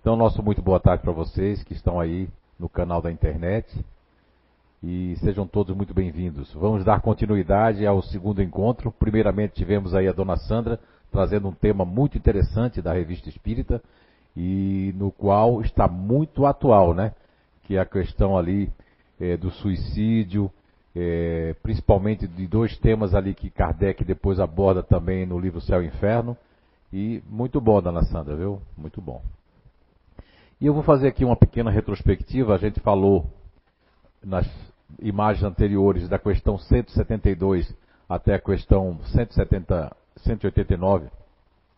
Então, nosso muito boa tarde para vocês que estão aí no canal da internet e sejam todos muito bem-vindos. Vamos dar continuidade ao segundo encontro. Primeiramente, tivemos aí a dona Sandra trazendo um tema muito interessante da revista Espírita e no qual está muito atual, né? Que é a questão ali é, do suicídio, é, principalmente de dois temas ali que Kardec depois aborda também no livro Céu e Inferno. E muito bom, dona Sandra, viu? Muito bom. E eu vou fazer aqui uma pequena retrospectiva. A gente falou nas imagens anteriores da questão 172 até a questão 170, 189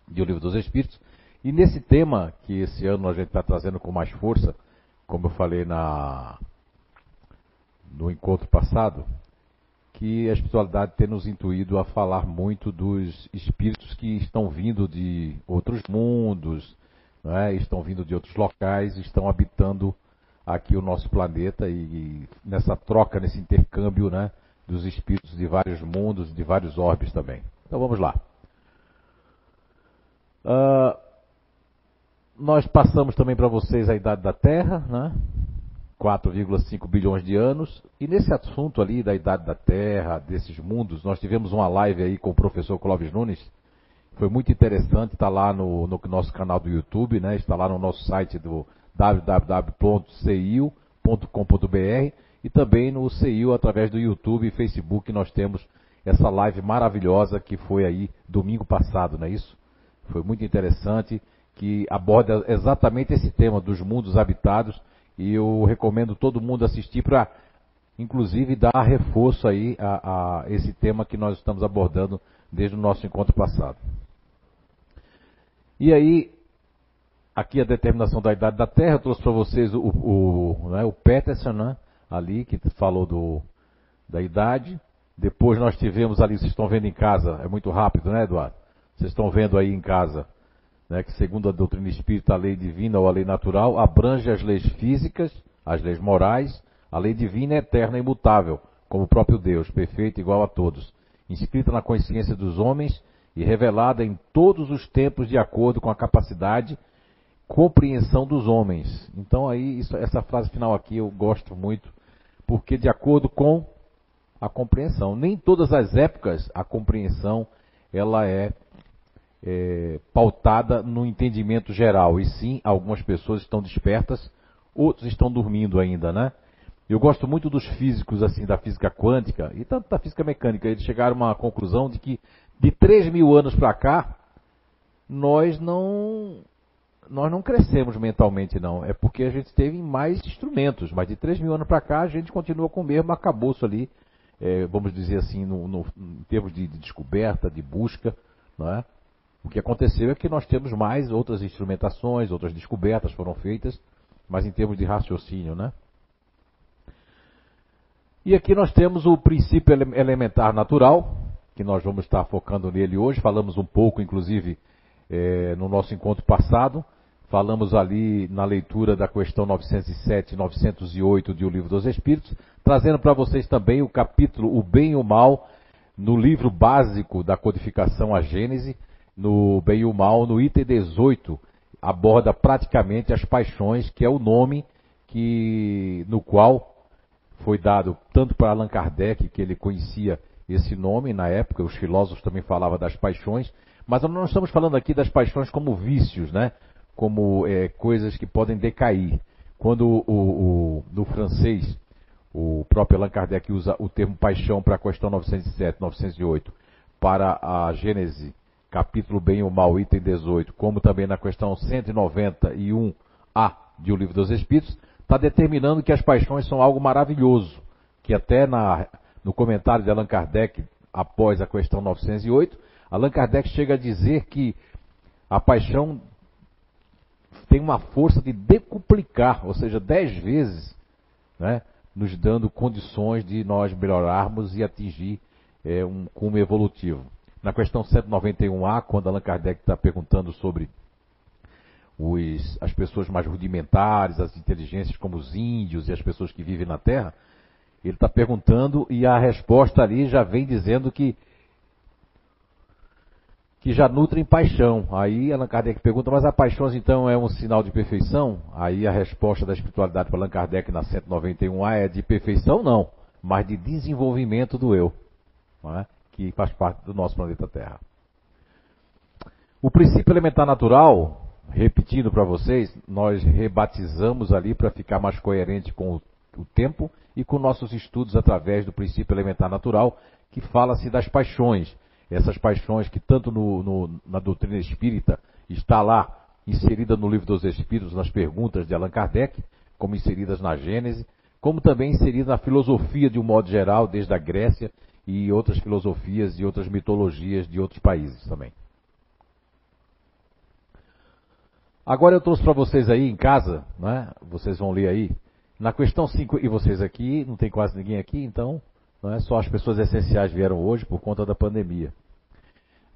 de O Livro dos Espíritos. E nesse tema, que esse ano a gente está trazendo com mais força, como eu falei na, no encontro passado, que a espiritualidade tem nos intuído a falar muito dos espíritos que estão vindo de outros mundos, é? estão vindo de outros locais, estão habitando aqui o nosso planeta e, e nessa troca, nesse intercâmbio né, dos espíritos de vários mundos, de vários orbes também. Então vamos lá. Uh, nós passamos também para vocês a idade da Terra, né? 4,5 bilhões de anos. E nesse assunto ali da idade da Terra, desses mundos, nós tivemos uma live aí com o professor Clóvis Nunes. Foi muito interessante, está lá no, no, nosso canal do YouTube, né? Está lá no nosso site do www.ciu.com.br e também no CIU através do YouTube e Facebook nós temos essa live maravilhosa que foi aí domingo passado, não é isso? Foi muito interessante, que aborda exatamente esse tema dos mundos habitados e eu recomendo todo mundo assistir para, inclusive, dar reforço aí a, a, esse tema que nós estamos abordando desde o nosso encontro passado. E aí, aqui a determinação da idade da Terra, eu trouxe para vocês o, o, né, o Peterson, né, ali, que falou do, da idade. Depois nós tivemos ali, vocês estão vendo em casa, é muito rápido, né, Eduardo? Vocês estão vendo aí em casa né, que segundo a doutrina espírita, a lei divina ou a lei natural abrange as leis físicas, as leis morais, a lei divina é eterna e imutável, como o próprio Deus, perfeito igual a todos, inscrita na consciência dos homens e revelada em todos os tempos de acordo com a capacidade compreensão dos homens. Então aí isso, essa frase final aqui eu gosto muito, porque de acordo com a compreensão, nem todas as épocas a compreensão ela é é, pautada no entendimento geral, e sim algumas pessoas estão despertas, outros estão dormindo ainda, né? Eu gosto muito dos físicos assim da física quântica e tanto da física mecânica, eles chegaram a uma conclusão de que de 3 mil anos para cá nós não nós não crescemos mentalmente não, é porque a gente teve mais instrumentos, mas de 3 mil anos para cá a gente continua com o mesmo acabouço ali, é, vamos dizer assim, no, no, em termos de, de descoberta, de busca, não é? O que aconteceu é que nós temos mais outras instrumentações, outras descobertas foram feitas, mas em termos de raciocínio, né? E aqui nós temos o princípio elementar natural, que nós vamos estar focando nele hoje. Falamos um pouco, inclusive, é, no nosso encontro passado. Falamos ali na leitura da questão 907 e 908 de O Livro dos Espíritos, trazendo para vocês também o capítulo O Bem e o Mal, no livro básico da codificação A Gênese, no Bem e o Mal, no item 18, aborda praticamente as paixões, que é o nome que no qual foi dado tanto para Allan Kardec, que ele conhecia esse nome na época, os filósofos também falavam das paixões, mas nós não estamos falando aqui das paixões como vícios, né? como é, coisas que podem decair. Quando o, o, no francês, o próprio Allan Kardec usa o termo paixão para a questão 907, 908, para a Gênese capítulo Bem e o Mal, item 18, como também na questão 191A de O Livro dos Espíritos, está determinando que as paixões são algo maravilhoso, que até na, no comentário de Allan Kardec, após a questão 908, Allan Kardec chega a dizer que a paixão tem uma força de decuplicar, ou seja, dez vezes, né, nos dando condições de nós melhorarmos e atingir é, um cume evolutivo. Na questão 191A, quando Allan Kardec está perguntando sobre os, as pessoas mais rudimentares, as inteligências como os índios e as pessoas que vivem na Terra, ele está perguntando e a resposta ali já vem dizendo que que já nutrem paixão. Aí Allan Kardec pergunta, mas a paixão então é um sinal de perfeição? Aí a resposta da espiritualidade para Allan Kardec na 191A é de perfeição não, mas de desenvolvimento do eu, é? que faz parte do nosso planeta Terra. O princípio elementar natural, repetindo para vocês, nós rebatizamos ali para ficar mais coerente com o, o tempo e com nossos estudos através do princípio elementar natural, que fala-se das paixões essas paixões que tanto no, no, na doutrina espírita está lá inserida no livro dos Espíritos, nas perguntas de Allan Kardec, como inseridas na Gênese, como também inseridas na filosofia de um modo geral, desde a Grécia e outras filosofias e outras mitologias de outros países também. Agora eu trouxe para vocês aí em casa, né? vocês vão ler aí, na questão 5, e vocês aqui, não tem quase ninguém aqui, então não é só as pessoas essenciais vieram hoje por conta da pandemia.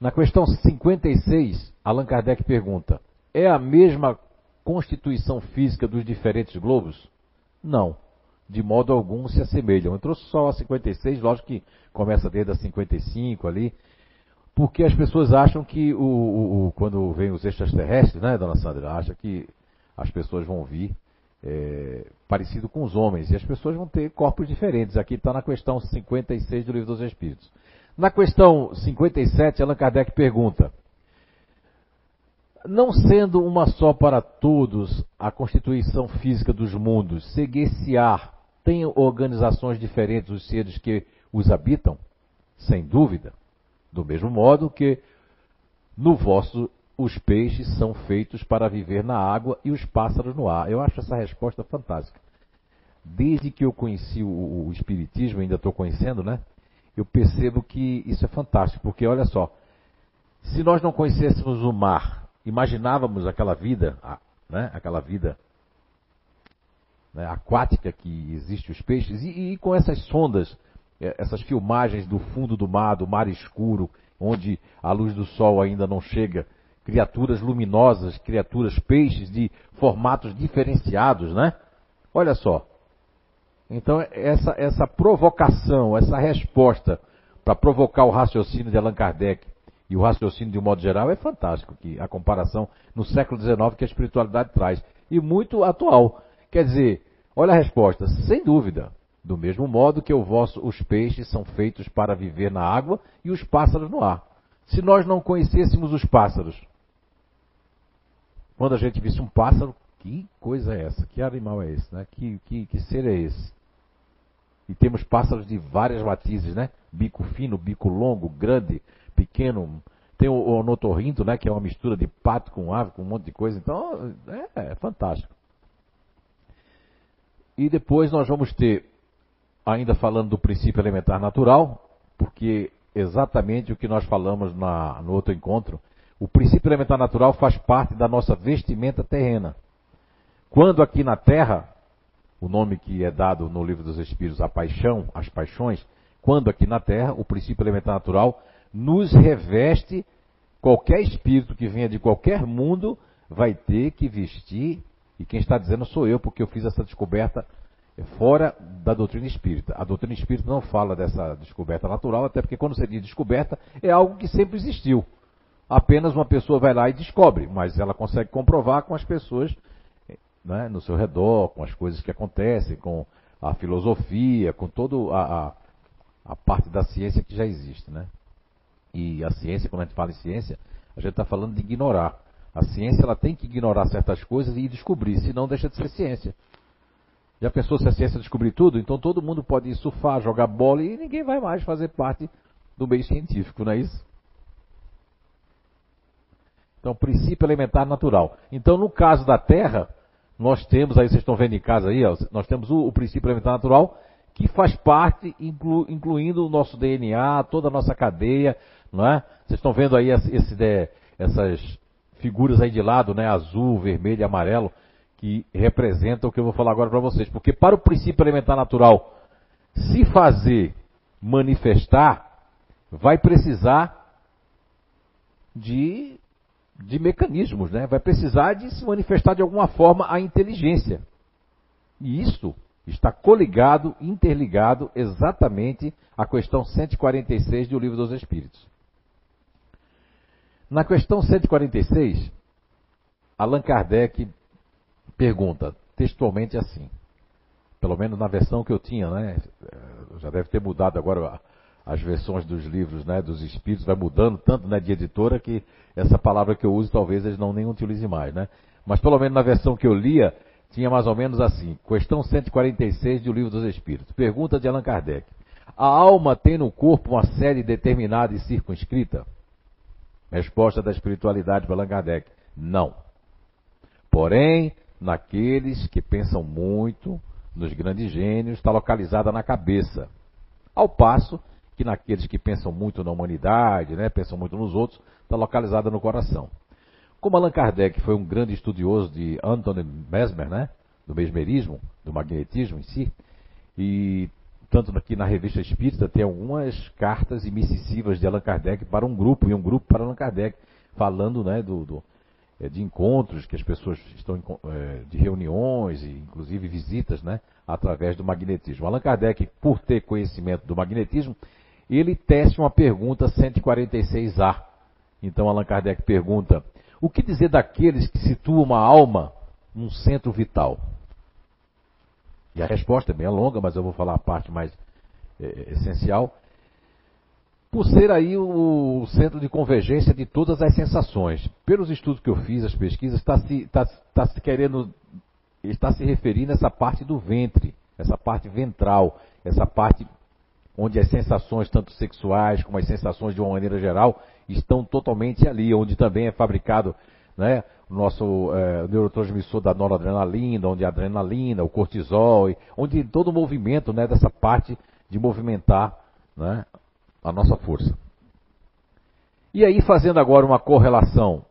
Na questão 56, Allan Kardec pergunta: é a mesma constituição física dos diferentes globos? Não, de modo algum se assemelham. Eu trouxe só a 56, lógico que começa desde a 55 ali, porque as pessoas acham que o, o, o quando vem os extraterrestres, né, dona Sandra, acha que as pessoas vão vir é, parecido com os homens, e as pessoas vão ter corpos diferentes. Aqui está na questão 56 do Livro dos Espíritos. Na questão 57, Allan Kardec pergunta: Não sendo uma só para todos a constituição física dos mundos, seguir-se-á, tem organizações diferentes os seres que os habitam? Sem dúvida. Do mesmo modo que no vosso os peixes são feitos para viver na água e os pássaros no ar. Eu acho essa resposta fantástica. Desde que eu conheci o, o Espiritismo, ainda estou conhecendo, né? eu percebo que isso é fantástico, porque olha só, se nós não conhecêssemos o mar, imaginávamos aquela vida, né, aquela vida né, aquática que existe os peixes, e, e, com essas sondas, essas filmagens do fundo do mar, do mar escuro, onde a luz do sol ainda não chega, criaturas luminosas, criaturas peixes de formatos diferenciados, né? Olha só, então, essa, essa provocação, essa resposta para provocar o raciocínio de Allan Kardec e o raciocínio de um modo geral é fantástico, que a comparação no século XIX que a espiritualidade traz. E muito atual. Quer dizer, olha a resposta, sem dúvida. Do mesmo modo que vosso, os peixes são feitos para viver na água e os pássaros no ar. Se nós não conhecêssemos os pássaros, quando a gente visse um pássaro, que coisa é essa? Que animal é esse? Né? Que, que, que ser é esse? E temos pássaros de várias matizes, né? Bico fino, bico longo, grande, pequeno. Tem o, o notorrinto, né? Que é uma mistura de pato com ave, com um monte de coisa. Então, é, é fantástico. E depois nós vamos ter, ainda falando do princípio elementar natural, porque exatamente o que nós falamos na, no outro encontro, o princípio elementar natural faz parte da nossa vestimenta terrena. Quando aqui na Terra o nome que é dado no livro dos Espíritos, a paixão, as paixões, quando aqui na Terra, o princípio elementar natural nos reveste, qualquer espírito que venha de qualquer mundo vai ter que vestir, e quem está dizendo sou eu, porque eu fiz essa descoberta fora da doutrina espírita. A doutrina espírita não fala dessa descoberta natural, até porque quando se diz descoberta, é algo que sempre existiu. Apenas uma pessoa vai lá e descobre, mas ela consegue comprovar com as pessoas né, no seu redor, com as coisas que acontecem, com a filosofia, com toda a, a, a, parte da ciência que já existe. Né? E a ciência, quando a gente fala em ciência, a gente está falando de ignorar. A ciência ela tem que ignorar certas coisas e descobrir, senão deixa de ser ciência. Já pensou se a ciência descobrir tudo? Então todo mundo pode surfar, jogar bola e ninguém vai mais fazer parte do meio científico, não é isso? Então, princípio elementar natural. Então, no caso da Terra, nós temos, aí vocês estão vendo em casa aí, ó, nós temos o, o, princípio elementar natural, que faz parte, inclu, incluindo o nosso DNA, toda a nossa cadeia, não é? Vocês estão vendo aí esse, esse, essas figuras aí de lado, né? Azul, vermelho e amarelo, que representam o que eu vou falar agora para vocês. Porque para o princípio elementar natural se fazer manifestar, vai precisar de de mecanismos, né? vai precisar de se manifestar de alguma forma a inteligência. E isso está coligado, interligado exatamente à questão 146 do Livro dos Espíritos. Na questão 146, Allan Kardec pergunta textualmente assim, pelo menos na versão que eu tinha, né? Já deve ter mudado agora as versões dos livros, né? Dos espíritos, vai mudando tanto né, de editora que essa palavra que eu uso talvez eles não nem utilizem mais, né? Mas pelo menos na versão que eu lia, tinha mais ou menos assim: questão 146 do Livro dos Espíritos. Pergunta de Allan Kardec: A alma tem no corpo uma série determinada e circunscrita? Resposta da espiritualidade para Allan Kardec: Não. Porém, naqueles que pensam muito, nos grandes gênios, está localizada na cabeça. Ao passo que naqueles que pensam muito na humanidade, né, pensam muito nos outros, está localizada no coração. Como Allan Kardec foi um grande estudioso de Anthony Mesmer, né, do mesmerismo, do magnetismo em si, e tanto aqui na revista Espírita tem algumas cartas e missivas de Allan Kardec para um grupo e um grupo para Allan Kardec, falando né, do, do de encontros que as pessoas estão é, de reuniões e inclusive visitas, né, através do magnetismo. Allan Kardec, por ter conhecimento do magnetismo, ele teste uma pergunta 146A. Então Allan Kardec pergunta: o que dizer daqueles que situam uma alma num centro vital? E a resposta é bem longa, mas eu vou falar a parte mais é, essencial. Por ser aí o, centro de convergência de todas as sensações. Pelos estudos que eu fiz, as pesquisas, está se, tá, tá se querendo, está se referindo a essa parte do ventre, essa parte ventral, essa parte onde as sensações, tanto sexuais como as sensações de uma maneira geral, estão totalmente ali, onde também é fabricado né, o nosso é, neurotransmissor da noradrenalina, onde a adrenalina, o cortisol, onde todo o movimento né, dessa parte de movimentar né, a nossa força. E aí, fazendo agora uma correlação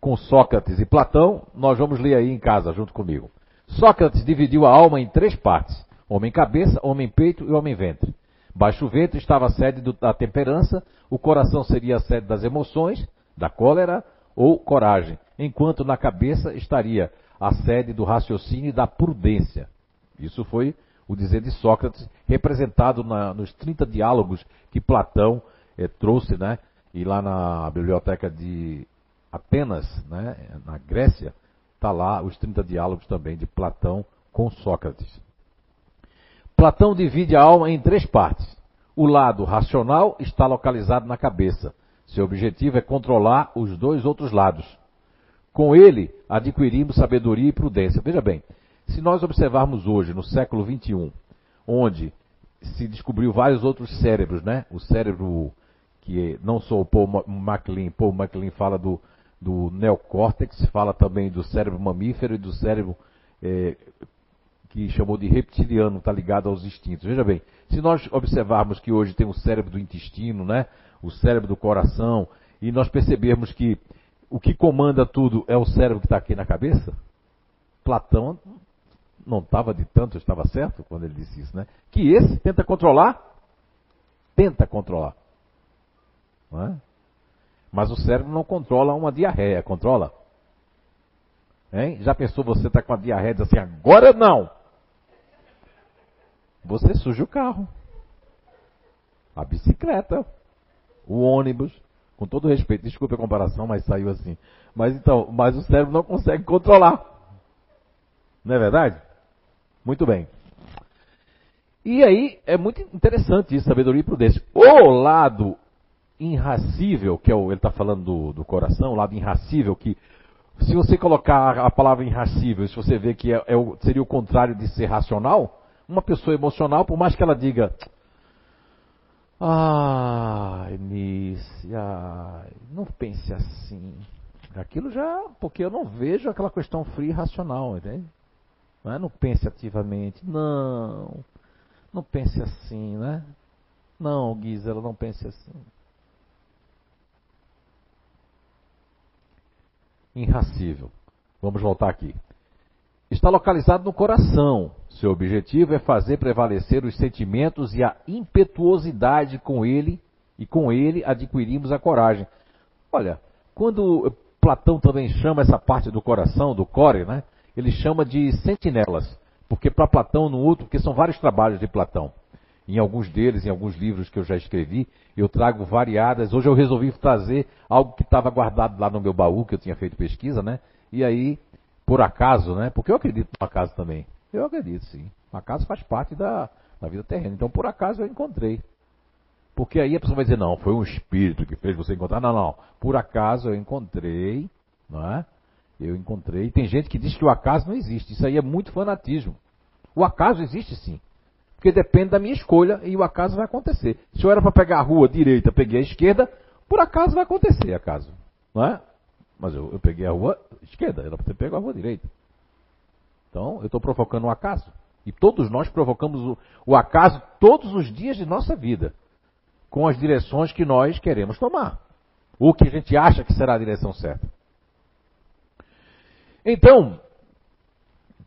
com Sócrates e Platão, nós vamos ler aí em casa junto comigo. Sócrates dividiu a alma em três partes: homem cabeça, homem peito e homem ventre. Baixo ventre estava a sede da temperança, o coração seria a sede das emoções, da cólera ou coragem, enquanto na cabeça estaria a sede do raciocínio e da prudência. Isso foi o dizer de Sócrates, representado na, nos 30 diálogos que Platão eh, trouxe, né? E lá na biblioteca de Atenas, né, na Grécia, está lá os 30 diálogos também de Platão com Sócrates. Platão divide a alma em três partes. O lado racional está localizado na cabeça. Seu objetivo é controlar os dois outros lados. Com ele, adquirimos sabedoria e prudência. Veja bem, se nós observarmos hoje, no século XXI, onde se descobriu vários outros cérebros, né? O cérebro que não só o Paul MacLean, Paul MacLean fala do, do neocórtex, fala também do cérebro mamífero e do cérebro é, que chamou de reptiliano, está ligado aos instintos. Veja bem, se nós observarmos que hoje tem o cérebro do intestino, né, o cérebro do coração, e nós percebermos que o que comanda tudo é o cérebro que está aqui na cabeça, Platão não estava de tanto, estava certo quando ele disse isso, né? Que esse tenta controlar, tenta controlar. É? Mas o cérebro não controla uma diarreia, controla? Hein? Já pensou você está com a diarreia e diz assim, agora não? Você suja o carro, a bicicleta, o ônibus. Com todo respeito, desculpe a comparação, mas saiu assim. Mas então, mas o cérebro não consegue controlar. Não é verdade? Muito bem. E aí é muito interessante isso, sabedoria e prudência. O lado irracível, que é o, ele está falando do, do, coração, o lado irracível, que se você colocar a palavra irracível, se você vê que é, é o, seria o contrário de ser racional, uma pessoa emocional, por mais que ela diga, ai, Nice, ai, não pense assim. Aquilo já, porque eu não vejo aquela questão fria e racional, entende? Não, é? não pense ativamente, não, não pense assim, né? Não, Gisela, não pense assim. Irracível. Vamos voltar aqui está localizado no coração. Seu objetivo é fazer prevalecer os sentimentos e a impetuosidade com ele, e com ele adquirimos a coragem. Olha, quando Platão também chama essa parte do coração, do core, né? Ele chama de sentinelas, porque para Platão no outro, porque são vários trabalhos de Platão. em alguns deles, em alguns livros que eu já escrevi, eu trago variadas. Hoje eu resolvi trazer algo que estava guardado lá no meu baú, que eu tinha feito pesquisa, né? E aí, por acaso, né? Porque eu acredito no acaso também. Eu acredito, sim. O acaso faz parte da, da vida terrena. Então, por acaso, eu encontrei. Porque aí a pessoa vai dizer, não, foi um espírito que fez você encontrar. Não, não. Por acaso eu encontrei, não é? Eu encontrei. Tem gente que diz que o acaso não existe. Isso aí é muito fanatismo. O acaso existe sim. Porque depende da minha escolha e o acaso vai acontecer. Se eu era para pegar a rua direita, peguei a esquerda, por acaso vai acontecer acaso. Não é? Mas eu, eu peguei a rua esquerda, era para ter pego a rua direita. Então, eu estou provocando um acaso. E todos nós provocamos o, o acaso todos os dias de nossa vida. Com as direções que nós queremos tomar. Ou que a gente acha que será a direção certa. Então,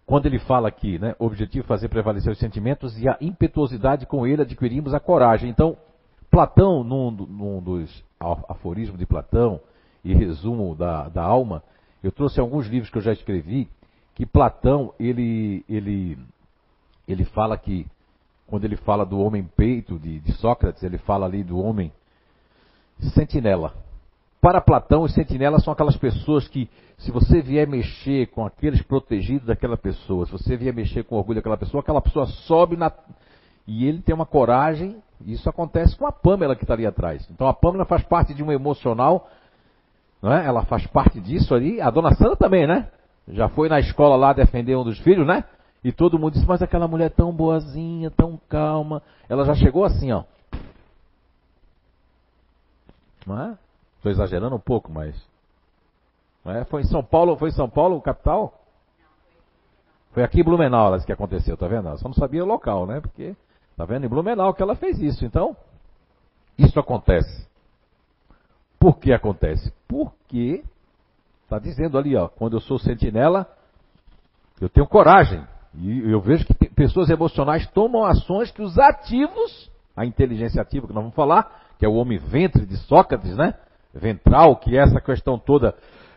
quando ele fala aqui, né, o objetivo é fazer prevalecer os sentimentos e a impetuosidade com ele adquirimos a coragem. Então, Platão, num, num dos aforismos de Platão e resumo da, da alma, eu trouxe alguns livros que eu já escrevi, que Platão, ele, ele, ele fala que, quando ele fala do homem peito de, de Sócrates, ele fala ali do homem sentinela. Para Platão, os sentinelas são aquelas pessoas que, se você vier mexer com aqueles protegidos daquela pessoa, se você vier mexer com orgulho daquela pessoa, aquela pessoa sobe na. E ele tem uma coragem, isso acontece com a Pamela que está ali atrás. Então a Pamela faz parte de um emocional, não é? ela faz parte disso ali. A dona Sandra também, né? Já foi na escola lá defender um dos filhos, né? E todo mundo disse, mas aquela mulher tão boazinha, tão calma. Ela já chegou assim, ó. Não é? Estou exagerando um pouco, mas. É, foi em São Paulo, foi em São Paulo, capital? Foi aqui em Blumenau que aconteceu, tá vendo? Ela só não sabia o local, né? Porque, tá vendo? Em Blumenau que ela fez isso. Então, isso acontece. Por que acontece? Porque, está dizendo ali, ó, quando eu sou sentinela, eu tenho coragem. E eu vejo que pessoas emocionais tomam ações que os ativos, a inteligência ativa que nós vamos falar, que é o homem ventre de Sócrates, né? Ventral, que é essa questão toda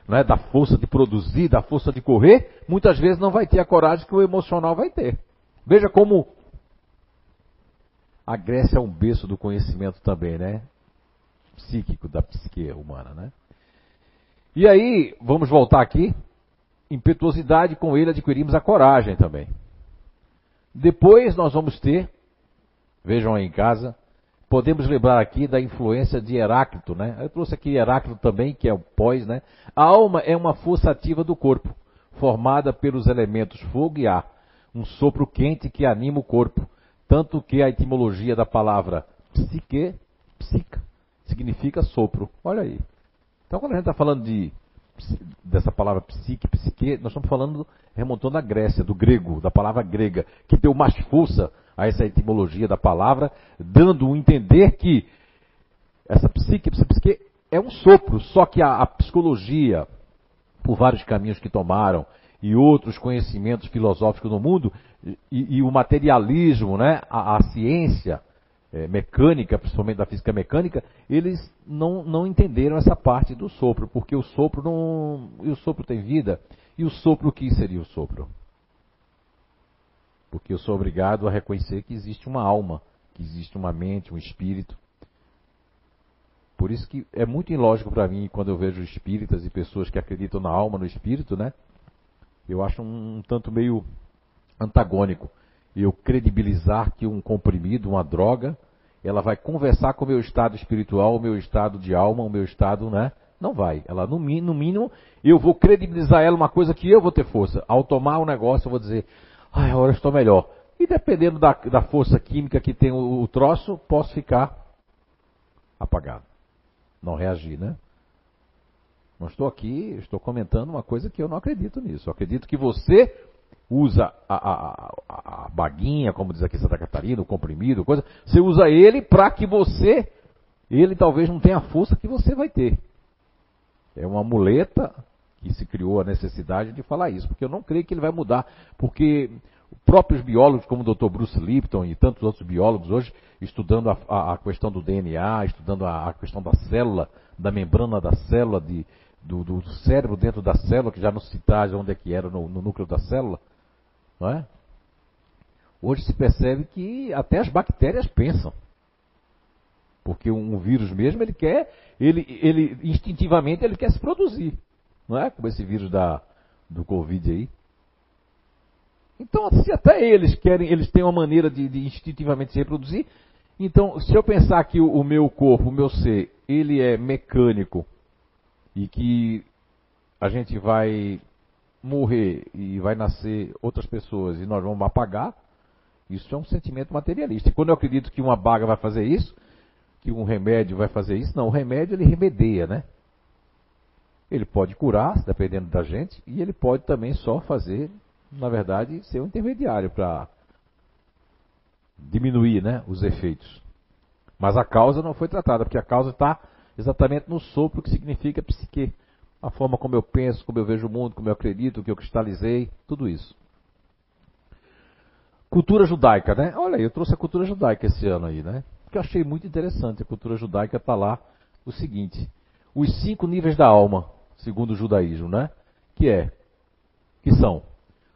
né, da força de produzir, da força de correr, muitas vezes não vai ter a coragem que o emocional vai ter. Veja como a Grécia é um berço do conhecimento também, né? Psíquico, da psique humana, né? E aí, vamos voltar aqui. Impetuosidade, com ele adquirimos a coragem também. Depois nós vamos ter, vejam aí em casa, Podemos lembrar aqui da influência de Heráclito, né? Eu trouxe aqui Heráclito também, que é o pós, né? A alma é uma força ativa do corpo, formada pelos elementos fogo e ar, um sopro quente que anima o corpo, tanto que a etimologia da palavra psique, psica, significa sopro. Olha aí. Então, quando a gente está falando de dessa palavra psique, psique, nós estamos falando remontando da Grécia, do grego, da palavra grega, que deu mais força a essa etimologia da palavra, dando um entender que essa psique, psique é um sopro, só que a, a psicologia, por vários caminhos que tomaram, e outros conhecimentos filosóficos no mundo, e, e o materialismo, né, a, a ciência é, mecânica, principalmente da física mecânica, eles não, não entenderam essa parte do sopro, porque o sopro não. E o sopro tem vida. E o sopro, o que seria o sopro? Porque eu sou obrigado a reconhecer que existe uma alma, que existe uma mente, um espírito. Por isso que é muito ilógico para mim quando eu vejo espíritas e pessoas que acreditam na alma, no espírito, né? Eu acho um, um tanto meio antagônico. Eu credibilizar que um comprimido, uma droga, ela vai conversar com o meu estado espiritual, o meu estado de alma, o meu estado, né? Não vai. Ela, no, no mínimo, eu vou credibilizar ela uma coisa que eu vou ter força. Ao tomar o um negócio, eu vou dizer, ah, agora estou melhor. E dependendo da, da força química que tem o, o troço, posso ficar apagado. Não reagir, né? Não estou aqui, estou comentando uma coisa que eu não acredito nisso. Eu acredito que você usa a, a, a, baguinha, como diz aqui Santa Catarina, o comprimido, coisa. Você usa ele para que você, ele talvez não tenha a força que você vai ter. É uma muleta que se criou a necessidade de falar isso, porque eu não creio que ele vai mudar, porque próprios biólogos, como o Dr. Bruce Lipton e tantos outros biólogos hoje, estudando a, a, questão do DNA, estudando a, a, questão da célula, da membrana da célula, de, do, do, cérebro dentro da célula, que já não se traz onde é que era no, no núcleo da célula, não é? Hoje se percebe que até as bactérias pensam. Porque um vírus mesmo, ele quer, ele, ele instintivamente ele quer se produzir. Não é? Como esse vírus da, do Covid aí. Então, se até eles querem, eles têm uma maneira de, de instintivamente se reproduzir, então, se eu pensar que o, o, meu corpo, o meu ser, ele é mecânico e que a gente vai morrer e vai nascer outras pessoas e nós vamos apagar, isso é um sentimento materialista. E quando eu acredito que uma baga vai fazer isso, que um remédio vai fazer isso, não, o remédio ele remedeia, né? Ele pode curar, dependendo da gente, e ele pode também só fazer, na verdade, ser um intermediário para diminuir né, os efeitos. Mas a causa não foi tratada, porque a causa está exatamente no sopro que significa psique. A forma como eu penso, como eu vejo o mundo, como eu acredito, o que eu cristalizei, tudo isso. Cultura judaica, né? Olha eu trouxe a cultura judaica esse ano aí, né? Que eu achei muito interessante. A cultura judaica está lá o seguinte: os cinco níveis da alma, segundo o judaísmo, né? Que é, que são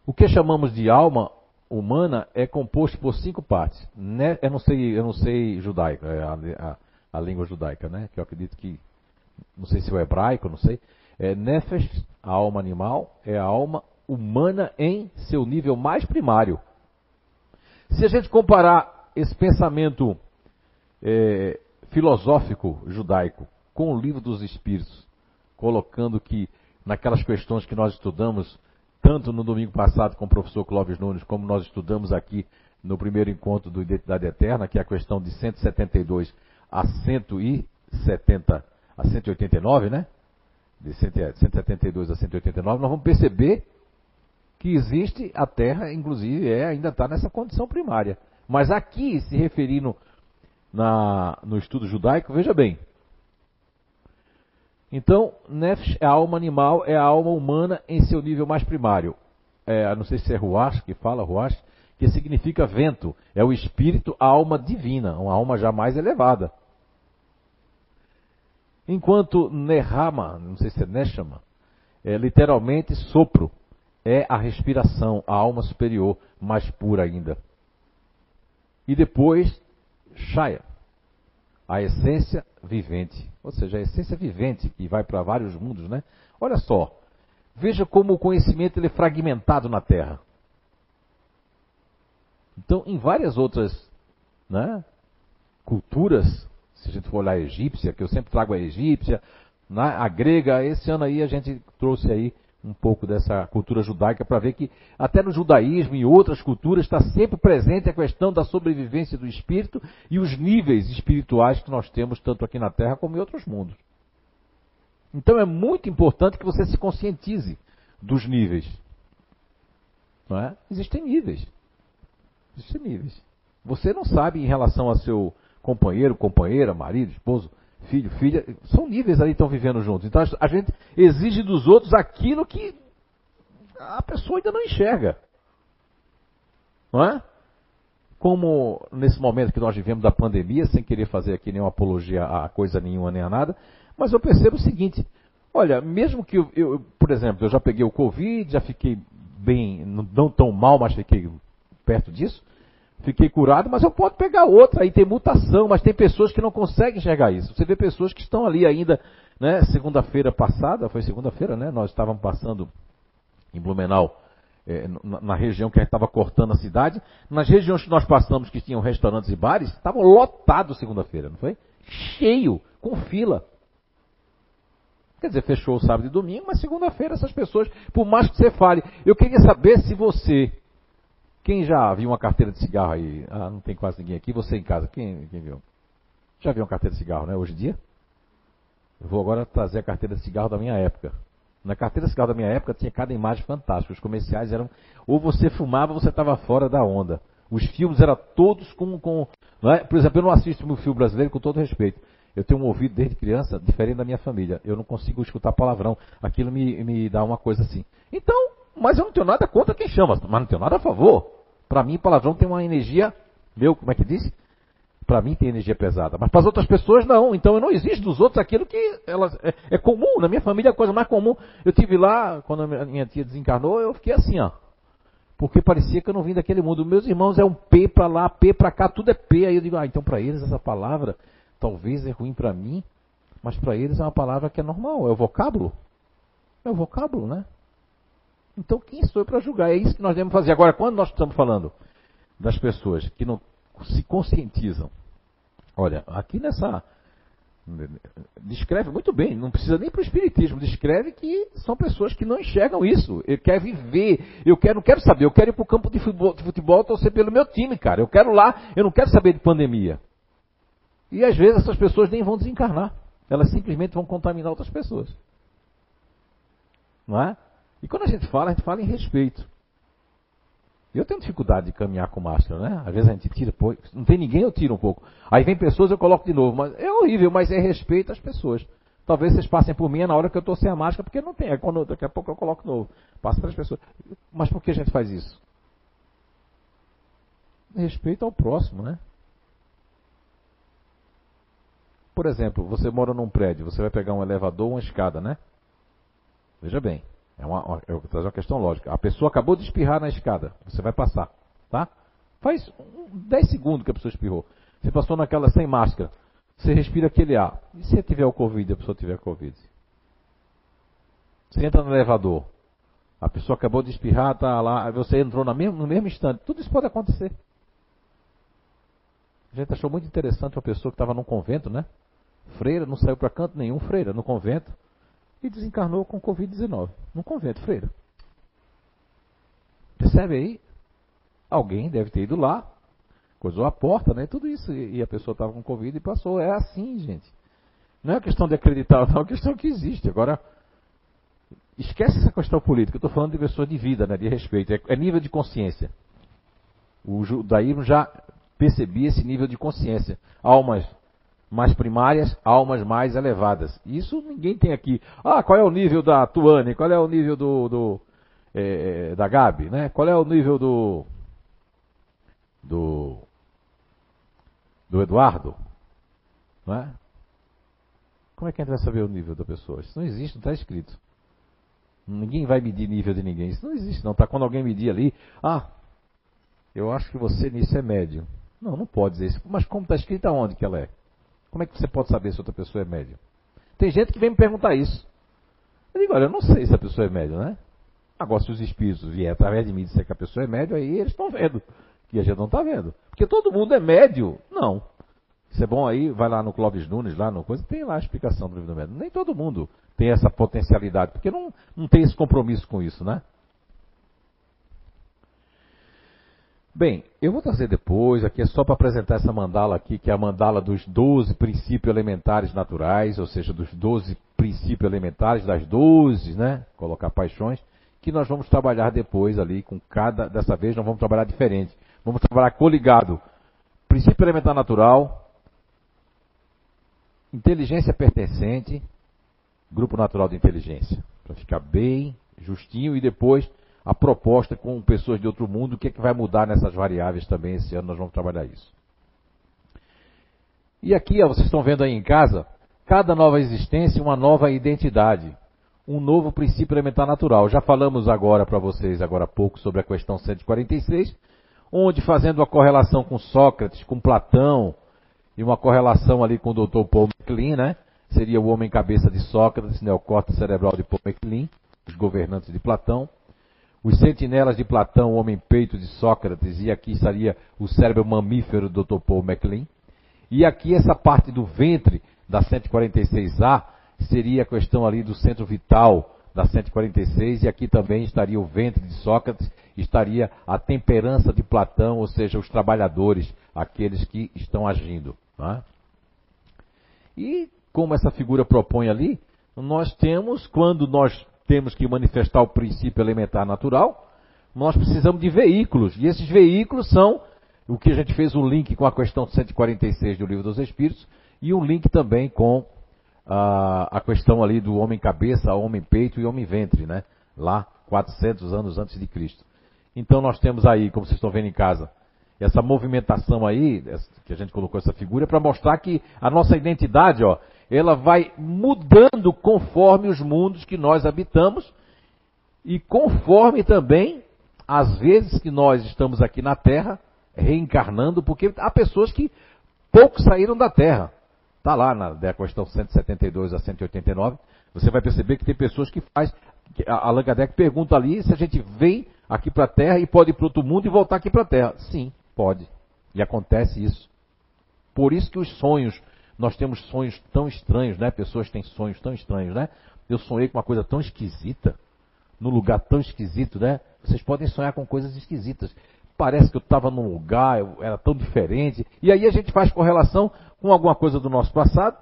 o que chamamos de alma humana é composto por cinco partes. Né? Eu não sei, eu não sei judaico, é a, a, a, língua judaica, né? Que eu acredito que, não sei se é o hebraico, não sei. É nefesh, a alma animal, é a alma humana em seu nível mais primário. Se a gente comparar esse pensamento é, filosófico judaico com o livro dos Espíritos, colocando que naquelas questões que nós estudamos tanto no domingo passado com o professor Clóvis Nunes, como nós estudamos aqui no primeiro encontro do Identidade Eterna, que é a questão de 172 a 170 a 189, né? De 172 a 189, nós vamos perceber que existe a Terra, inclusive, é, ainda está nessa condição primária. Mas aqui, se referindo na, no estudo judaico, veja bem, então, Nefesh é a alma animal, é a alma humana em seu nível mais primário. É, não sei se é Ruach que fala, Ruach, que significa vento. É o espírito, a alma divina, uma alma jamais elevada. Enquanto Nehama, não sei se é Neshama, é literalmente sopro, é a respiração, a alma superior, mais pura ainda. E depois, Shaya, a essência vivente, ou seja, a essência vivente que vai para vários mundos, né? Olha só, veja como o conhecimento ele é fragmentado na Terra. Então, em várias outras né, culturas, se a gente for olhar a egípcia, que eu sempre trago a egípcia, né, a grega, esse ano aí a gente trouxe aí um pouco dessa cultura judaica para ver que até no judaísmo e outras culturas está sempre presente a questão da sobrevivência do espírito e os níveis espirituais que nós temos tanto aqui na Terra como em outros mundos. Então é muito importante que você se conscientize dos níveis. Não é? Existem níveis. Existem níveis. Você não sabe em relação ao seu companheiro, companheira, marido, esposo, filho, filha, são níveis ali que estão vivendo juntos. Então a gente exige dos outros aquilo que a pessoa ainda não enxerga. Não é? Como nesse momento que nós vivemos da pandemia, sem querer fazer aqui nenhuma apologia a coisa nenhuma nem a nada, mas eu percebo o seguinte: olha, mesmo que eu, eu por exemplo, eu já peguei o Covid, já fiquei bem, não tão mal, mas fiquei perto disso fiquei curado, mas eu posso pegar outra, aí tem mutação, mas tem pessoas que não conseguem enxergar isso. Você vê pessoas que estão ali ainda, né, segunda-feira passada, foi segunda-feira, né, nós estávamos passando em Blumenau, é, na, na, região que a gente estava cortando a cidade, nas regiões que nós passamos que tinham restaurantes e bares, estavam lotados segunda-feira, não foi? Cheio, com fila. Quer dizer, fechou o sábado e domingo, mas segunda-feira essas pessoas, por mais que você fale, eu queria saber se você quem já viu uma carteira de cigarro aí? Ah, não tem quase ninguém aqui. Você em casa, quem, quem viu? Já viu uma carteira de cigarro, né? Hoje em dia? Eu vou agora trazer a carteira de cigarro da minha época. Na carteira de cigarro da minha época tinha cada imagem fantástica. Os comerciais eram. Ou você fumava ou você estava fora da onda. Os filmes eram todos com. com é? Por exemplo, eu não assisto um filme brasileiro com todo respeito. Eu tenho um ouvido desde criança diferente da minha família. Eu não consigo escutar palavrão. Aquilo me, me dá uma coisa assim. Então, mas eu não tenho nada contra quem chama, mas não tenho nada a favor. Para mim, palavrão tem uma energia, meu, como é que disse? Para mim tem energia pesada, mas para as outras pessoas não. Então eu não exijo dos outros aquilo que elas é, é, comum. Na minha família é a coisa mais comum. Eu tive lá quando a minha tia desencarnou, eu fiquei assim, ó. Porque parecia que eu não vim daquele mundo. Meus irmãos é um P para lá, P para cá, tudo é P. Aí eu digo, ah, então para eles essa palavra talvez é ruim para mim, mas para eles é uma palavra que é normal, é o vocábulo. É o vocábulo, né? Então quem sou eu para julgar? É isso que nós devemos fazer. Agora, quando nós estamos falando das pessoas que não se conscientizam, olha, aqui nessa descreve muito bem, não precisa nem para o espiritismo, descreve que são pessoas que não enxergam isso. Eu quero viver, eu quero, não quero saber, eu quero ir para o campo de futebol, de futebol torcer pelo meu time, cara. Eu quero lá, eu não quero saber de pandemia. E às vezes essas pessoas nem vão desencarnar, elas simplesmente vão contaminar outras pessoas. Não é? E quando a gente fala, a gente fala em respeito. Eu tenho dificuldade de caminhar com máscara, né? Às vezes a gente tira, pô, não tem ninguém, eu tiro um pouco. Aí vem pessoas, eu coloco de novo. Mas é horrível, mas é respeito às pessoas. Talvez vocês passem por mim na hora que eu estou sem a máscara, porque não tem. É quando, daqui a pouco eu coloco de novo. Passa para as pessoas. Mas por que a gente faz isso? Respeito ao próximo, né? Por exemplo, você mora num prédio, você vai pegar um elevador ou uma escada, né? Veja bem. É uma, uma, uma questão lógica. A pessoa acabou de espirrar na escada. Você vai passar, tá? Faz 10 segundos que a pessoa espirrou. Você passou naquela sem máscara. Você respira aquele ar. E se tiver o Covid, a pessoa tiver Covid? Você entra no elevador. A pessoa acabou de espirrar, tá lá, você entrou no mesmo, no mesmo instante. Tudo isso pode acontecer. A gente achou muito interessante uma pessoa que estava num convento, né? Freira, não saiu para canto nenhum, freira, no convento e desencarnou com Covid-19, no convento freira. Percebe aí? Alguém deve ter ido lá, coisou a porta, né? Tudo isso. E a pessoa estava com Covid e passou. É assim, gente. Não é questão de acreditar, não, é questão que existe. Agora, esquece essa questão política. Eu estou falando de pessoas de vida, né? de respeito. É, é nível de consciência. O judaísmo já percebia esse nível de consciência. Almas mais primárias, almas mais elevadas. Isso ninguém tem aqui. Ah, qual é o nível da Tuane? Qual é o nível do, do é, da Gabi? Né? Qual é o nível do do do Eduardo? Não é? Como é que a gente vai saber o nível da pessoa? Isso não existe, não está escrito. Ninguém vai medir nível de ninguém. Isso não existe, não. Tá quando alguém medir ali, ah, eu acho que você nisso é médio. Não, não pode dizer isso. Mas como está escrito aonde que ela é? Como é que você pode saber se outra pessoa é média? Tem gente que vem me perguntar isso. Eu digo, olha, eu não sei se a pessoa é média, né? Agora, se os espíritos vierem através de mim dizer que a pessoa é média, aí eles estão vendo. E a gente não está vendo. Porque todo mundo é médio. Não. Isso é bom aí, vai lá no Clóvis Nunes, lá no coisa, tem lá a explicação do livro do médio. Nem todo mundo tem essa potencialidade, porque não, não tem esse compromisso com isso, né? Bem, eu vou trazer depois, aqui é só para apresentar essa mandala aqui, que é a mandala dos 12 princípios elementares naturais, ou seja, dos 12 princípios elementares, das 12, né? Colocar paixões, que nós vamos trabalhar depois ali com cada, dessa vez nós vamos trabalhar diferente. Vamos trabalhar coligado. Princípio elementar natural, inteligência pertencente, grupo natural de inteligência. Para ficar bem justinho e depois a proposta com pessoas de outro mundo, o que, é que vai mudar nessas variáveis também esse ano, nós vamos trabalhar isso. E aqui, ó, vocês estão vendo aí em casa, cada nova existência, uma nova identidade, um novo princípio elementar natural. Já falamos agora para vocês, agora há pouco, sobre a questão 146, onde fazendo a correlação com Sócrates, com Platão, e uma correlação ali com o Dr. Paul MacLean, né? Seria o homem cabeça de Sócrates, neocórtex cerebral de Paul MacLean, os governantes de Platão os sentinelas de Platão, o homem-peito de Sócrates, e aqui estaria o cérebro mamífero do Dr. Paul MacLean. E aqui essa parte do ventre da 146A seria a questão ali do centro vital da 146, e aqui também estaria o ventre de Sócrates, estaria a temperança de Platão, ou seja, os trabalhadores, aqueles que estão agindo. É? E como essa figura propõe ali, nós temos, quando nós temos que manifestar o princípio elementar natural, nós precisamos de veículos. E esses veículos são o que a gente fez um link com a questão 146 do Livro dos Espíritos e um link também com a, a questão ali do homem cabeça, homem peito e homem ventre, né? Lá 400 anos antes de Cristo. Então nós temos aí, como vocês estão vendo em casa, essa movimentação aí, que a gente colocou essa figura, para mostrar que a nossa identidade, ó, ela vai mudando conforme os mundos que nós habitamos e conforme também às vezes que nós estamos aqui na Terra, reencarnando, porque há pessoas que pouco saíram da Terra. Está lá na, na questão 172 a 189, você vai perceber que tem pessoas que faz. A Allan Kardec pergunta ali se a gente vem aqui para a Terra e pode ir para outro mundo e voltar aqui para a Terra. Sim, pode. E acontece isso. Por isso que os sonhos, nós temos sonhos tão estranhos, né? Pessoas têm sonhos tão estranhos, né? Eu sonhei com uma coisa tão esquisita, num lugar tão esquisito, né? Vocês podem sonhar com coisas esquisitas. Parece que eu estava num lugar, eu era tão diferente. E aí a gente faz correlação com alguma coisa do nosso passado,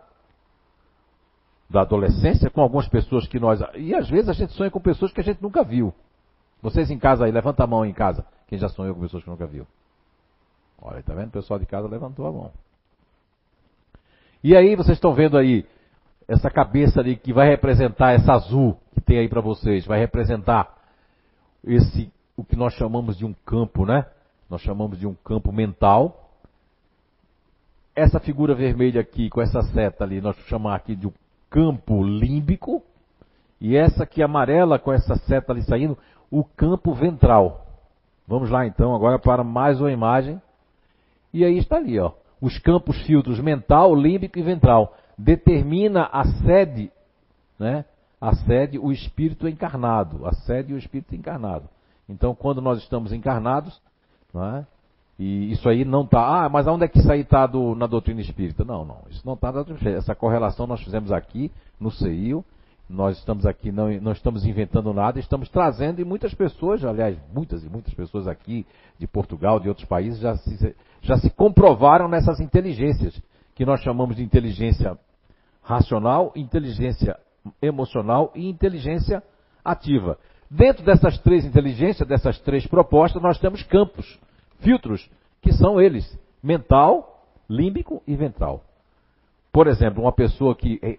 da adolescência, com algumas pessoas que nós. E às vezes a gente sonha com pessoas que a gente nunca viu. Vocês em casa aí, levanta a mão em casa. Quem já sonhou com pessoas que nunca viu? Olha, tá vendo? O pessoal de casa levantou a mão. E aí vocês estão vendo aí essa cabeça ali que vai representar essa azul que tem aí para vocês, vai representar esse o que nós chamamos de um campo, né? Nós chamamos de um campo mental. Essa figura vermelha aqui com essa seta ali, nós chamar aqui de um campo límbico. E essa aqui amarela com essa seta ali saindo, o campo ventral. Vamos lá então agora para mais uma imagem. E aí está ali, ó os campos filtros mental, límbico e ventral. Determina a sede, né? A sede, o espírito encarnado. A sede e o espírito encarnado. Então, quando nós estamos encarnados, né? E isso aí não está. Ah, mas onde é que isso aí está na doutrina espírita? Não, não. Isso não está na doutrina espírita. Essa correlação nós fizemos aqui no CEIO. Nós estamos aqui, não, não estamos inventando nada, estamos trazendo, e muitas pessoas, aliás, muitas e muitas pessoas aqui de Portugal, de outros países, já se, já se comprovaram nessas inteligências, que nós chamamos de inteligência racional, inteligência emocional e inteligência ativa. Dentro dessas três inteligências, dessas três propostas, nós temos campos, filtros, que são eles: mental, límbico e ventral. Por exemplo, uma pessoa que, é,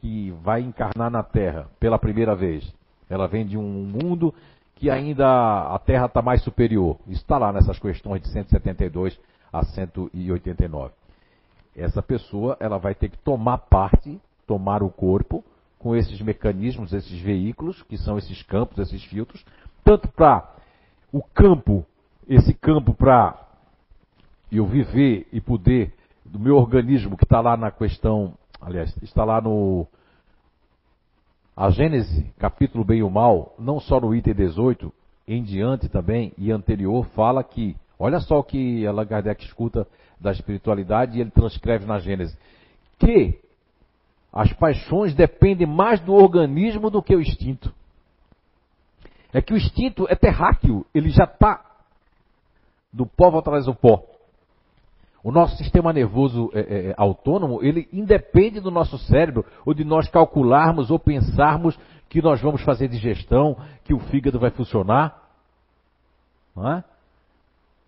que vai encarnar na Terra pela primeira vez, ela vem de um mundo que ainda a Terra está mais superior. Está lá nessas questões de 172 a 189. Essa pessoa ela vai ter que tomar parte, tomar o corpo com esses mecanismos, esses veículos, que são esses campos, esses filtros, tanto para o campo, esse campo para eu viver e poder do meu organismo que está lá na questão, aliás, está lá no a Gênese, capítulo bem e o mal, não só no item 18, em diante também e anterior, fala que Olha só o que Allan Kardec escuta da espiritualidade e ele transcreve na Gênesis. Que as paixões dependem mais do organismo do que o instinto. É que o instinto é terráqueo, ele já está do pó atrás do pó. O nosso sistema nervoso é, é, é, autônomo, ele independe do nosso cérebro, ou de nós calcularmos ou pensarmos que nós vamos fazer digestão, que o fígado vai funcionar. Não é?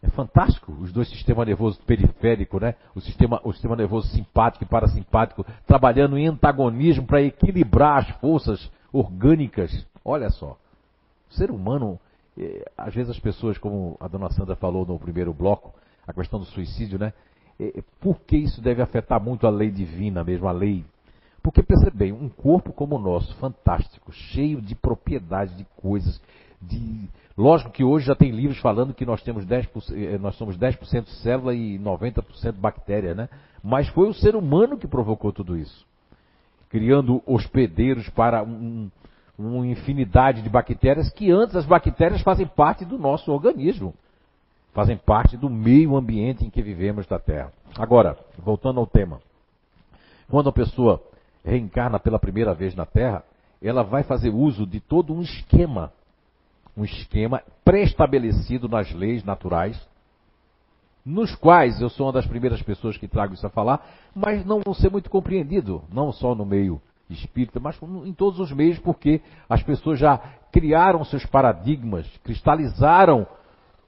É fantástico os dois sistemas nervosos periférico, né? O sistema, o sistema nervoso simpático e parasimpático trabalhando em antagonismo para equilibrar as forças orgânicas. Olha só, o ser humano, é, às vezes as pessoas, como a dona Sandra falou no primeiro bloco, a questão do suicídio, né? Por que isso deve afetar muito a lei divina mesmo, a lei? Porque percebe bem, um corpo como o nosso, fantástico, cheio de propriedades, de coisas, de Lógico que hoje já tem livros falando que nós temos 10%, eh, nós somos 10% célula e 90% bactéria, né? Mas foi o ser humano que provocou tudo isso. Criando hospedeiros para um, uma infinidade de bactérias que antes as bactérias fazem parte do nosso organismo. Fazem parte do meio ambiente em que vivemos da Terra. Agora, voltando ao tema. Quando a pessoa reencarna pela primeira vez na Terra, ela vai fazer uso de todo um esquema um esquema pré-estabelecido nas leis naturais, nos quais eu sou uma das primeiras pessoas que trago isso a falar, mas não vão ser muito compreendido, não só no meio espírita, mas em todos os meios, porque as pessoas já criaram seus paradigmas, cristalizaram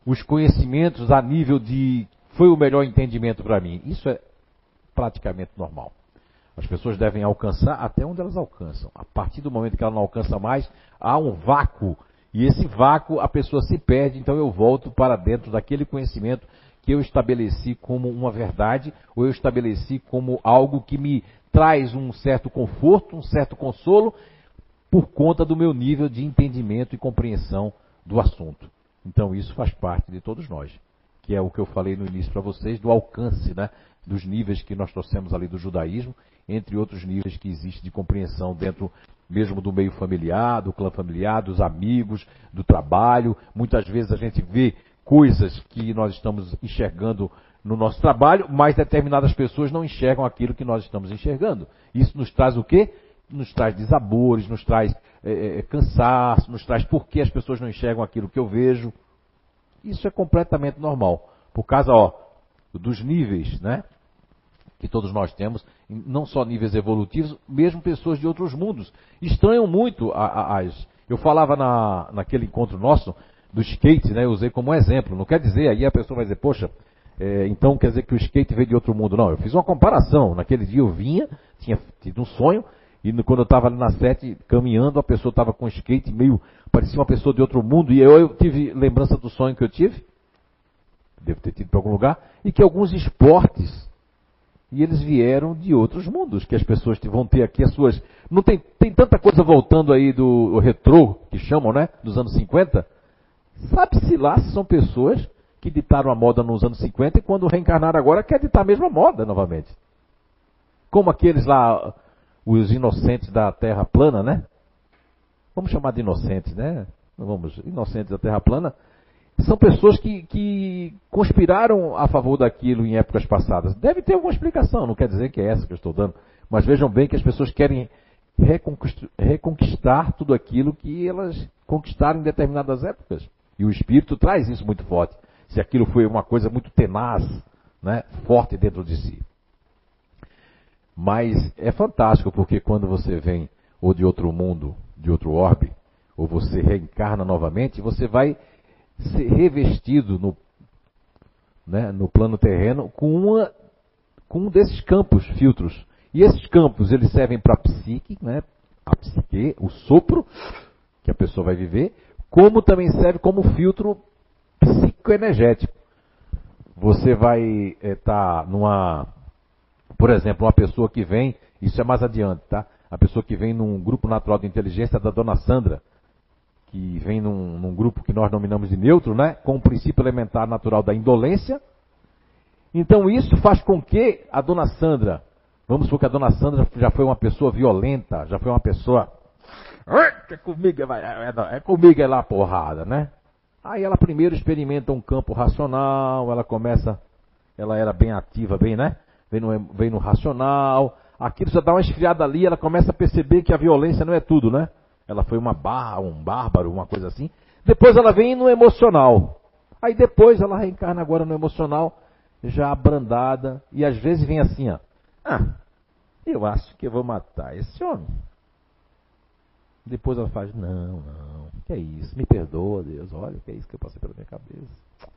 os conhecimentos a nível de foi o melhor entendimento para mim. Isso é praticamente normal. As pessoas devem alcançar até onde elas alcançam. A partir do momento que ela não alcança mais, há um vácuo e esse vácuo a pessoa se perde, então eu volto para dentro daquele conhecimento que eu estabeleci como uma verdade, ou eu estabeleci como algo que me traz um certo conforto, um certo consolo, por conta do meu nível de entendimento e compreensão do assunto. Então isso faz parte de todos nós, que é o que eu falei no início para vocês do alcance, né, dos níveis que nós trouxemos ali do judaísmo, entre outros níveis que existe de compreensão dentro mesmo do meio familiar, do clã familiar, dos amigos, do trabalho. Muitas vezes a gente vê coisas que nós estamos enxergando no nosso trabalho, mas determinadas pessoas não enxergam aquilo que nós estamos enxergando. Isso nos traz o quê? Nos traz desabores, nos traz é, é, cansaço, nos traz por que as pessoas não enxergam aquilo que eu vejo. Isso é completamente normal. Por causa, ó, dos níveis, né? Que todos nós temos, não só níveis evolutivos, mesmo pessoas de outros mundos. Estranham muito as. Eu falava na, naquele encontro nosso do skate, né? Eu usei como exemplo. Não quer dizer, aí a pessoa vai dizer, poxa, é, então quer dizer que o skate veio de outro mundo. Não, eu fiz uma comparação. Naquele dia eu vinha, tinha tido um sonho, e quando eu estava ali na sete caminhando, a pessoa estava com skate meio, parecia uma pessoa de outro mundo, e eu, eu tive lembrança do sonho que eu tive, devo ter tido para algum lugar, e que alguns esportes, e eles vieram de outros mundos, que as pessoas vão ter aqui as suas. Não tem, tem tanta coisa voltando aí do retrô, que chamam, né? Dos anos 50. Sabe-se lá se são pessoas que ditaram a moda nos anos 50 e quando reencarnaram agora quer ditar a mesma moda novamente. Como aqueles lá, os inocentes da Terra plana, né? Vamos chamar de inocentes, né? Vamos, inocentes da Terra plana. São pessoas que, que conspiraram a favor daquilo em épocas passadas. Deve ter alguma explicação, não quer dizer que é essa que eu estou dando. Mas vejam bem que as pessoas querem reconquistar tudo aquilo que elas conquistaram em determinadas épocas. E o espírito traz isso muito forte se aquilo foi uma coisa muito tenaz, né, forte dentro de si. Mas é fantástico porque quando você vem ou de outro mundo, de outro orbe, ou você reencarna novamente, você vai ser revestido no, né, no plano terreno com, uma, com um desses campos, filtros. E esses campos, eles servem para a psique, né, a psique, o sopro que a pessoa vai viver, como também serve como filtro psicoenergético. Você vai estar é, tá numa, por exemplo, uma pessoa que vem, isso é mais adiante, tá? A pessoa que vem num grupo natural de inteligência da dona Sandra, que vem num, num grupo que nós nominamos de neutro, né? Com o princípio elementar natural da indolência. Então isso faz com que a dona Sandra, vamos supor que a dona Sandra já foi uma pessoa violenta, já foi uma pessoa. É comigo, é, é, é comigo é lá porrada, né? Aí ela primeiro experimenta um campo racional, ela começa, ela era bem ativa, bem, né? Vem no, vem no racional, aquilo já dá uma esfriada ali, ela começa a perceber que a violência não é tudo, né? Ela foi uma barra, um bárbaro, uma coisa assim. Depois ela vem no emocional. Aí depois ela reencarna agora no emocional, já abrandada, e às vezes vem assim, ó. Ah, eu acho que eu vou matar esse homem. Depois ela faz, não, não, que é isso, me perdoa, Deus, olha, que é isso que eu passei pela minha cabeça.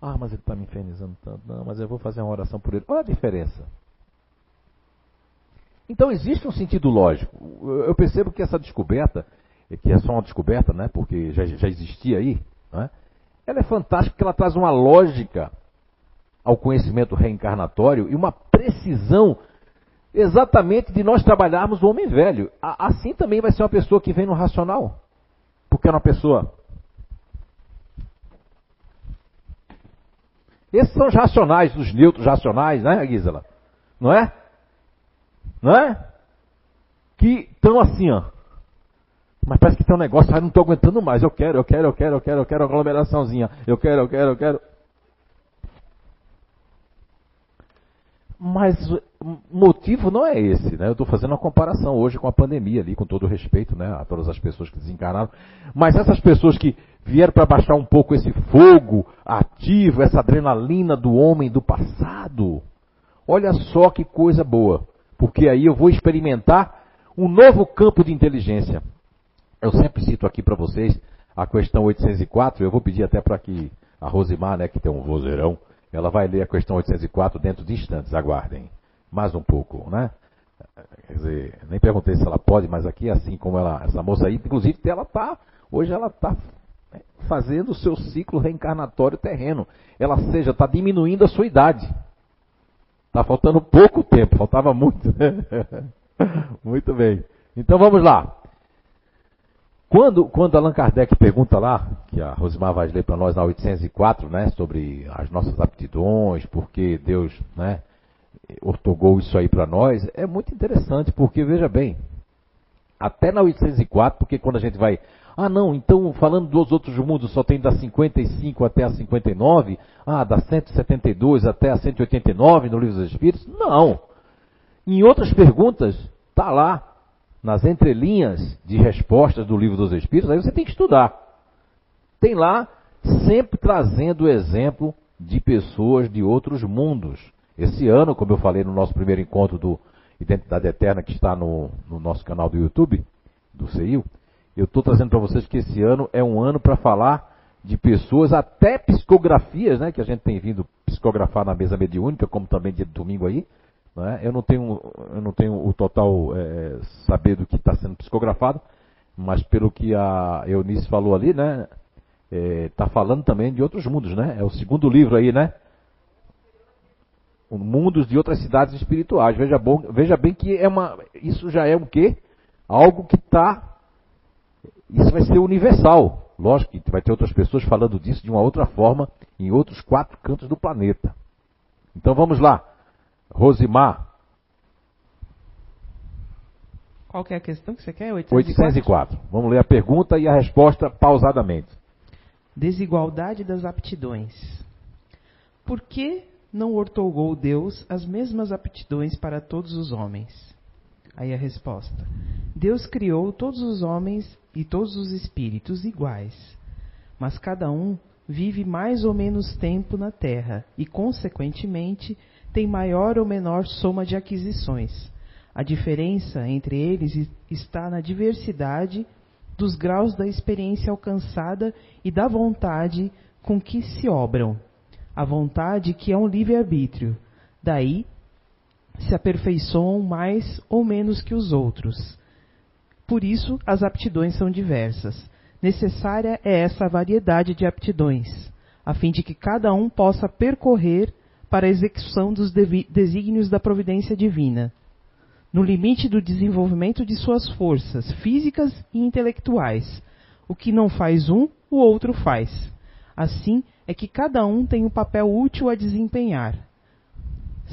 Ah, mas ele está me infernizando tanto. Não, mas eu vou fazer uma oração por ele. Olha a diferença. Então existe um sentido lógico. Eu percebo que essa descoberta, que é só uma descoberta, né, porque já, já existia aí, né, ela é fantástica porque ela traz uma lógica ao conhecimento reencarnatório e uma precisão exatamente de nós trabalharmos o homem velho. Assim também vai ser uma pessoa que vem no racional. Porque é uma pessoa. Esses são os racionais, os neutros racionais, né, Gisela? Não é? Não é? Que estão assim, ó. Mas parece que tem um negócio, ah, não estou aguentando mais. Eu quero, eu quero, eu quero, eu quero, eu quero aglomeraçãozinha. Eu quero, eu quero, eu quero. Mas o motivo não é esse, né? Eu estou fazendo uma comparação hoje com a pandemia ali, com todo respeito, né, a todas as pessoas que desencarnaram. Mas essas pessoas que vieram para baixar um pouco esse fogo ativo, essa adrenalina do homem do passado, olha só que coisa boa, porque aí eu vou experimentar um novo campo de inteligência. Eu sempre cito aqui para vocês a questão 804, eu vou pedir até para que a Rosimar, né, que tem um vozeirão, ela vai ler a questão 804 dentro de instantes, aguardem. Mais um pouco, né? Quer dizer, nem perguntei se ela pode, mas aqui, assim como ela, essa moça aí, inclusive, ela tá, hoje ela está fazendo o seu ciclo reencarnatório terreno. Ela seja, está diminuindo a sua idade. Está faltando pouco tempo, faltava muito, né? Muito bem. Então vamos lá. Quando, quando Allan Kardec pergunta lá, que a Rosimar vai ler para nós na 804, né, sobre as nossas aptidões, porque Deus, né, ortogou isso aí para nós, é muito interessante, porque veja bem, até na 804, porque quando a gente vai, ah não, então falando dos outros mundos só tem da 55 até a 59, ah, da 172 até a 189 no Livro dos Espíritos, não. Em outras perguntas, está lá, nas entrelinhas de respostas do livro dos Espíritos, aí você tem que estudar. Tem lá sempre trazendo o exemplo de pessoas de outros mundos. Esse ano, como eu falei no nosso primeiro encontro do Identidade Eterna, que está no, no nosso canal do YouTube, do CEIU, eu estou trazendo para vocês que esse ano é um ano para falar de pessoas, até psicografias, né, que a gente tem vindo psicografar na mesa mediúnica, como também dia de domingo aí, né? Eu, não tenho, eu não tenho o total é, saber do que está sendo psicografado, mas pelo que a Eunice falou ali, né? Está é, falando também de outros mundos, né? É o segundo livro aí, né? Mundos de outras cidades espirituais. Veja, bom, veja bem que é uma, isso já é o quê? Algo que está. Isso vai ser universal. Lógico que vai ter outras pessoas falando disso de uma outra forma em outros quatro cantos do planeta. Então vamos lá. Rosimar. Qual que é a questão que você quer? 804? 804. Vamos ler a pergunta e a resposta pausadamente. Desigualdade das aptidões. Por que não ortogou Deus as mesmas aptidões para todos os homens? Aí a resposta: Deus criou todos os homens e todos os espíritos iguais, mas cada um vive mais ou menos tempo na terra e, consequentemente, tem maior ou menor soma de aquisições. A diferença entre eles está na diversidade dos graus da experiência alcançada e da vontade com que se obram. A vontade que é um livre-arbítrio. Daí se aperfeiçoam mais ou menos que os outros. Por isso, as aptidões são diversas. Necessária é essa variedade de aptidões, a fim de que cada um possa percorrer para a execução dos desígnios da providência divina, no limite do desenvolvimento de suas forças físicas e intelectuais. O que não faz um, o outro faz. Assim é que cada um tem um papel útil a desempenhar,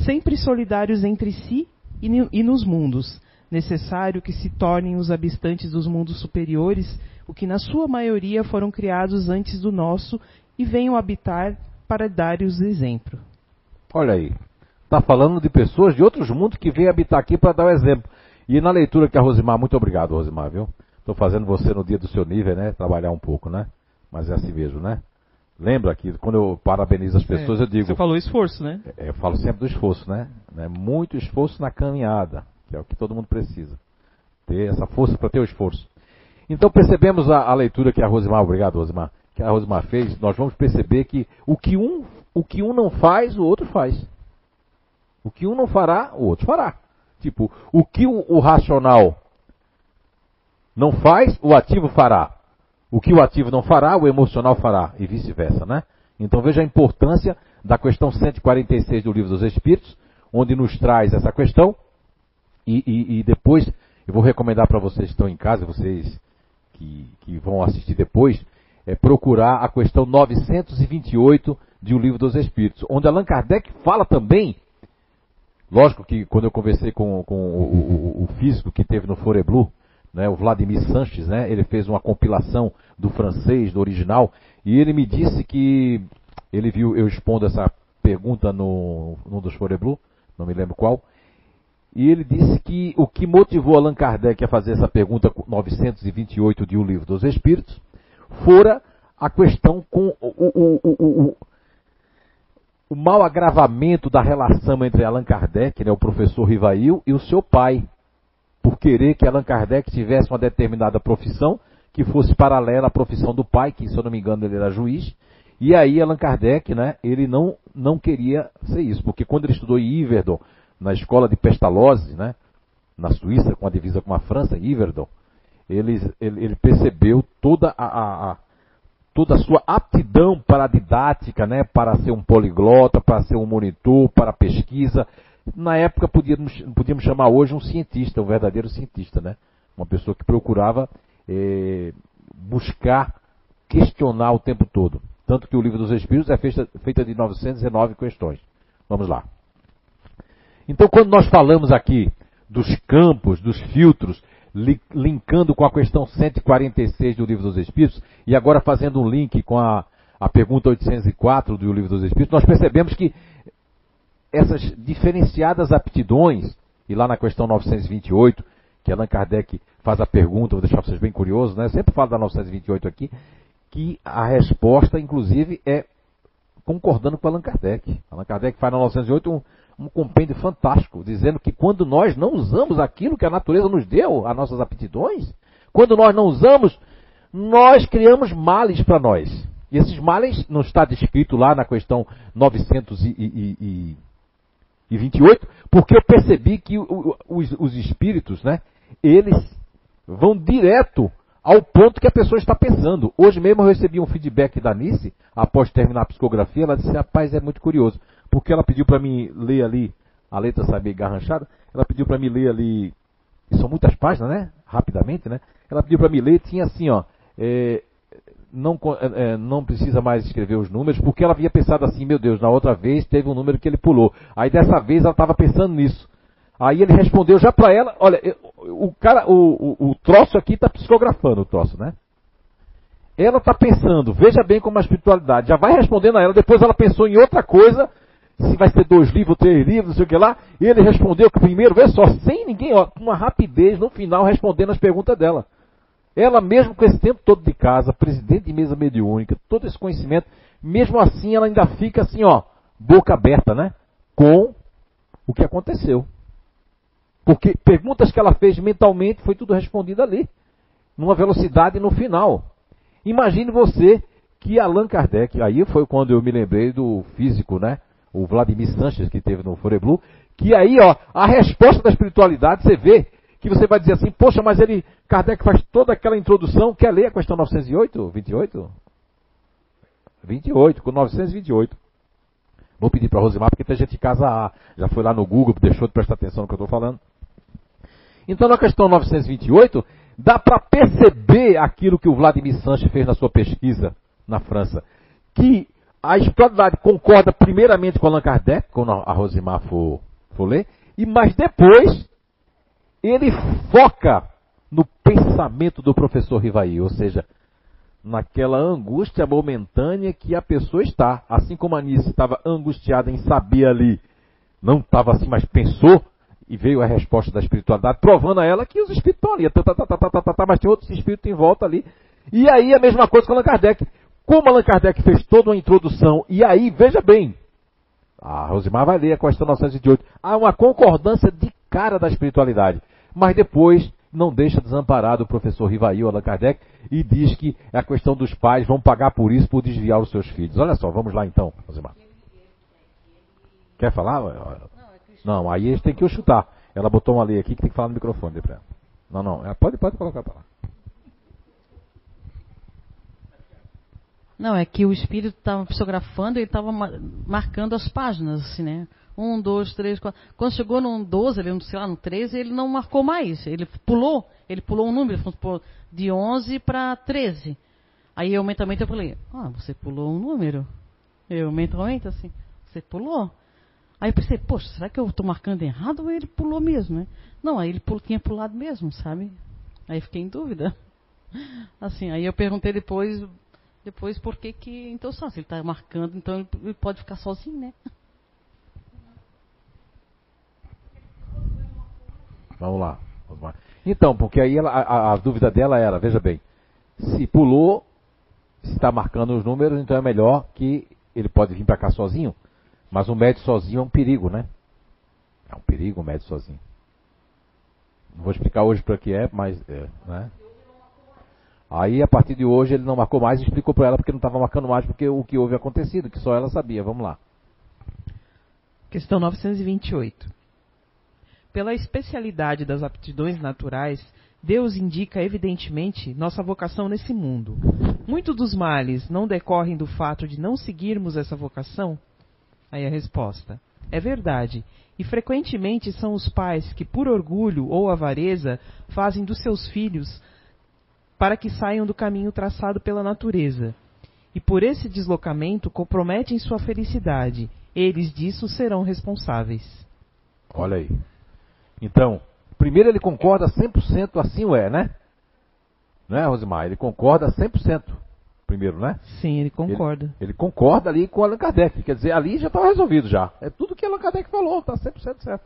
sempre solidários entre si e nos mundos. Necessário que se tornem os habitantes dos mundos superiores, o que na sua maioria foram criados antes do nosso e venham habitar para dar-lhes exemplo. Olha aí. Está falando de pessoas de outros mundos que vêm habitar aqui para dar o um exemplo. E na leitura que a Rosimar, muito obrigado, Rosimar, viu? Estou fazendo você no dia do seu nível, né? Trabalhar um pouco, né? Mas é assim mesmo, né? Lembra que quando eu parabenizo as pessoas, é, eu digo. Você falou esforço, né? É, eu falo sempre do esforço, né? É muito esforço na caminhada, que é o que todo mundo precisa. Ter essa força para ter o esforço. Então percebemos a, a, leitura que a Rosimar, obrigado, Rosimar, que a Rosimar fez, nós vamos perceber que o que um o que um não faz, o outro faz. O que um não fará, o outro fará. Tipo, o que o, o racional não faz, o ativo fará. O que o ativo não fará, o emocional fará. E vice-versa, né? Então veja a importância da questão 146 do Livro dos Espíritos, onde nos traz essa questão. E, e, e depois, eu vou recomendar para vocês que estão em casa, vocês que, que vão assistir depois, é, procurar a questão 928 de O Livro dos Espíritos, onde Allan Kardec fala também, lógico que quando eu conversei com, com o, o, o, físico que teve no Foreblu, né, o Vladimir Sanches, né, ele fez uma compilação do francês, do original, e ele me disse que ele viu eu expondo essa pergunta no, no dos Foreblu, não me lembro qual, e ele disse que o que motivou Allan Kardec a fazer essa pergunta 928 de O Livro dos Espíritos fora a questão com o, o, o, o mau agravamento da relação entre Allan Kardec, né, o professor Rivail, e o seu pai, por querer que Allan Kardec tivesse uma determinada profissão que fosse paralela à profissão do pai, que se eu não me engano ele era juiz, e aí Allan Kardec, né, ele não, não queria ser isso, porque quando ele estudou em Iverdon, na escola de Pestalozzi, né, na Suíça, com a divisa com a França, Iverdon, ele, ele, ele percebeu toda a, a, a, toda a sua aptidão para a didática, né, para ser um poliglota, para ser um monitor, para a pesquisa. Na época podíamos, podíamos chamar hoje um cientista, um verdadeiro cientista, né? Uma pessoa que procurava é, buscar questionar o tempo todo. Tanto que o livro dos Espíritos é feita, feita de 909 questões. Vamos lá. Então, quando nós falamos aqui dos campos, dos filtros, linkando com a questão 146 do livro dos Espíritos, e agora fazendo um link com a, a pergunta 804 do livro dos Espíritos, nós percebemos que essas diferenciadas aptidões, e lá na questão 928, que Allan Kardec faz a pergunta, vou deixar vocês bem curiosos, né? Eu sempre falo da 928 aqui, que a resposta, inclusive, é concordando com Allan Kardec. Allan Kardec faz na 908 um, um compêndio fantástico, dizendo que quando nós não usamos aquilo que a natureza nos deu, as nossas aptidões, quando nós não usamos, nós criamos males para nós. E esses males não está descrito lá na questão 928, porque eu percebi que os, os espíritos, né, eles vão direto ao ponto que a pessoa está pensando. Hoje mesmo eu recebi um feedback da Nice, após terminar a psicografia, ela disse, rapaz, é muito curioso, porque ela pediu para mim ler ali, a letra sabe garranchada, ela pediu para mim ler ali, são muitas páginas, né? Rapidamente, né? Ela pediu para mim ler, tinha assim, ó, é, não, é, não precisa mais escrever os números, porque ela havia pensado assim, meu Deus, na outra vez teve um número que ele pulou. Aí dessa vez ela estava pensando nisso. Aí ele respondeu já para ela, olha, o cara, o, o, o troço aqui está psicografando o troço, né? Ela está pensando, veja bem como a espiritualidade, já vai respondendo a ela, depois ela pensou em outra coisa, se vai ser dois livros, três livros, não sei o que lá, e ele respondeu que primeiro, vê só, sem ninguém, ó, com uma rapidez no final respondendo as perguntas dela. Ela mesmo com esse tempo todo de casa, presidente de mesa mediúnica, todo esse conhecimento, mesmo assim ela ainda fica assim, ó, boca aberta, né? Com o que aconteceu. Porque perguntas que ela fez mentalmente foi tudo respondido ali, numa velocidade no final. Imagine você que Allan Kardec, aí foi quando eu me lembrei do físico, né? O Vladimir Sanches que teve no Foreblu, que aí, ó, a resposta da espiritualidade, você vê que você vai dizer assim, poxa, mas ele, Kardec faz toda aquela introdução, quer ler a questão 908, 28? 28, com 928. Vou pedir para Rosimar, porque tem gente de casa já foi lá no Google, deixou de prestar atenção no que eu estou falando. Então, na questão 928, dá para perceber aquilo que o Vladimir Sanches fez na sua pesquisa na França. Que a espiritualidade concorda primeiramente com Allan Kardec, quando a Rosimar for, for ler, e mas depois ele foca no pensamento do professor Rivaí, ou seja, naquela angústia momentânea que a pessoa está. Assim como a Anice estava angustiada em saber ali, não estava assim, mas pensou, e veio a resposta da espiritualidade, provando a ela que os espíritos estão ali, tá, tá, tá, tá, tá, tá, mas tem outros espíritos em volta ali. E aí a mesma coisa com Allan Kardec. Como Allan Kardec fez toda uma introdução, e aí, veja bem, a Rosimar vai ler a questão 908, há uma concordância de cara da espiritualidade. Mas depois não deixa desamparado o professor Rivail Allan Kardec e diz que é a questão dos pais vão pagar por isso, por desviar os seus filhos. Olha só, vamos lá então, Rosimar. Quer falar? Não, aí eles têm que eu chutar. Ela botou uma lei aqui que tem que falar no microfone para ela. Não, não, pode, pode colocar para lá. Não, é que o espírito estava psicografando e estava marcando as páginas, assim, né? Um, dois, três, quatro. Quando chegou no 12, ele, sei lá, no 13, ele não marcou mais. Ele pulou, ele pulou um número, de 11 para 13. Aí eu mentalmente eu falei, ah, você pulou um número. Eu mentalmente assim, você pulou. Aí eu pensei, poxa, será que eu estou marcando errado ou ele pulou mesmo, né? Não, aí ele pulou, tinha pulado mesmo, sabe? Aí fiquei em dúvida. Assim, aí eu perguntei depois, depois por que que, então só, se ele está marcando, então ele pode ficar sozinho, né? Vamos lá. Então, porque aí ela, a, a, dúvida dela era, veja bem, se pulou, está marcando os números, então é melhor que ele pode vir para cá sozinho. Mas um médico sozinho é um perigo, né? É um perigo um médico sozinho. Não vou explicar hoje para que é, mas é, né? Aí a partir de hoje ele não marcou mais e explicou para ela porque não estava marcando mais porque o que houve acontecido, que só ela sabia. Vamos lá. Questão 928. Pela especialidade das aptidões naturais, Deus indica evidentemente nossa vocação nesse mundo. Muitos dos males não decorrem do fato de não seguirmos essa vocação? Aí a resposta: é verdade. E frequentemente são os pais que, por orgulho ou avareza, fazem dos seus filhos para que saiam do caminho traçado pela natureza. E por esse deslocamento comprometem sua felicidade. Eles disso serão responsáveis. Olha aí. Então, primeiro ele concorda 100% assim o é, né? Não é, Rosimar? Ele concorda 100%. Primeiro, né? Sim, ele concorda. Ele, ele concorda ali com Allan Kardec. Quer dizer, ali já estava resolvido já. É tudo que Allan Kardec falou, está 100% certo.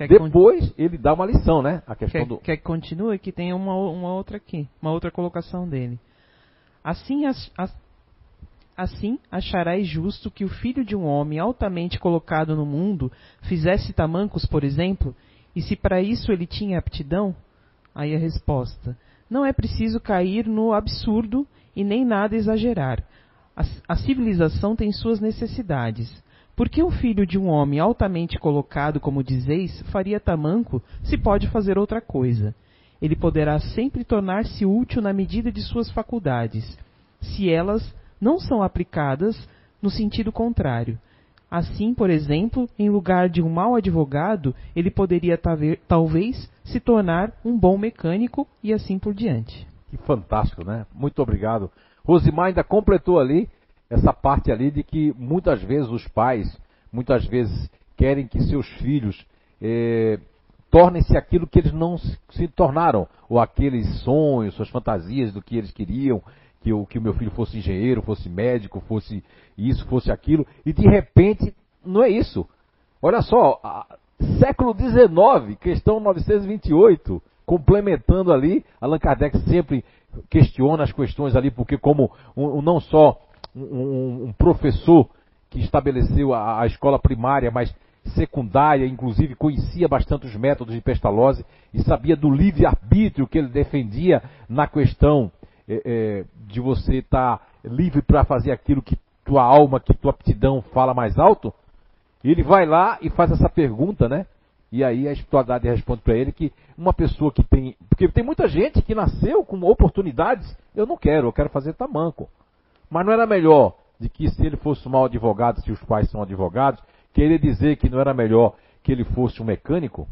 Quer que Depois ele dá uma lição, né? A questão Quer, do. quer que continue? Que tem uma, uma outra aqui, uma outra colocação dele. Assim, as- as- assim acharás justo que o filho de um homem altamente colocado no mundo fizesse tamancos, por exemplo, e se para isso ele tinha aptidão? Aí a resposta: não é preciso cair no absurdo e nem nada exagerar. A, a civilização tem suas necessidades. Por que o filho de um homem altamente colocado, como dizeis, faria tamanco se pode fazer outra coisa? Ele poderá sempre tornar-se útil na medida de suas faculdades, se elas não são aplicadas no sentido contrário. Assim, por exemplo, em lugar de um mau advogado, ele poderia tave- talvez se tornar um bom mecânico e assim por diante. Que fantástico, né? Muito obrigado. Rosimar ainda completou ali essa parte ali de que muitas vezes os pais, muitas vezes querem que seus filhos eh, tornem-se aquilo que eles não se tornaram, ou aqueles sonhos, suas fantasias do que eles queriam, que o, que o meu filho fosse engenheiro, fosse médico, fosse isso, fosse aquilo, e de repente não é isso. Olha só, a- século XIX, questão 928, complementando ali, Allan Kardec sempre questiona as questões ali, porque como um, um- não só um, um- professor que estabeleceu a, a escola primária, mas secundária, inclusive conhecia bastante os métodos de Pestalozzi e sabia do livre-arbítrio que ele defendia na questão eh, eh, de você estar livre para fazer aquilo que tua alma, que tua aptidão fala mais alto, ele vai lá e faz essa pergunta, né? E aí a espiritualidade responde para ele que uma pessoa que tem. Porque tem muita gente que nasceu com oportunidades, eu não quero, eu quero fazer tamanco. Mas não era melhor de que se ele fosse um mau advogado, se os pais são advogados, querer dizer que não era melhor que ele fosse um mecânico?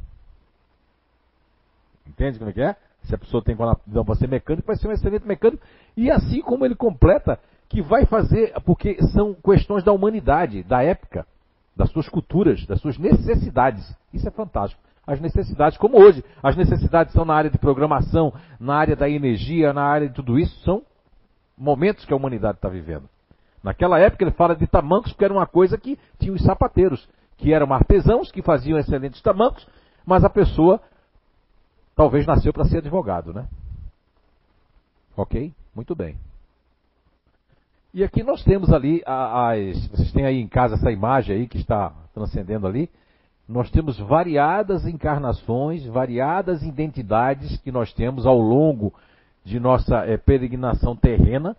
Entende como é que é? Se a pessoa tem aptidão para ser mecânico, vai ser um excelente mecânico. E assim como ele completa, que vai fazer, porque são questões da humanidade, da época, das suas culturas, das suas necessidades. Isso é fantástico. As necessidades, como hoje, as necessidades são na área de programação, na área da energia, na área de tudo isso, são momentos que a humanidade está vivendo. Naquela época ele fala de tamancos, porque era uma coisa que tinha os sapateiros, que eram artesãos, que faziam excelentes tamancos, mas a pessoa talvez nasceu para ser advogado, né? Ok? Muito bem. E aqui nós temos ali as. Vocês têm aí em casa essa imagem aí que está transcendendo ali. Nós temos variadas encarnações, variadas identidades que nós temos ao longo de nossa eh, peregrinação terrena.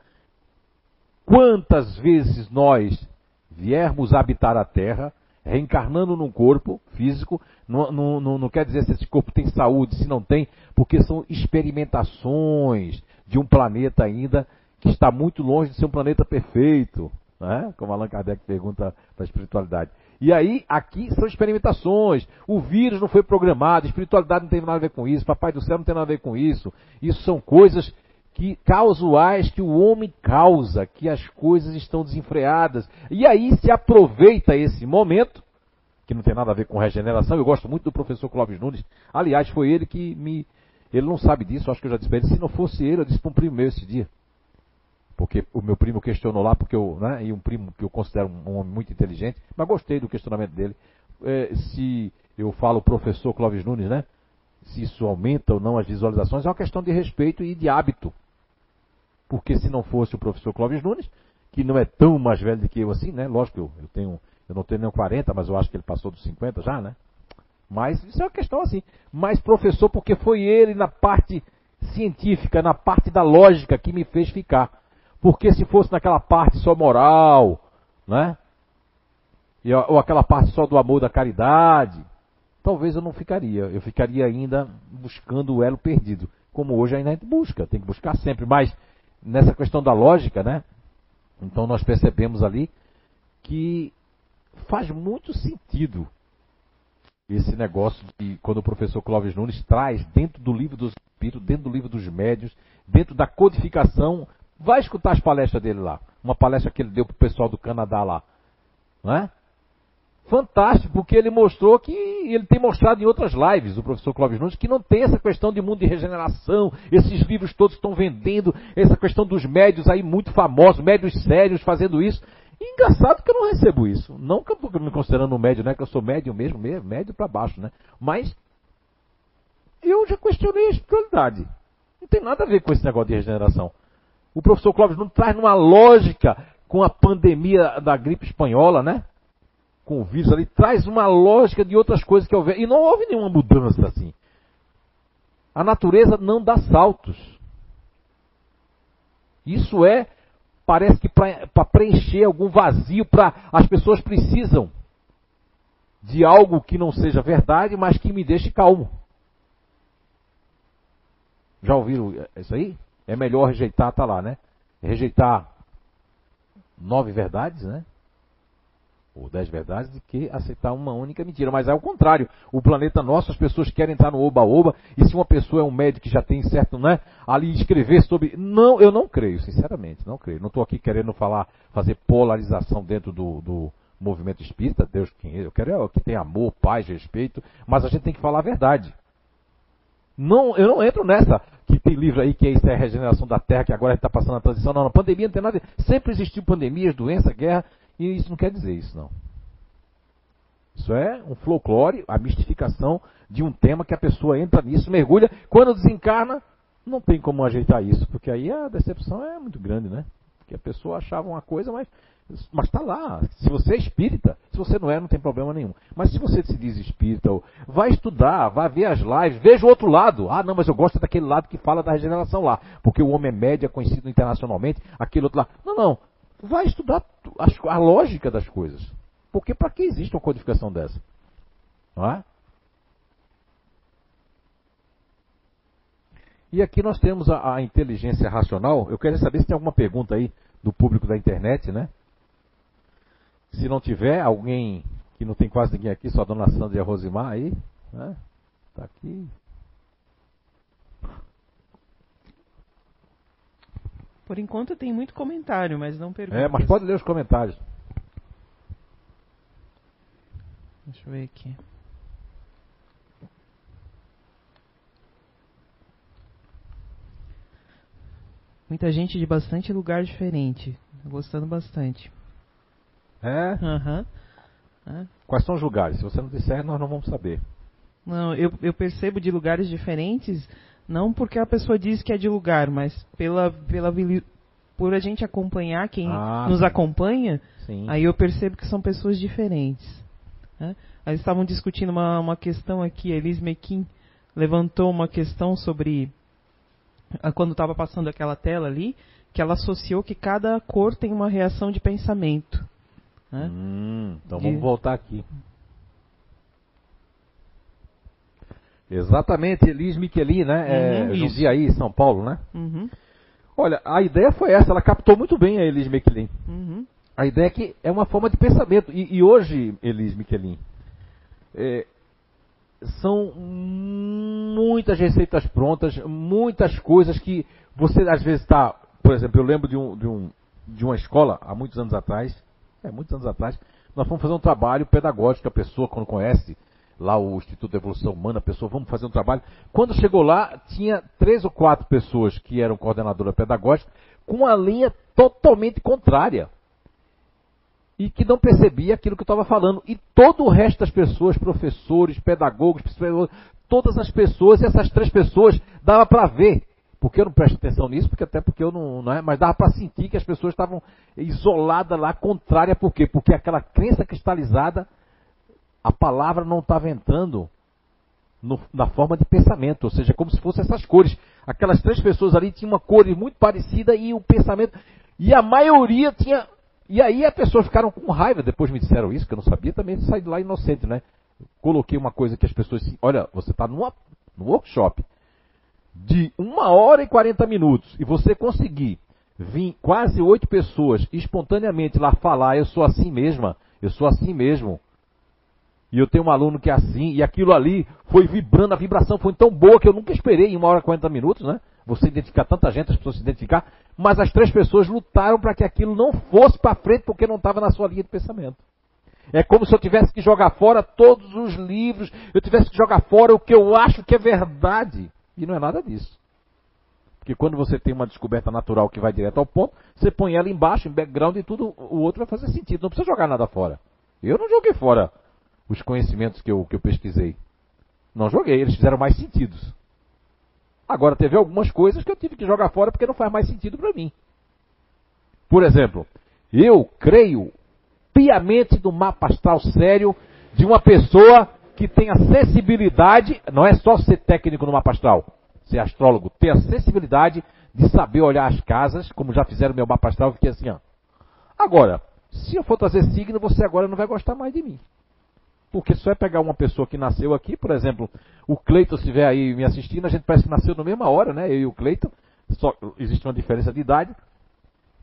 Quantas vezes nós viermos habitar a Terra, reencarnando num corpo físico, não, não- não- não quer dizer se esse corpo tem saúde, se não tem, porque são experimentações de um planeta ainda que está muito longe de ser um planeta perfeito, né? como Allan Kardec pergunta para a espiritualidade. E aí, aqui são experimentações. O vírus não foi programado, espiritualidade não tem nada a ver com isso, Papai do Céu não tem nada a ver com isso. Isso são coisas que casuais que o homem causa, que as coisas estão desenfreadas. E aí se aproveita esse momento, que não tem nada a ver com regeneração. Eu gosto muito do professor Clóvis Nunes. Aliás, foi ele que me. Ele não sabe disso, acho que eu já disse para ele. Se não fosse ele, eu disse para um primo meu esse dia. Porque o meu primo questionou lá, porque eu, né, e um primo que eu considero um homem muito inteligente, mas gostei do questionamento dele. É, se eu falo professor Clóvis Nunes, né? Se isso aumenta ou não as visualizações, é uma questão de respeito e de hábito. Porque se não fosse o professor Clóvis Nunes, que não é tão mais velho do que eu assim, né? Lógico que eu, eu tenho, eu não tenho nem 40, mas eu acho que ele passou dos 50 já, né? Mas isso é uma questão assim. Mas professor, porque foi ele na parte científica, na parte da lógica que me fez ficar. Porque se fosse naquela parte só moral, né? E, ou aquela parte só do amor da caridade, talvez eu não ficaria. Eu ficaria ainda buscando o elo perdido. Como hoje ainda a gente busca, tem que buscar sempre. Mas nessa questão da lógica, né? Então nós percebemos ali que faz muito sentido esse negócio de quando o professor Clóvis Nunes traz dentro do livro dos espíritos, dentro do livro dos médios, dentro da codificação. Vai escutar as palestras dele lá. Uma palestra que ele deu para o pessoal do Canadá lá. Não é? Fantástico, porque ele mostrou que ele tem mostrado em outras lives, o professor Clóvis Nunes, que não tem essa questão de mundo de regeneração, esses livros todos estão vendendo, essa questão dos médios aí muito famosos, médios sérios fazendo isso. E engraçado que eu não recebo isso. Não que eu estou me considerando um médio, né? Que eu sou médio mesmo, médio para baixo, né? Mas eu já questionei a espiritualidade. Não tem nada a ver com esse negócio de regeneração. O professor Clóvis não traz numa lógica com a pandemia da gripe espanhola, né? Com o vírus ali, traz uma lógica de outras coisas que houver. E não houve nenhuma mudança assim. A natureza não dá saltos. Isso é, parece que para preencher algum vazio, para as pessoas precisam de algo que não seja verdade, mas que me deixe calmo. Já ouviram isso aí? É melhor rejeitar, tá lá, né? Rejeitar nove verdades, né? Ou dez verdades, do que aceitar uma única mentira. Mas é o contrário. O planeta nosso, as pessoas querem entrar no oba-oba, e se uma pessoa é um médico que já tem certo, né? Ali escrever sobre. Não, eu não creio, sinceramente, não creio. Não estou aqui querendo falar, fazer polarização dentro do, do movimento espírita, Deus quem eu quero é que tem amor, paz, respeito, mas a gente tem que falar a verdade. Não, eu não entro nessa livro aí que é isso é a regeneração da Terra, que agora está passando a transição. Não, não, pandemia não tem nada. Sempre existiu pandemias, doença, guerra, e isso não quer dizer isso, não. Isso é um folclore, a mistificação de um tema que a pessoa entra nisso, mergulha. Quando desencarna, não tem como ajeitar isso, porque aí a decepção é muito grande, né? Porque a pessoa achava uma coisa, mas mas está lá. Se você é espírita, se você não é, não tem problema nenhum. Mas se você se diz espírita, vai estudar, vai ver as lives, veja o outro lado. Ah, não, mas eu gosto daquele lado que fala da regeneração lá. Porque o homem é médio, é conhecido internacionalmente, aquele outro lá. Não, não. Vai estudar a lógica das coisas. Porque para que existe uma codificação dessa? Não é? E aqui nós temos a, a inteligência racional. Eu quero saber se tem alguma pergunta aí do público da internet, né? Se não tiver alguém que não tem quase ninguém aqui, só a dona Sandra e a Rosimar aí, né? Tá aqui. Por enquanto tem muito comentário, mas não pergunta. É, mas pode ler os comentários. Deixa eu ver aqui. Muita gente de bastante lugar diferente. Gostando bastante. É? Aham. É. Quais são os lugares? Se você não disser, nós não vamos saber. Não, eu, eu percebo de lugares diferentes, não porque a pessoa diz que é de lugar, mas pela, pela por a gente acompanhar quem Ah, nos acompanha, Sim. aí eu percebo que são pessoas diferentes. Né? Eles estavam discutindo uma, uma questão aqui, a Elis Mequim levantou uma questão sobre quando estava passando aquela tela ali, que ela associou que cada cor tem uma reação de pensamento. Né? Hum, então De- vamos voltar aqui. Exatamente, Elis Miquelin, né? É, Uhum. Jundiaí, São Paulo, né? Uhum, Olha, a ideia foi essa, ela captou muito bem a Elis Miquelin. uhum, A ideia é que é uma forma de pensamento. E, e hoje, Elis Miquelin, é, são muitas receitas prontas, muitas coisas que você às vezes está. Por exemplo, eu lembro de, um, de, um, de uma escola, há muitos anos atrás, é, muitos anos atrás, nós fomos fazer um trabalho pedagógico, a pessoa, quando conhece lá o Instituto de Evolução Humana, a pessoa, vamos fazer um trabalho. Quando chegou lá, tinha três ou quatro pessoas que eram coordenadora pedagógica, com uma linha totalmente contrária e que não percebia aquilo que eu estava falando. E todo o resto das pessoas, professores, pedagogos, psicólogos, todas as pessoas, essas três pessoas, dava para ver. Porque eu não presto atenção nisso, porque até porque eu não, não é, mas dava para sentir que as pessoas estavam isoladas lá, contrária, por quê? Porque aquela crença cristalizada, a palavra não estava entrando no- na forma de pensamento, ou seja, como se fossem essas cores. Aquelas três pessoas ali tinham uma cor muito parecida e o pensamento. E a maioria tinha. E aí as pessoas ficaram com raiva, depois me disseram isso, que eu não sabia, também saí de lá inocente, né? Coloquei uma coisa que as pessoas. Olha, você está num workshop de uma hora e 40 minutos e você conseguir vir quase oito pessoas espontaneamente lá falar, eu sou assim mesma, eu sou assim mesmo. E eu tenho um aluno que é assim, e aquilo ali foi vibrando, a vibração foi tão boa que eu nunca esperei em uma hora e 40 minutos, né? você identificar tanta gente, as pessoas se identificar, mas as três pessoas lutaram para que aquilo não fosse para frente porque não estava na sua linha de pensamento. É como se eu tivesse que jogar fora todos os livros, eu tivesse que jogar fora o que eu acho que é verdade. E não é nada disso. Porque quando você tem uma descoberta natural que vai direto ao ponto, você põe ela embaixo, em background e tudo, o outro vai fazer sentido. Não precisa jogar nada fora. Eu não joguei fora os conhecimentos que eu, que eu pesquisei. Não joguei, eles fizeram mais sentidos. Agora, teve algumas coisas que eu tive que jogar fora porque não faz mais sentido para mim. Por exemplo, eu creio piamente no mapa astral sério de uma pessoa que tem acessibilidade, não é só ser técnico no mapa astral, ser astrólogo, ter acessibilidade de saber olhar as casas, como já fizeram meu mapa astral, eu fiquei assim, ó. Agora, se eu for trazer signo, você agora não vai gostar mais de mim. Porque se você pegar uma pessoa que nasceu aqui, por exemplo, o Cleiton se estiver aí me assistindo, a gente parece que nasceu na mesma hora, né? Eu e o Cleiton, só existe uma diferença de idade.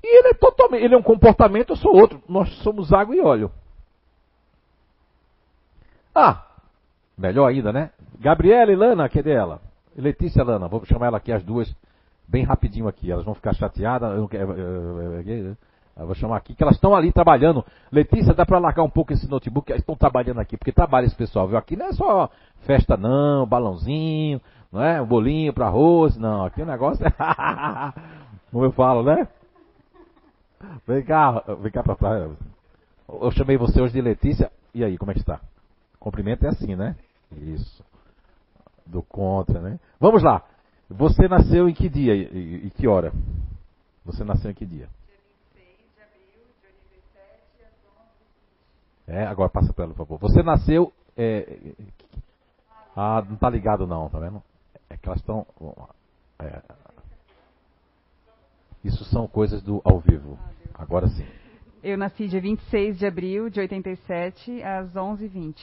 E ele é totalmente, ele é um comportamento, eu sou outro. Nós somos água e óleo. Ah, melhor ainda, né? Gabriela e Lana, cadê ela? Letícia Lana, vou chamar ela aqui as duas bem rapidinho aqui. Elas vão ficar chateadas. Eu, eu, eu, eu vou chamar aqui, que elas estão ali trabalhando. Letícia, dá para largar um pouco esse notebook? Elas estão trabalhando aqui, porque trabalha esse pessoal, viu? Aqui não é só festa não, balãozinho, não é? Um bolinho para arroz, não. Aqui o negócio é... Como eu falo, né? Vem cá, vem cá pra trás. Eu chamei você hoje de Letícia. E aí, como é que está? Cumprimento é assim, né? Isso. Do contra, né? Vamos lá. Você nasceu em que dia e, e que hora? Você nasceu em que dia? É, agora passa para ela, por favor. Você nasceu. É, ah, não tá ligado não, tá vendo? É que elas estão. É, isso são coisas do ao vivo. Agora sim. Eu nasci dia 26 de abril de 87 às 11h20.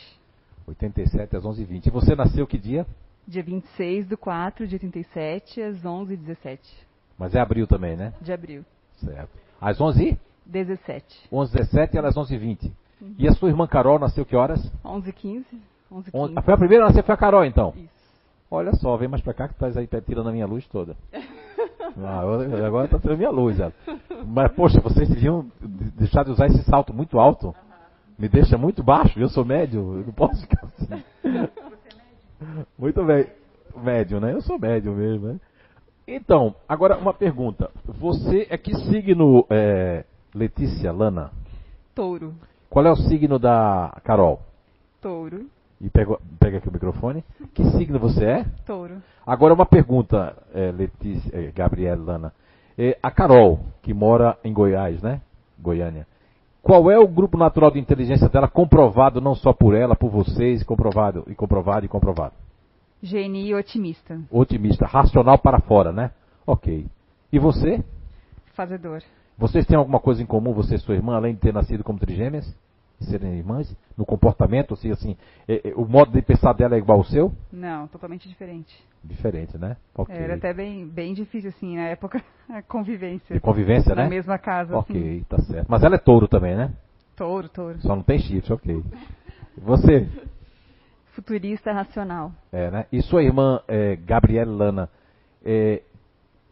87 às 11h20. E você nasceu que dia? Dia 26 do 4 de 87 às 11h17. Mas é abril também, né? De abril. Certo. Às 11 17. 11h17 e às 11h20. Uhum. E a sua irmã Carol nasceu que horas? 11h15. 11 15 Foi a primeira a nascer, foi a Carol então? Isso. Olha só, vem mais pra cá que tá aí tirando a minha luz toda. ah, agora tá tirando a minha luz. Ela. Mas, poxa, vocês deviam deixar de usar esse salto muito alto. Me deixa muito baixo, eu sou médio, eu não posso ficar assim. Você é médio? Muito bem. Médio, né? Eu sou médio mesmo, né? Então, agora uma pergunta. Você é que signo, é, Letícia, Lana? Touro. Qual é o signo da Carol? Touro. E pega, pega aqui o microfone. Que signo você é? Touro. Agora uma pergunta, é, Letícia, é, Gabriela, Lana. É, a Carol, que mora em Goiás, né? Goiânia. Qual é o grupo natural de inteligência dela comprovado não só por ela, por vocês, comprovado e comprovado e comprovado? GNI otimista. Otimista, racional para fora, né? Ok. E você? Fazedor. Vocês têm alguma coisa em comum, você e sua irmã, além de ter nascido como trigêmeas? serem irmãs? No comportamento, assim, assim é, é, o modo de pensar dela é igual ao seu? Não, totalmente diferente. Diferente, né? Okay. Era até bem, bem difícil, assim, na época, a convivência. De convivência, na né? Na mesma casa. Ok, assim. tá certo. Mas ela é touro também, né? Touro, touro. Só não tem chifre, ok. Você? Futurista racional. É, né? E sua irmã, é, Gabriela Lana, é,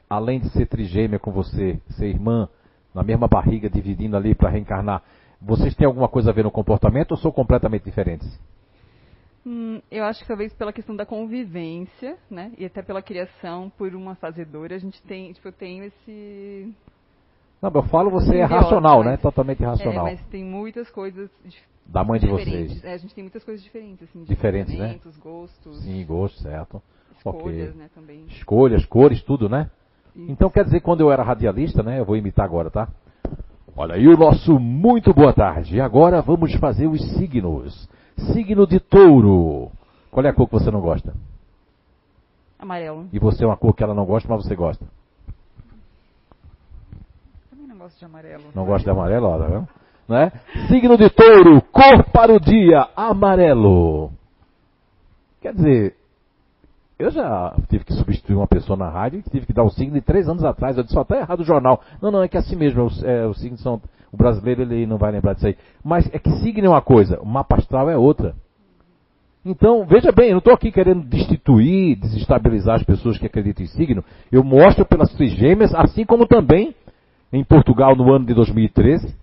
além de ser trigêmea com você, ser irmã, na mesma barriga, dividindo ali para reencarnar, vocês têm alguma coisa a ver no comportamento ou são completamente diferentes? Hum, eu acho que talvez pela questão da convivência, né? E até pela criação por uma fazedora, a gente tem, tipo, eu tenho esse. Não, eu falo você é racional, mas, né? Totalmente racional. É, mas tem muitas coisas da mãe de vocês. É, a gente tem muitas coisas diferentes, assim, diferentes, né? gostos. Sim, gostos, certo. Escolhas, okay. né, também. Escolhas, cores, tudo, né? Então quer dizer quando eu era radialista, né? Eu vou imitar agora, tá? Olha aí o nosso muito boa tarde. E agora vamos fazer os signos. Signo de touro. Qual é a cor que você não gosta? Amarelo. E você é uma cor que ela não gosta, mas você gosta? Também não gosto de amarelo. Não gosta de amarelo, ó, tá vendo? Não é? Signo de touro, cor para o dia, amarelo. Quer dizer, eu já tive que substituir uma pessoa na rádio e tive que dar o signo três anos atrás. Eu disse, só está errado o jornal. Não, não, é que é assim mesmo. É, os signos são. O brasileiro ele não vai lembrar disso aí. Mas é que signo é uma coisa, o mapa astral é outra. Então, veja bem, eu não estou aqui querendo destituir, desestabilizar as pessoas que acreditam em signo. Eu mostro pelas trigêmeas, assim como também em Portugal no ano de 2013,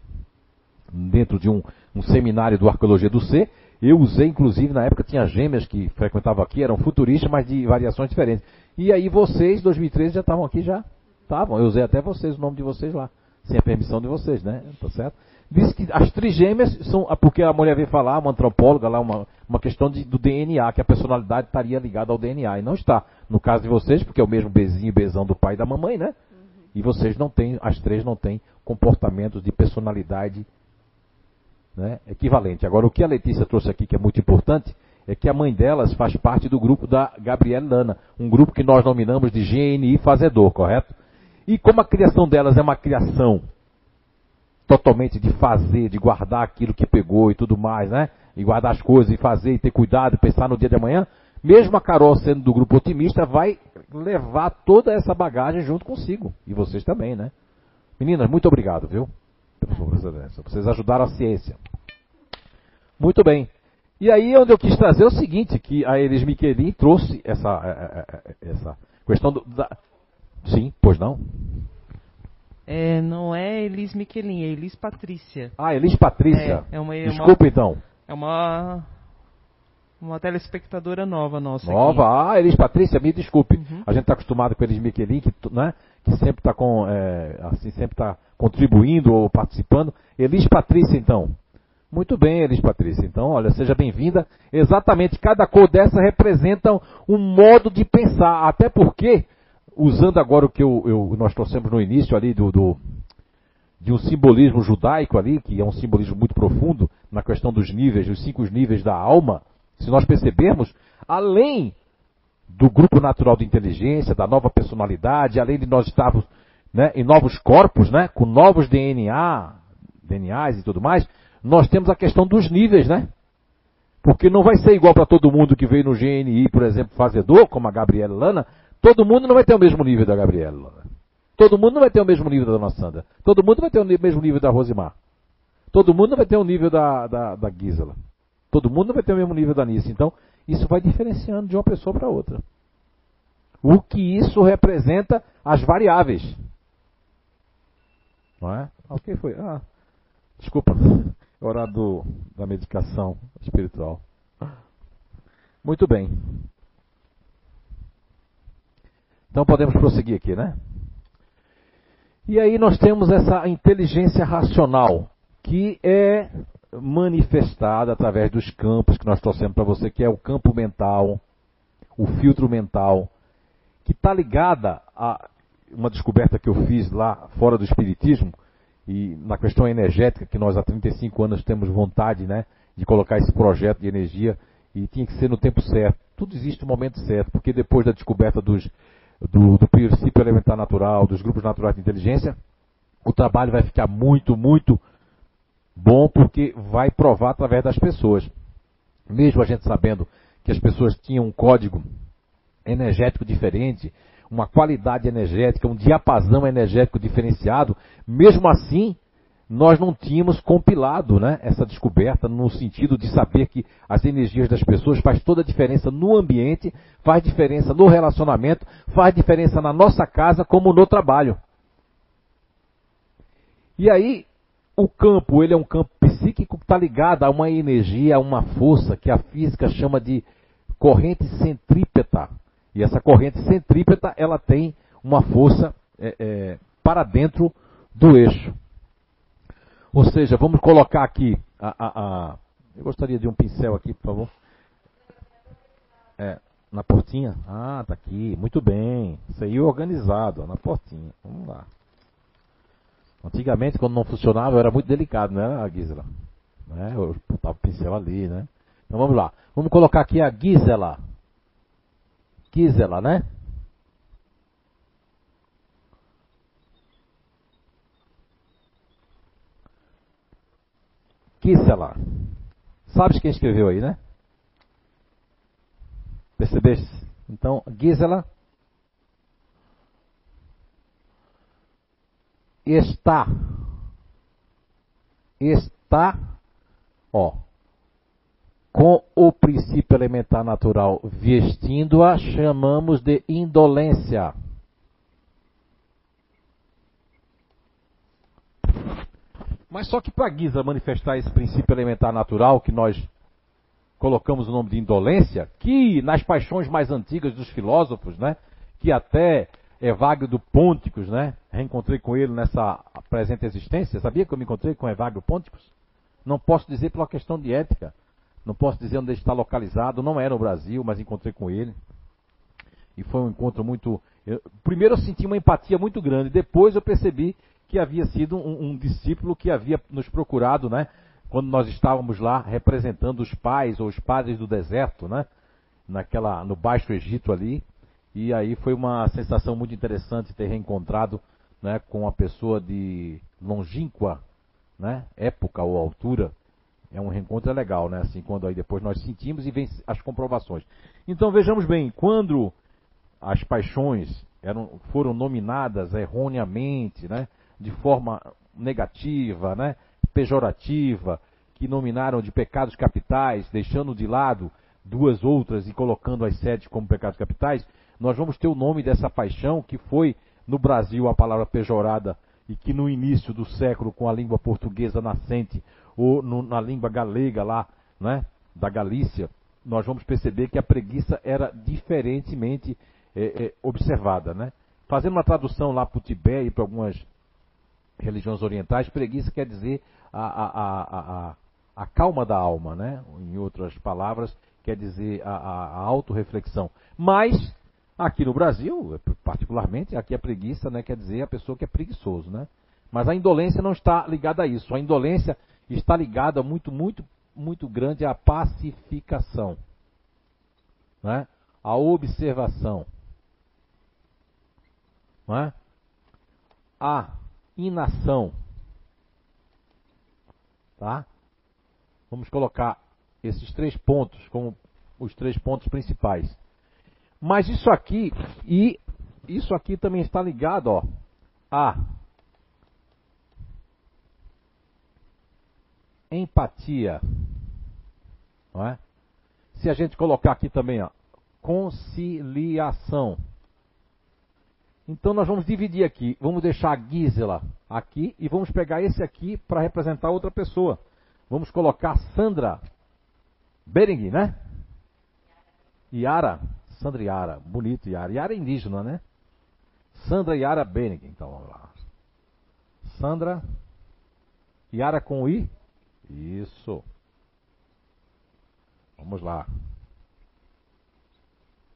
dentro de um, um seminário do Arqueologia do Ser, eu usei, inclusive, na época tinha gêmeas que frequentavam aqui, eram futuristas, mas de variações diferentes. E aí vocês, 2013, já estavam aqui, já estavam. Eu usei até vocês, o nome de vocês lá, sem a permissão de vocês, né? Tá certo? Diz que as trigêmeas são, porque a mulher veio falar, uma antropóloga lá, uma, uma questão de, do DNA, que a personalidade estaria ligada ao DNA. E não está. No caso de vocês, porque é o mesmo bezinho e bezão do pai e da mamãe, né? E vocês não têm, as três não têm comportamentos de personalidade né, equivalente. Agora, o que a Letícia trouxe aqui, que é muito importante, é que a mãe delas faz parte do grupo da Gabriela Lana, um grupo que nós nominamos de GNI Fazedor, correto? E como a criação delas é uma criação totalmente de fazer, de guardar aquilo que pegou e tudo mais, né? E guardar as coisas e fazer e ter cuidado e pensar no dia de amanhã, mesmo a Carol sendo do grupo otimista, vai levar toda essa bagagem junto consigo. E vocês também, né? Meninas, muito obrigado, viu? Pela sua presença. Vocês ajudaram a ciência. Muito bem. E aí onde eu quis trazer é o seguinte, que a Elis Miquelin trouxe essa, é, é, é, essa questão do, da... Sim, pois não? É, não é Elis Miquelin, é Elis Patrícia. Ah, Elis Patrícia. É, é uma, Desculpa uma, então. É uma uma telespectadora nova nossa. Nova? Aqui. Ah, Elis Patrícia, me desculpe. Uhum. A gente está acostumado com Elis Miquelin, que, né, que sempre está é, assim, sempre está contribuindo ou participando. Elis Patrícia, então. Muito bem, Elis Patrícia. Então, olha, seja bem-vinda. Exatamente, cada cor dessa representa um modo de pensar. Até porque, usando agora o que eu, eu, nós trouxemos no início ali do, do, de um simbolismo judaico ali, que é um simbolismo muito profundo na questão dos níveis, os cinco níveis da alma, se nós percebermos, além do grupo natural de inteligência, da nova personalidade, além de nós estarmos né, em novos corpos, né, com novos DNA, DNAs e tudo mais, nós temos a questão dos níveis, né? Porque não vai ser igual para todo mundo que veio no GNI, por exemplo, fazedor, como a Gabriela Lana, todo mundo não vai ter o mesmo nível da Gabriela Lana. Todo mundo não vai ter o mesmo nível da Dona Sandra. Todo mundo vai ter o mesmo nível da Rosimar. Todo mundo não vai ter o nível da, da, da Gisela. Todo mundo não vai ter o mesmo nível da Nice. Então, isso vai diferenciando de uma pessoa para outra. O que isso representa as variáveis. Não é? Ah, o que foi? Ah, desculpa. É hora do, da medicação espiritual. Muito bem. Então podemos prosseguir aqui, né? E aí nós temos essa inteligência racional, que é manifestada através dos campos que nós trouxemos para você, que é o campo mental, o filtro mental, que está ligada a uma descoberta que eu fiz lá fora do Espiritismo, e na questão energética, que nós há 35 anos temos vontade né, de colocar esse projeto de energia, e tinha que ser no tempo certo. Tudo existe no momento certo, porque depois da descoberta dos, do, do princípio elementar natural, dos grupos naturais de inteligência, o trabalho vai ficar muito, muito bom porque vai provar através das pessoas. Mesmo a gente sabendo que as pessoas tinham um código energético diferente, uma qualidade energética, um diapasão energético diferenciado, mesmo assim, nós não tínhamos compilado né, essa descoberta no sentido de saber que as energias das pessoas faz toda a diferença no ambiente, faz diferença no relacionamento, faz diferença na nossa casa como no trabalho. E aí, o campo, ele é um campo psíquico que está ligado a uma energia, a uma força que a física chama de corrente centrípeta. E essa corrente centrípeta, ela tem uma força é, é, para dentro do eixo. Ou seja, vamos colocar aqui a, a, a, Eu gostaria de um pincel aqui, por favor. É, na portinha? Ah, tá aqui. Muito bem. Isso aí organizado, ó, na portinha. Vamos lá. Antigamente, quando não funcionava, era muito delicado, né, a Gisela? Né? Eu botava o pincel ali, né? Então vamos lá. Vamos colocar aqui a Gisela. Gisela, né? Gisela. Sabes quem escreveu aí, né? Percebeste? Então, Gisela está. Está, ó. com o princípio elementar natural vestindo-a, chamamos de indolência. Mas só que para Guisa manifestar esse princípio elementar natural que nós colocamos o nome de indolência, que nas paixões mais antigas dos filósofos, né, que até Evagrio do Ponticus, né, reencontrei com ele nessa presente existência, sabia que eu me encontrei com Evagrio Ponticus? Não posso dizer pela questão de ética, não posso dizer onde ele está localizado, não é no Brasil, mas encontrei com ele. E foi um encontro muito. Eu, primeiro eu senti uma empatia muito grande, depois eu percebi que havia sido um, um, discípulo que havia nos procurado, né? Quando nós estávamos lá representando os pais ou os padres do deserto, né? Naquela, no Baixo Egito ali. E aí foi uma sensação muito interessante ter reencontrado né, com uma pessoa de longínqua né, época ou altura. É um reencontro legal, né? Assim, quando aí depois nós sentimos e vem as comprovações. Então vejamos bem, quando as paixões eram, foram nominadas erroneamente, né? de forma negativa, né, pejorativa, que nominaram de pecados capitais, deixando de lado duas outras e colocando as sete como pecados capitais, nós vamos ter o nome dessa paixão que foi no Brasil a palavra pejorada e que no início do século com a língua portuguesa nascente ou no, na língua galega lá, né, da Galícia, nós vamos perceber que a preguiça era diferentemente é, é, observada, né? Fazendo uma tradução lá para o Tibete e para algumas religiões orientais, preguiça quer dizer a, a, a, a, calma da alma, né? Em outras palavras, quer dizer a, a, autorreflexão. Mas, aqui no Brasil, particularmente, aqui a preguiça né, quer dizer a pessoa que é preguiçoso, né? Mas a indolência não está ligada a isso. A indolência está ligada muito, muito, muito grande à pacificação, né? à observação, não é? a inação. Tá? Vamos colocar esses três pontos como os três pontos principais. Mas isso aqui e isso aqui também está ligado, ó, a empatia, não é? Se a gente colocar aqui também, ó, conciliação. Então nós vamos dividir aqui. Vamos deixar a Gisela aqui e vamos pegar esse aqui para representar outra pessoa. Vamos colocar Sandra Bering, né? Yara. Sandra Yara. Bonito Yara. Yara é indígena, né? Sandra Yara Bering. Então vamos lá. Sandra Yara com I. Isso. Vamos lá.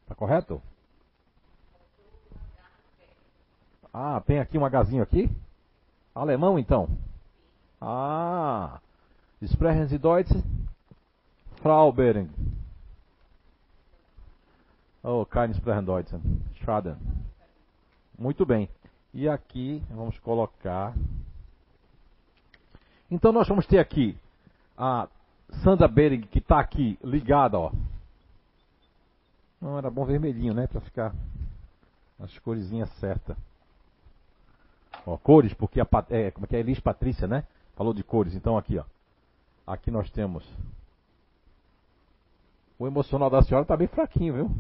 Tá correto? Ah, tem aqui um Hzinho aqui? Alemão, então? Ah, Sprechen Sie Deutsch? Frau Bering. Oh, keine Sprechen Deutsch. Schade. Muito bem. E aqui, vamos colocar... Então nós vamos ter aqui a Sandra Bering, que está aqui ligada, ó. Não, era bom vermelhinho, né? Para ficar as coresinhas certas. Ó, cores, porque a, é, como é que é? Elis Patrícia, né? Falou de cores. Então aqui, ó. Aqui nós temos. O emocional da senhora está bem fraquinho, viu?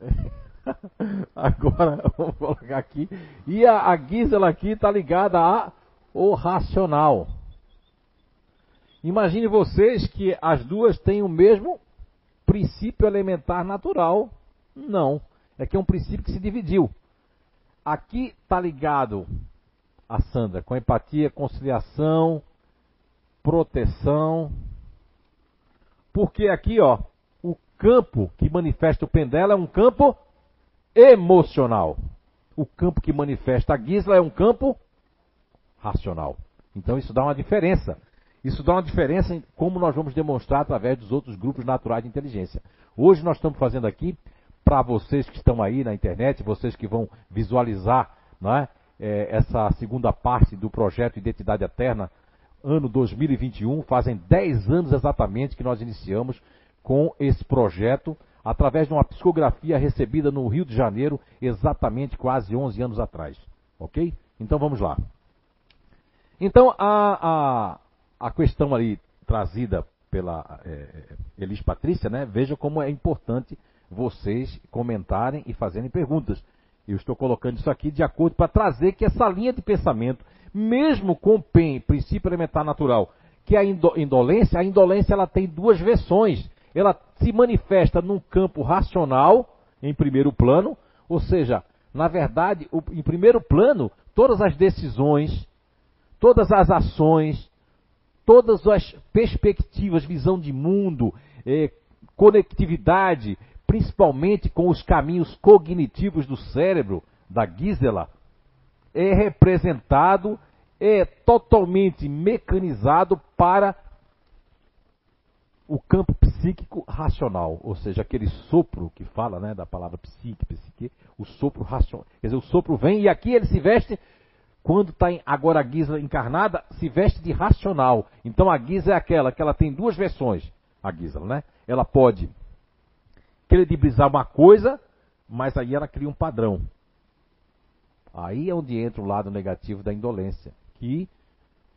Agora, vamos colocar aqui. E a, a Gisela aqui está ligada a o racional. Imagine vocês que as duas têm o mesmo princípio elementar natural. Não. É que é um princípio que se dividiu. Aqui está ligado a Sandra com empatia, conciliação, proteção. Porque aqui, ó, campo que manifesta o Pendela é um campo emocional. O campo que manifesta a Gisla é um campo racional. Então isso dá uma diferença. Isso dá uma diferença em como nós vamos demonstrar através dos outros grupos naturais de inteligência. Hoje nós estamos fazendo aqui para vocês que estão aí na internet, vocês que vão visualizar é, é, essa segunda parte do projeto Identidade Eterna, ano 2021, fazem 10 anos exatamente que nós iniciamos com esse projeto, através de uma psicografia recebida no Rio de Janeiro, exatamente quase 11 anos atrás. Ok? Então vamos lá. Então a, a, a questão ali trazida pela é, Elis Patrícia, né? Veja como é importante vocês comentarem e fazerem perguntas. Eu estou colocando isso aqui de acordo para trazer que essa linha de pensamento, mesmo com o PEN, princípio elementar natural, que é a indolência, a indolência ela tem duas versões. Ela se manifesta num campo racional, em primeiro plano, ou seja, na verdade, em primeiro plano, todas as decisões, todas as ações, todas as perspectivas, visão de mundo, eh, conectividade, principalmente com os caminhos cognitivos do cérebro, da Gisela, é representado, é totalmente mecanizado para o campo psíquico racional, ou seja, aquele sopro que fala, né, da palavra psique, psique, o sopro racional. Quer dizer, o sopro vem e aqui ele se veste, quando está agora a Giza encarnada, se veste de racional. Então a Giza é aquela que ela tem duas versões, a Giza, né? Ela pode credibilizar uma coisa, mas aí ela cria um padrão. Aí é onde entra o lado negativo da indolência, que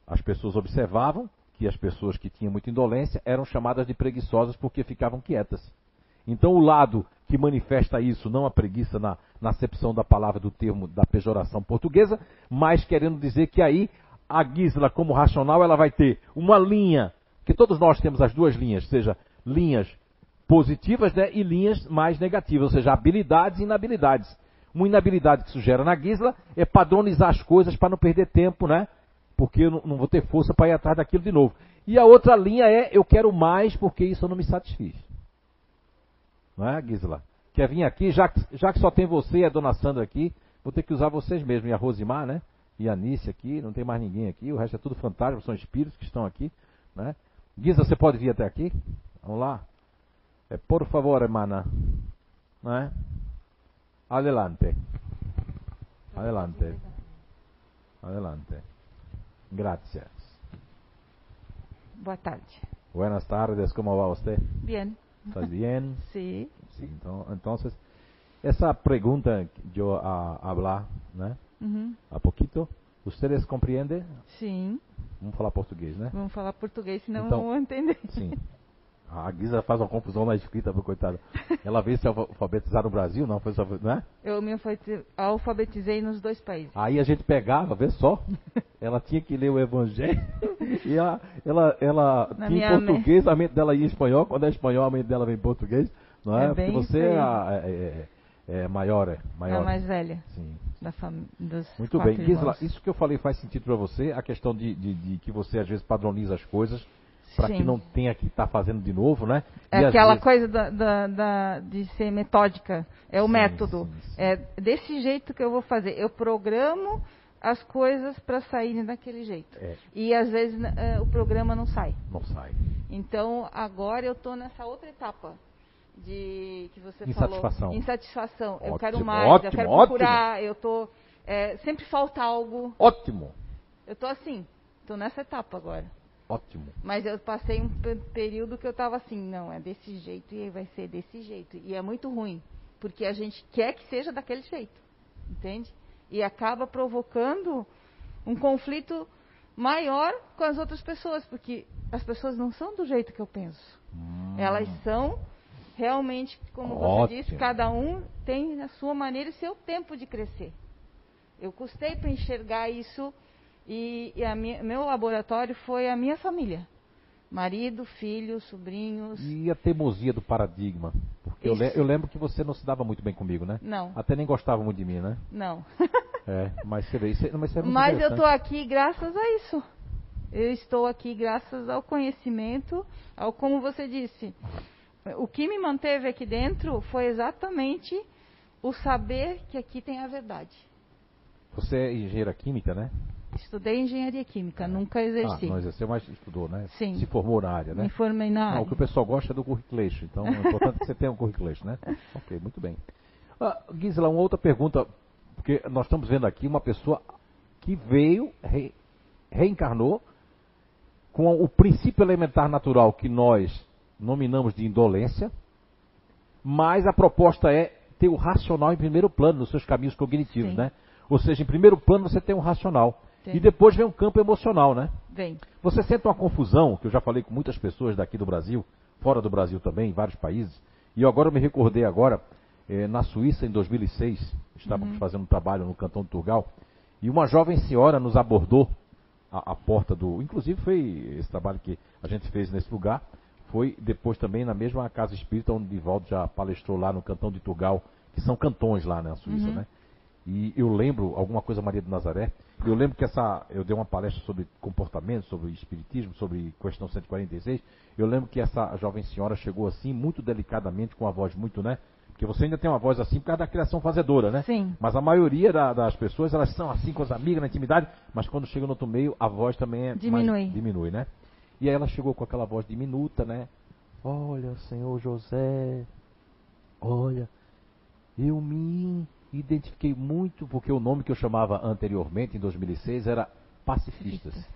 as pessoas observavam que as pessoas que tinham muita indolência eram chamadas de preguiçosas porque ficavam quietas. Então o lado que manifesta isso, não a preguiça na, na acepção da palavra do termo da pejoração portuguesa, mas querendo dizer que aí a Gisela, como racional, ela vai ter uma linha, que todos nós temos as duas linhas, seja linhas positivas né, e linhas mais negativas, ou seja, habilidades e inabilidades. Uma inabilidade que sugere na Gisela é padronizar as coisas para não perder tempo, né? Porque eu não, vou ter força para ir atrás daquilo de novo. E a outra linha é eu quero mais porque isso não me satisfiz. Não é, Gisela? Quer vir aqui, já já que só tem você e a dona Sandra aqui, vou ter que usar vocês mesmos. E a Rosimar, né? E a Anice aqui, não tem mais ninguém aqui. O resto é tudo fantasma, são espíritos que estão aqui. Né? Gisela, você pode vir até aqui? Vamos lá? Eh, por favor, hermana. ¿Eh? Adelante. Adelante. Adelante. Gracias. Boa tarde. Buenas tardes, ¿cómo va usted? Bien. ¿Estás bien? sí. Sí, entonces, esa pregunta yo a hablar, ¿no? Uhum. A poquito, ¿ustedes comprenden? Sim. Vamos falar português, né? Vamos falar português, senão Então, não vou entender. Sim. A Guisa faz uma confusão na escrita, coitada. Ela veio se alfabetizar no Brasil, não foi só, né? Eu me alfabeti- alfabetizei nos dois países. Aí a gente pegava, vê só. Ela tinha que ler o Evangelho e ela, ela, ela Na tinha em português, a mente dela ia em espanhol. Quando é espanhol, a mente dela vem em português, não é? É Porque você é, a- é, é- é maior, é maior. A mais velha Sim. da fam... dos Muito bem. Gisela, isso que eu falei faz sentido para você? A questão de, de- de que você às vezes padroniza as coisas para que não tenha que estar fazendo de novo, né? É E aquela vezes- coisa da, da- da- de ser metódica. É o Sim, método. sim, sim. É desse jeito que eu vou fazer. Eu programo as coisas para saírem daquele jeito. É, E às vezes eh, o programa não sai. não sai. Então agora eu estou nessa outra etapa de que você Insatisfação. falou. Insatisfação. eu Ótimo, quero mais, ótimo, eu quero ótimo. procurar, eu tô é, sempre falta algo. Ótimo, Eu tô assim, tô nessa etapa agora. Ótimo. Mas eu passei um pe- período que eu tava assim, não, é desse jeito e vai ser desse jeito. E é muito ruim, porque a gente quer que seja daquele jeito, entende? E acaba provocando um conflito maior com as outras pessoas, porque as pessoas não são do jeito que eu penso. Hum. Elas são realmente, como você Ótimo. disse, cada um tem a sua maneira e seu tempo de crescer. Eu custei para enxergar isso e, e a minha- meu laboratório foi a minha família. Marido, filho, sobrinhos. E a teimosia do paradigma? Porque eu, le- eu lembro que você não se dava muito bem comigo, né? Não, Até nem gostava muito de mim, né? não. É, mas você vê, isso, é- mas isso é Mas eu estou aqui graças a isso. Eu estou aqui graças ao conhecimento, ao como você disse. O que me manteve aqui dentro foi exatamente o saber que aqui tem a verdade. Você é engenheira química, né? Estudei engenharia química, nunca Ah, exerci. não exerceu, mas estudou, né? Sim. Se formou na área, né? Me formei na Não, área. o que o pessoal gosta é do curriculeixo, então é importante que você tenha um curriculeixo, né? Ok, muito bem. Ah, Gisela, uma outra pergunta, porque nós estamos vendo aqui uma pessoa que veio, re- reencarnou, com o princípio elementar natural que nós nominamos de indolência, mas a proposta é ter o racional em primeiro plano nos seus caminhos cognitivos, Sim. né? Ou seja, em primeiro plano você tem o racional. E depois vem um campo emocional, né? Vem. Você sente uma confusão, que eu já falei com muitas pessoas daqui do Brasil, fora do Brasil também, em vários países, e eu agora me recordei agora, eh, na Suíça em 2006, estávamos Uhum. fazendo um trabalho no cantão de Turgal, e uma jovem senhora nos abordou à, à porta do. Inclusive foi esse trabalho que a gente fez nesse lugar, foi depois também na mesma casa espírita onde Divaldo já palestrou lá no cantão de Turgal, que são cantões lá na Suíça, Uhum. né? E eu lembro, alguma coisa Maria de Nazaré, eu lembro que essa, eu dei uma palestra sobre comportamento, sobre espiritismo, sobre questão 146. Eu lembro que essa jovem senhora chegou assim, muito delicadamente, com a voz muito, né? Porque você ainda tem uma voz assim por causa da criação fazedora, né? Sim. Mas a maioria da- das pessoas, elas são assim com as amigas na intimidade, mas quando chega no outro meio, a voz também é mais- Diminui. diminui, né? E aí ela chegou com aquela voz diminuta, né? Olha, senhor José, olha, eu me identifiquei muito, porque o nome que eu chamava anteriormente, em 2006, era pacifistas.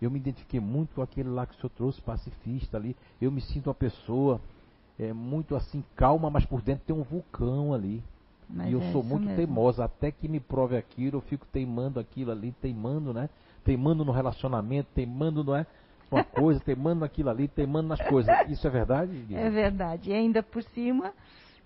Eu me identifiquei muito com aquele lá que o senhor trouxe, pacifista ali. Eu me sinto uma pessoa é, muito assim, calma, mas por dentro tem um vulcão ali. Mas e eu é sou muito mesmo. teimosa, até que me prove aquilo, eu fico teimando aquilo ali, teimando, né? Teimando no relacionamento, teimando, não é? Uma coisa, teimando naquilo ali, teimando nas coisas. Isso é verdade? Guilherme? É verdade. E ainda por cima,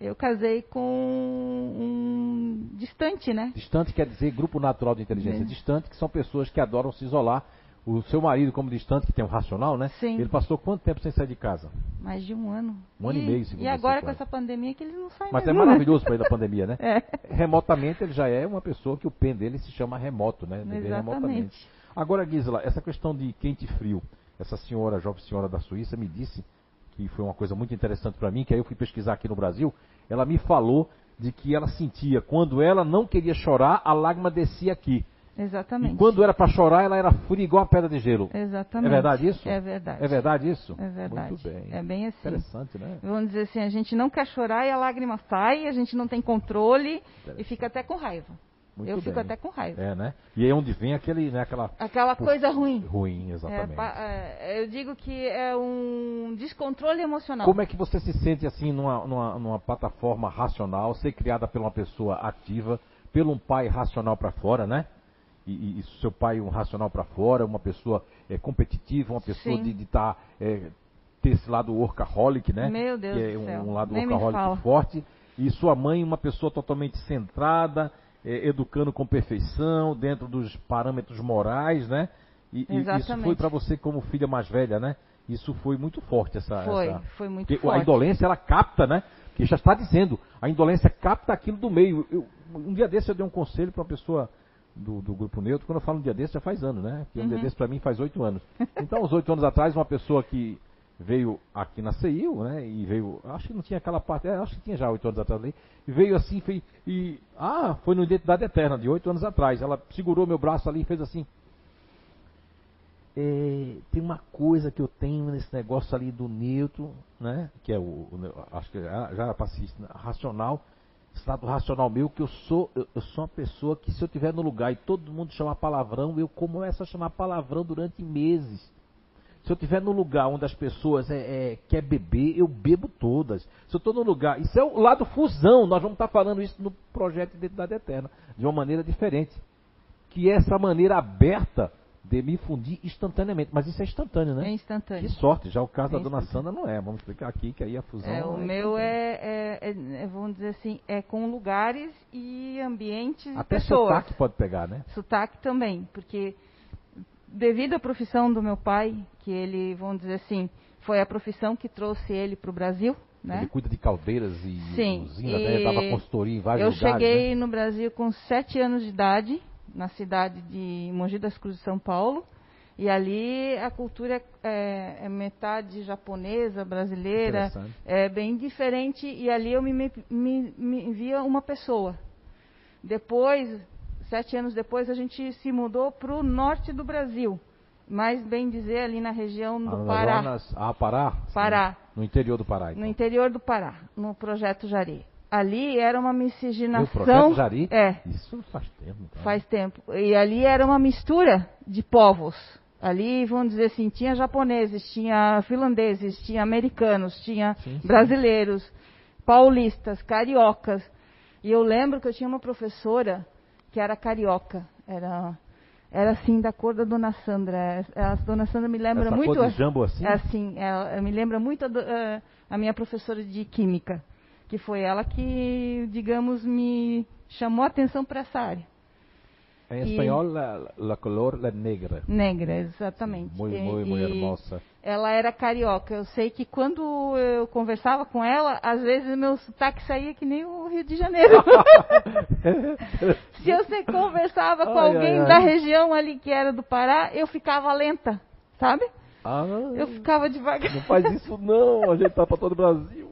eu casei com um distante, né? Distante quer dizer grupo natural de inteligência É. distante, que são pessoas que adoram se isolar. O seu marido, como distante, que tem um racional, né? Sim. Ele passou quanto tempo sem sair de casa? Mais de um ano. Um ano e meio, segundo E agora com essa pandemia que ele não sai Mas é mesmo, né? maravilhoso para ele da pandemia, né? É. Remotamente ele já é uma pessoa que o pen dele se chama remoto, né? Viver remotamente. Exatamente. Agora, Gisela, essa questão de quente e frio, essa senhora, jovem senhora da Suíça, me disse que foi uma coisa muito interessante para mim, que aí eu fui pesquisar aqui no Brasil. Ela me falou de que ela sentia quando ela não queria chorar, a lágrima descia aqui. Exatamente. E quando era para chorar, ela era fria igual a pedra de gelo. Exatamente. É verdade isso? É verdade. É verdade isso? É verdade. Muito bem. É bem assim. Interessante, né? Vamos dizer assim, a gente não quer chorar e a lágrima sai, a gente não tem controle e fica até com raiva. Muito eu bem. fico até com raiva. É, né? E aí é onde vem aquele, né, aquela Aquela coisa ruim. ruim, É, exatamente. é, eu digo que é um descontrole emocional. Como é que você se sente assim numa, numa, numa plataforma racional, ser criada por uma pessoa ativa, pelo um pai racional para fora, né? E, e- e seu pai um racional para fora, uma pessoa é, competitiva, uma pessoa Sim. de estar ter esse lado workaholic, né? Meu Deus que é do um, céu. um lado Nem workaholic forte. E sua mãe uma pessoa totalmente centrada, é, educando com perfeição, dentro dos parâmetros morais, né? E, e isso foi para você como filha mais velha, né? Isso foi muito forte essa, Foi, essa- foi muito porque forte. a indolência, ela capta, né? Que já está dizendo, a indolência capta aquilo do meio. Eu- um dia desse eu dei um conselho para uma pessoa do, do grupo neutro, quando eu falo um dia desse já faz anos, né? Que um dia Uhum. desse para mim faz oito anos. Então, aos oito anos atrás, uma pessoa que veio aqui na CEIU, né? E veio, acho que não tinha aquela parte, é, acho que tinha já oito anos atrás ali, e veio assim, fez, e, ah, foi no Identidade Eterna, de oito anos atrás. Ela segurou meu braço ali e fez assim, é, tem uma coisa que eu tenho nesse negócio ali do neutro, né? Que é o, o- acho que já já era pacifista, né, racional, esse lado racional meu, que eu sou, eu, eu sou uma pessoa que se eu estiver no lugar e todo mundo chamar palavrão, eu começo a chamar palavrão durante meses. Se eu estiver no lugar onde as pessoas é, é, quer beber, eu bebo todas. Se eu estou no lugar, isso é o lado fusão. Nós vamos estar falando isso no projeto de Identidade Eterna, de uma maneira diferente, que é essa maneira aberta de me fundir instantaneamente. Mas isso é instantâneo, né? É instantâneo. Que sorte, já o caso É da dona. Sandra não é. Vamos explicar aqui que aí a fusão. É, o é meu instantânea. é, é- é- é, vamos dizer assim, é com lugares e ambientes e Até pessoas. sotaque pode pegar, né? Sotaque também, porque devido à profissão do meu pai, que ele, vamos dizer assim, foi a profissão que trouxe ele para o Brasil, Ele né? cuida de caldeiras e Sim, usina, e né? Dava consultoria em vários Eu lugares. cheguei né? no Brasil com sete anos de idade, na cidade de Mogi das Cruzes, São Paulo. E ali a cultura é, é metade japonesa, brasileira, é bem diferente. E ali eu me, me, me- me via uma pessoa. Depois, sete anos depois, a gente se mudou para o norte do Brasil. Mais bem dizer, ali na região do Pará. Amazonas- Ah, Pará? Pará. No interior do Pará. No Então. interior do Pará, no Projeto Jari. Ali era uma miscigenação. projeto Jari? É, Isso faz tempo. Então. faz tempo. E ali era uma mistura de povos. Ali, vamos dizer assim, tinha japoneses, tinha finlandeses, tinha americanos, tinha Sim, sim. brasileiros, paulistas, cariocas. E eu lembro que eu tinha uma professora que era carioca. Era Era assim, da cor da Dona Sandra. A Dona Sandra me lembra Essa muito. cor de jambo assim? Assim, ela me lembra muito a- a minha professora de química, que foi ela que, digamos, me chamou a atenção para essa área. Em E- espanhol, la, la color la negra. Negra, exatamente. Muito, E- muito, muito e hermosa. Ela era carioca. Eu sei que quando eu conversava com ela, às vezes meu sotaque saía que nem o Rio de Janeiro. Se você conversava com Ai, alguém ai, ai. da região ali que era do Pará, eu ficava lenta, sabe? Ah, Eu ficava devagar. não faz isso não, a gente tá pra todo o Brasil.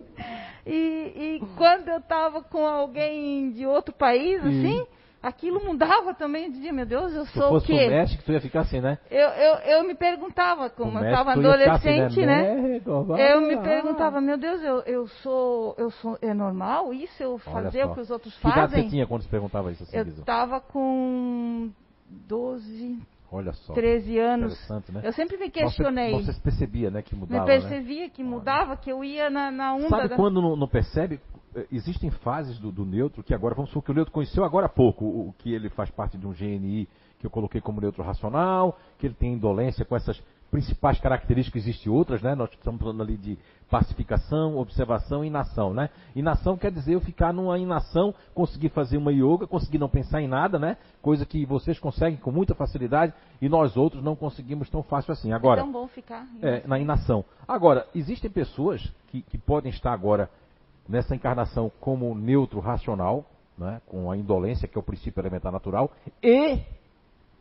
E, e quando eu estava com alguém de outro país, Sim. assim, aquilo mudava também. Eu dizia, meu Deus, eu Se sou o fosse quê? o México, tu ia ficar assim, né? Eu, eu, eu me perguntava, como eu estava assim, adolescente, né? México, vai Eu me perguntava, meu Deus, eu, eu sou, eu sou, é normal isso eu fazer o que os outros Que idade você fazem? tinha quando se perguntava isso assim, Eu estava com 12, Olha só. 13 anos. Né? Eu sempre me Você- questionei. Você, se percebia, né, que me mudava, né? percebia que mudava, que eu ia na, na onda Sabe da... quando não, não percebe? Eh, Existem fases do, do neutro que agora, vamos supor que o neutro conheceu agora há pouco, o, o que ele faz parte de um GNI que eu coloquei como neutro racional, que ele tem indolência com essas principais características, existem outras, né? Nós estamos falando ali de pacificação, observação e inação, né? Inação quer dizer eu ficar numa inação, conseguir fazer uma yoga, conseguir não pensar em nada, né? Coisa que vocês conseguem com muita facilidade e nós outros não conseguimos tão fácil assim. Agora, É tão bom ficar. é, na inação. Agora, existem pessoas que, que podem estar agora nessa encarnação como neutro racional, né, com a indolência, que é o princípio elementar natural, e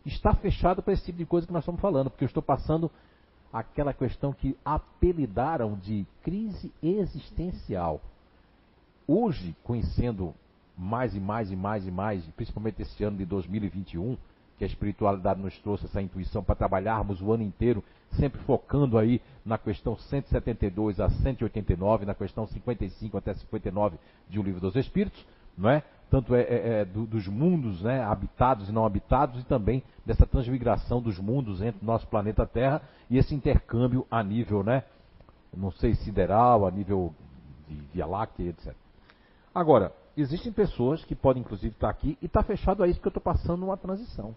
está fechado para esse tipo de coisa que nós estamos falando, porque eu estou passando aquela questão que apelidaram de crise existencial. Hoje, conhecendo mais e mais e mais e mais, principalmente esse ano de 2021, que a espiritualidade nos trouxe essa intuição para trabalharmos o ano inteiro, sempre focando aí na questão 172 a 189, na questão 55 até 59 de O Livro dos Espíritos, não é? Tanto é, é, é, do- dos mundos né, habitados e não habitados, e também dessa transmigração dos mundos entre o nosso planeta Terra e esse intercâmbio a nível, né? Não sei, sideral, a nível de Via Láctea, etc. Agora, existem pessoas que podem inclusive estar aqui e está fechado a isso que eu estou passando uma transição.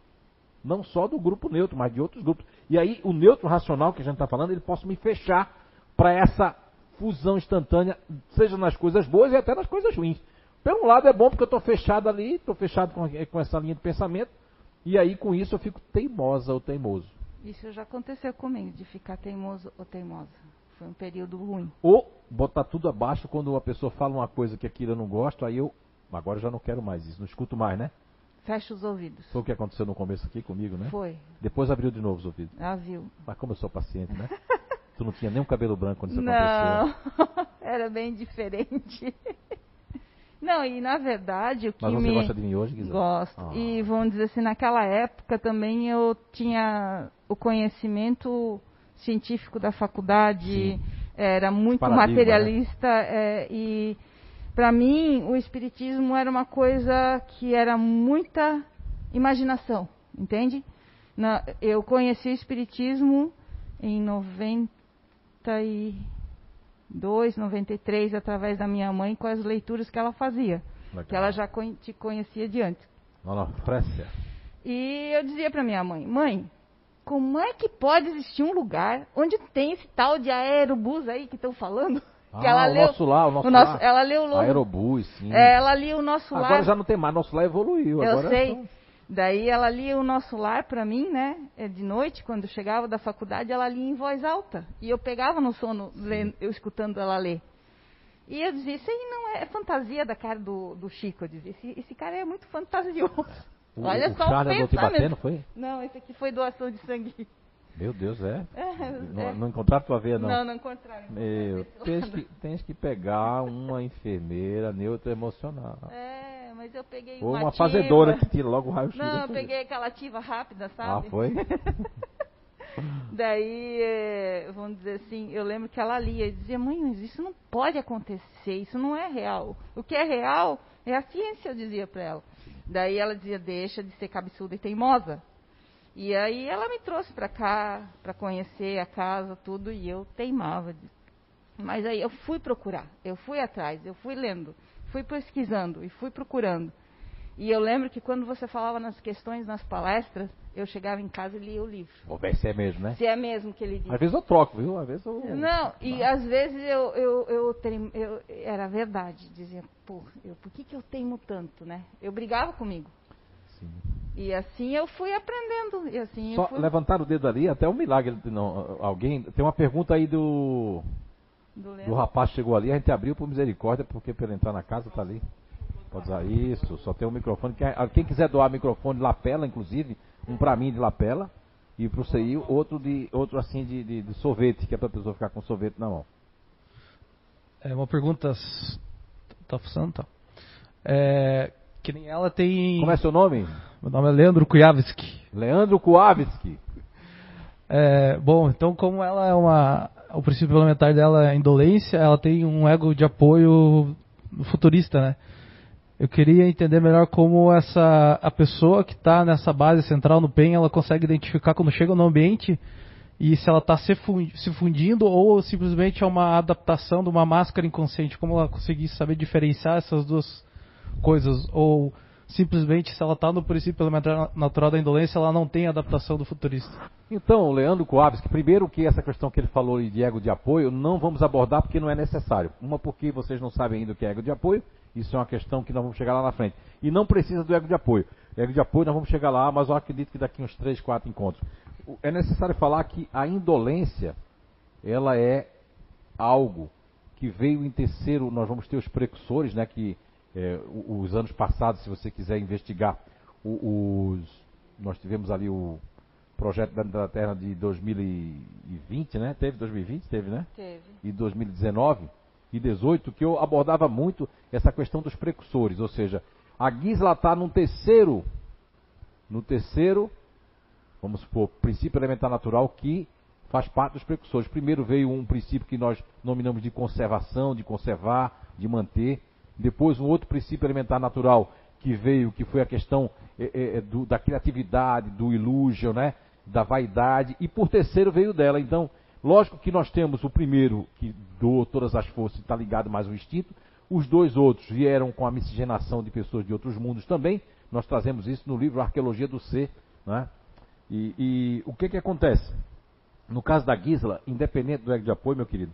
Não só do grupo neutro, mas de outros grupos. E aí, o neutro racional que a gente está falando, ele possa me fechar para essa fusão instantânea, seja nas coisas boas e até nas coisas ruins. Pelo lado é bom porque eu estou fechado ali, estou fechado com, com essa linha de pensamento, e aí com isso eu fico teimosa ou teimoso. Isso já aconteceu comigo, de ficar teimoso ou teimosa. Foi um período ruim. Ou botar tudo abaixo quando uma pessoa fala uma coisa que aquilo eu não gosto, aí eu agora eu já não quero mais isso, não escuto mais, né? Fecha os ouvidos. Foi o que aconteceu no começo aqui comigo, né? Foi. Depois abriu de novo os ouvidos. Ah, viu? Mas como eu sou paciente, né? tu não tinha nem um cabelo branco quando isso aconteceu. Não, era bem diferente. Não, e na verdade o que Mas você me... gosta de mim hoje, Guizão? Gosto. Ah. E vamos dizer assim, naquela época também eu tinha o conhecimento científico da faculdade, Sim. era muito Paradigma, né? materialista é, e para mim o espiritismo era uma coisa que era muita imaginação, entende? Na- eu conheci o espiritismo em 92, 93 através da minha mãe com as leituras que ela fazia, Legal. que ela já conhe- te conhecia de antes. Não, Frécia. E eu dizia para minha mãe, mãe, como é que pode existir um lugar onde tem esse tal de aerobus aí que estão falando? Ah, ela o leu, nosso lá, o nosso, o nosso- lá. ela leu o Aerobus, sim. é, ela lia o nosso Agora lar. já não tem mais, nosso lá evoluiu. Eu agora sei. são- Daí ela lia o nosso lar para mim, né? é, De noite, quando eu chegava da faculdade, ela lia em voz alta. E eu pegava no sono, lendo- eu escutando ela ler. E eu dizia, isso aí não é, é fantasia da cara do, do Chico. Eu dizia, esse, esse cara é muito fantasioso. O, Olha o só Charles te pensamento. batendo, foi? Não, esse aqui foi doação de sangue. Meu Deus, é. É, Não, é. não encontraram tua veia, não. Não, não encontraram. Meu, tens que, tens que pegar uma enfermeira neutra emocional. É, mas eu peguei Ou uma ativa. fazedora que tira logo o raio-x. Não, eu peguei aquela ativa rápida, Ah, sabe? foi? Daí, é, vamos dizer assim, eu lembro que ela lia e dizia, mãe, mas isso não pode acontecer, isso não é real. O que é real é a ciência, eu dizia para ela. Daí ela dizia, deixa de ser cabeçuda e teimosa. E aí ela me trouxe para cá, para conhecer a casa, tudo, e eu teimava. Mas aí eu fui procurar, eu fui atrás, eu fui lendo, fui pesquisando e fui procurando. E eu lembro que quando você falava nas questões, nas palestras, eu chegava em casa e lia o livro. Vou ver se é mesmo, né? Se é mesmo que ele disse. Às vezes eu troco, viu? Às vezes eu. Não, e às vezes eu, eu, eu, eu- era verdade, dizia, pô, eu, por que, que eu teimo tanto, né? Eu brigava comigo. Sim. E assim eu fui aprendendo. E assim eu Só fui... levantar o dedo ali, até um milagre. Não, alguém. Tem uma pergunta aí do. do Do rapaz que chegou ali, a gente abriu por misericórdia, porque para ele entrar na casa tá ali. Pode usar isso, só tem um microfone. Quem, quem quiser doar microfone de lapela, inclusive, um para mim de lapela, e pro CI, outro de outro assim de, de, de sorvete, que é pra pessoa ficar com sorvete na mão. É uma pergunta. Tá funcionando? Tá. É, que nem ela tem. Como é seu nome? Meu nome é Leandro Kujawski. Leandro Kuavitsky. É, bom, então como ela é uma. O princípio elementar dela é indolência, ela tem um ego de apoio futurista, né? Eu queria entender melhor como essa a pessoa que está nessa base central no PEN, ela consegue identificar quando chega no ambiente e se ela está se fundindo ou simplesmente é uma adaptação de uma máscara inconsciente. Como ela conseguir saber diferenciar essas duas coisas ou simplesmente se ela está no princípio elementar natural da indolência, ela não tem adaptação do futurista. Então, Leandro Kuavitsky, primeiro que essa questão que ele falou de ego de apoio, não vamos abordar porque não é necessário. Uma porque vocês não sabem ainda o que é ego de apoio, isso é uma questão que nós vamos chegar lá na frente. E não precisa do ego de apoio. Ego de apoio nós vamos chegar lá, mas eu acredito que daqui uns 3, 4 encontros. É necessário falar que a indolência, ela é algo que veio em terceiro, nós vamos ter os precursores, né, que é, os anos passados, se você quiser investigar, os, nós tivemos ali o projeto da, Terra de 2020, né? Teve 2020, teve, né? Teve. E 2019 e 18 que eu abordava muito essa questão dos precursores, ou seja, a Gisela está no terceiro, no terceiro, vamos supor, princípio elementar natural que faz parte dos precursores. Primeiro veio um princípio que nós nominamos de conservação, de conservar, de manter. Depois um outro princípio elementar natural que veio, que foi a questão eh, eh, do- da criatividade, do illusion, né? da vaidade. E por terceiro veio dela. Então, lógico que nós temos o primeiro que doou todas as forças e está ligado mais ao instinto. Os dois outros vieram com a miscigenação de pessoas de outros mundos também. Nós trazemos isso no livro Arqueologia do Ser. Né? E, e o que, que acontece? No caso da Gisela, independente do ego de apoio, meu querido,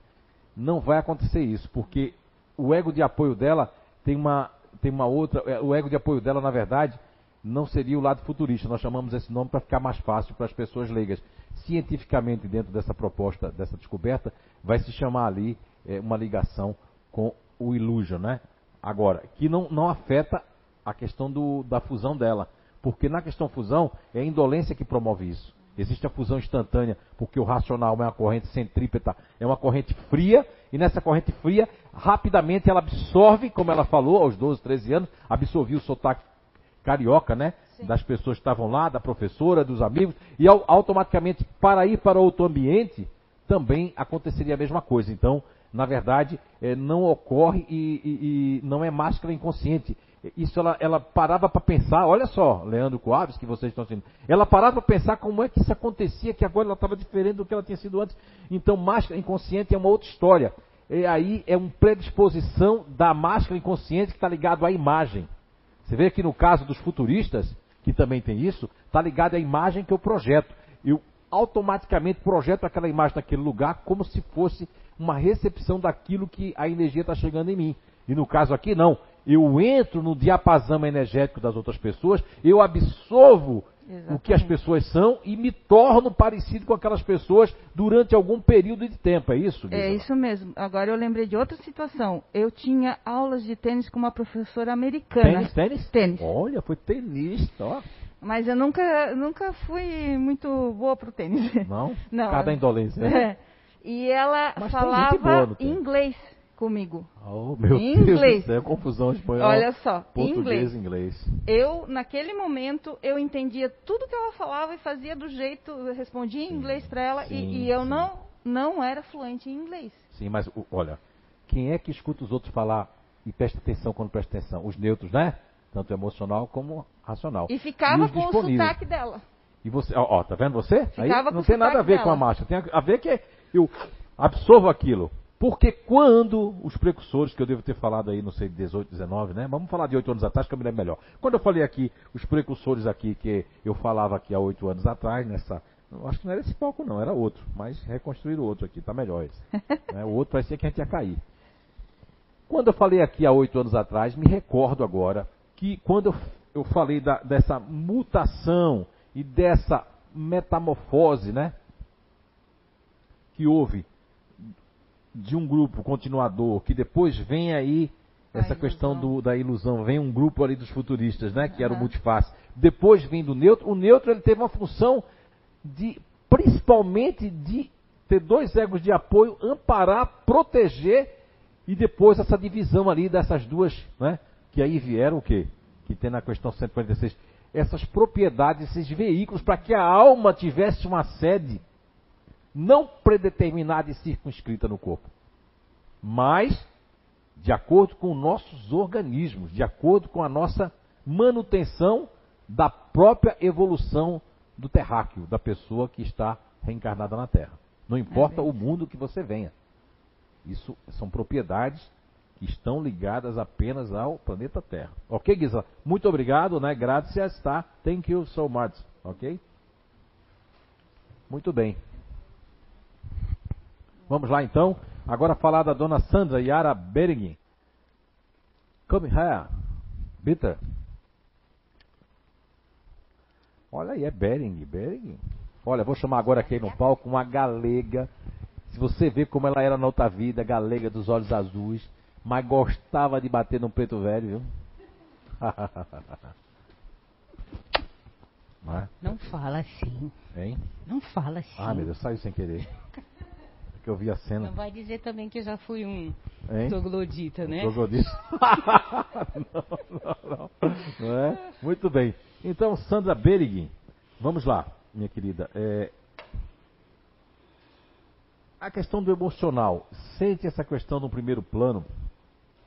não vai acontecer isso, porque o ego de apoio dela tem uma, tem uma outra. é, O ego de apoio dela, na verdade, não seria o lado futurista. Nós chamamos esse nome para ficar mais fácil para as pessoas leigas. Cientificamente, dentro dessa proposta, dessa descoberta, vai se chamar ali é, uma ligação com o illusion, né? Agora, que não, não afeta a questão do, da fusão dela. Porque na questão fusão, é a indolência que promove isso. Existe a fusão instantânea, porque o racional é uma corrente centrípeta, é uma corrente fria, e nessa corrente fria, rapidamente ela absorve, como ela falou, aos 12, 13 anos, absorvia o sotaque carioca, né? Das pessoas que estavam lá, da professora, dos amigos, e au- automaticamente, para ir para outro ambiente, também aconteceria a mesma coisa. Então, na verdade, eh, não ocorre e, e- e não é máscara inconsciente. Isso ela, ela parava para pensar, olha só, Leandro Coaves, que vocês estão sendo. Ela parava para pensar como é que isso acontecia, que agora ela estava diferente do que ela tinha sido antes. Então, máscara inconsciente é uma outra história. E aí é uma predisposição da máscara inconsciente que está ligado à imagem. Você vê que no caso dos futuristas, que também tem isso, está ligado à imagem que eu projeto. Eu automaticamente projeto aquela imagem naquele lugar como se fosse uma recepção daquilo que a energia está chegando em mim. E no caso aqui, não. Eu entro no diapasão energético das outras pessoas, eu absorvo o que as Exatamente. pessoas são e me torno parecido com aquelas pessoas durante algum período de tempo. É isso? É Gisela? isso mesmo. Agora eu lembrei de outra situação. Eu tinha aulas de tênis com uma professora americana. Tênis, tênis? Tênis. Olha, foi tenista, ó. Mas eu nunca, nunca fui muito boa pro tênis. Não? Não. Cada indolência. né? É. E ela Mas falava inglês comigo. Oh, meu Em Deus inglês. do céu, confusão espanhol. Olha só, português inglês. e inglês. Eu, naquele momento, eu entendia tudo que ela falava e fazia do jeito, eu respondia em inglês para ela sim, e, e eu sim. não, não era fluente em inglês. Sim, mas olha, quem é que escuta os outros falar e presta atenção quando presta atenção? Os neutros, né? Tanto emocional como racional. E ficava os com o sotaque dela. E você, ó, ó, tá vendo você? Aí Ficava não com tem nada a ver com a dela. máscara, tem a ver que eu absorvo aquilo. Porque quando os precursores, que eu devo ter falado aí, não sei, 18, 19, né? Vamos falar de 8 anos atrás, que eu me lembro melhor. Quando eu falei aqui, os precursores aqui, que eu falava aqui há 8 anos atrás, nessa. Acho que não era esse palco, não, era outro. Mas reconstruíram outro aqui, tá melhor esse. né? O outro parecia que a gente ia cair. Quando eu falei aqui há 8 anos atrás, me recordo agora que quando eu, eu falei da, dessa mutação e dessa metamorfose, né? Que houve de um grupo continuador, que depois vem aí essa questão do, da ilusão, vem um grupo ali dos futuristas, né, que era o multiface. Depois vem do neutro, o neutro ele teve uma função de, principalmente de ter dois egos de apoio, amparar, proteger e depois essa divisão ali dessas duas, né, que aí vieram o quê? Que tem na questão 146, essas propriedades, esses veículos, para que a alma tivesse uma sede não predeterminada e circunscrita no corpo, mas de acordo com nossos organismos, de acordo com a nossa manutenção da própria evolução do terráqueo, da pessoa que está reencarnada na Terra. Não importa o mundo que você venha. Isso são propriedades que estão ligadas apenas ao planeta Terra. Ok, Gisela? Muito obrigado, né? Graças, tá? Thank you so much. Ok? Muito bem. Vamos lá então. Agora falar da dona Sandra Yara Bering. Come here. Bitter. Olha aí, é Bering. Bering. Olha, vou chamar agora aqui no palco uma galega. Se você vê como ela era na outra vida, galega dos olhos azuis, mas gostava de bater no preto velho, viu? Não, é? Não fala assim. Hein? Não fala assim. Ah, meu Deus, saiu sem querer. Porque eu vi a cena. Não vai dizer também que eu já fui um Hein? troglodita, né? Troglodita. não, não, não. Não é? Muito bem. Então, Sandra Berigin, vamos lá, minha querida. É, A questão do emocional. Sente essa questão no primeiro plano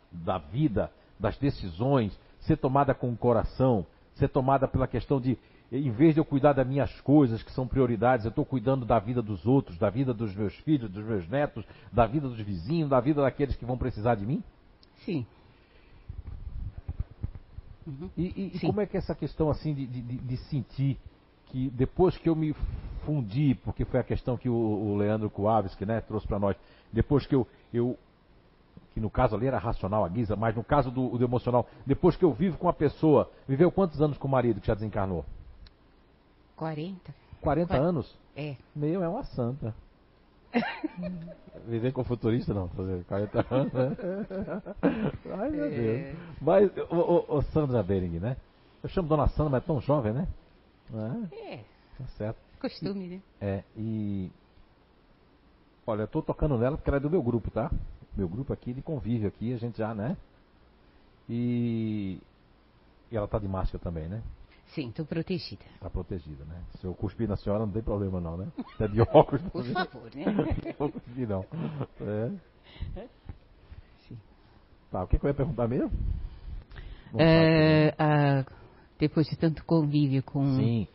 da vida, das decisões, ser tomada com o coração, ser tomada pela questão de, em vez de eu cuidar das minhas coisas, que são prioridades, eu estou cuidando da vida dos outros, da vida dos meus filhos, dos meus netos, da vida dos vizinhos, da vida daqueles que vão precisar de mim? Sim. Uhum. E, e- e Sim. como é que é essa questão assim de, de- de- de sentir que depois que eu me fundi, porque foi a questão que o, o Leandro Kuavski né, trouxe para nós, depois que eu, eu que no caso ali era racional a guisa, mas no caso do, do emocional, depois que eu vivo com a pessoa, viveu quantos anos com o marido que já desencarnou? 40? 40 Qua- anos? É. Meu, é uma santa. Viver com futurista não, fazer 40 anos, né? Ai meu Deus. Mas, ô, ô, ô, Sandra Bering, né? Eu chamo Dona Sandra, mas é tão jovem, né? É, É, tá certo. costume, né? É, e. Olha, eu tô tocando nela porque ela é do meu grupo, tá? Meu grupo aqui de convívio aqui, a gente já, né? E. E ela tá de máscara também, né? Sim, tô protegida. Tá protegida, né? Se eu cuspir na senhora não tem problema não, né? Tá de óculos. Por favor, né? Não vou cuspir não. É. Sim. Tá, o que, que eu ia perguntar mesmo? É, ah, depois de tanto convívio com. Sim,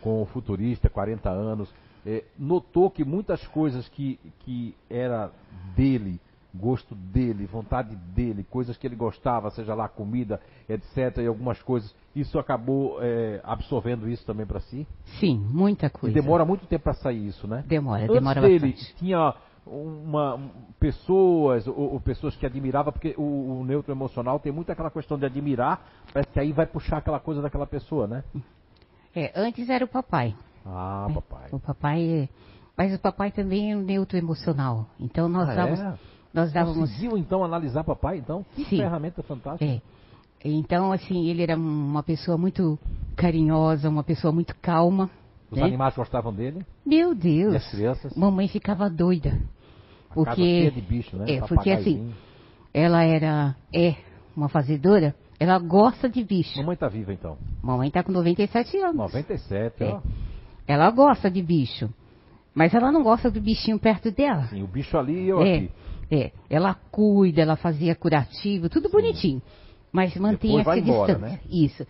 com o futurista, 40 anos, é, notou que muitas coisas que, que era dele, gosto dele, vontade dele, coisas que ele gostava, seja lá comida, etc, e algumas coisas, isso acabou é, absorvendo isso também para si? Sim, muita E coisa. demora muito tempo para sair isso, né? Demora, Antes demora dele bastante. tinha uma um, pessoas ou, ou pessoas que admirava porque o, o neutro emocional tem muito aquela questão de admirar, parece que aí vai puxar aquela coisa daquela pessoa, né? É, antes era o papai. Ah, papai. O papai. Mas o papai também é um neutro emocional. Então nós Ah, dávamos. é? Nós dávamos. Conseguiu então analisar papai, então? Que Sim. ferramenta fantástica. É. Então, assim, ele era uma pessoa muito carinhosa, uma pessoa muito calma. Os né? animais gostavam dele, Meu e Deus! as crianças. Mamãe ficava doida. A Porque. de bicho, né? É, porque assim, ela era. É uma fazedora, ela gosta de bicho. Mamãe tá viva então. Mamãe tá com 97 anos. 97, É. ó. Ela gosta de bicho. Mas ela não gosta do bichinho perto dela. Sim, o bicho ali e eu É, aqui. É. Ela cuida, ela fazia curativo, tudo bonitinho. Mas mantinha essa embora, distância. né? Isso.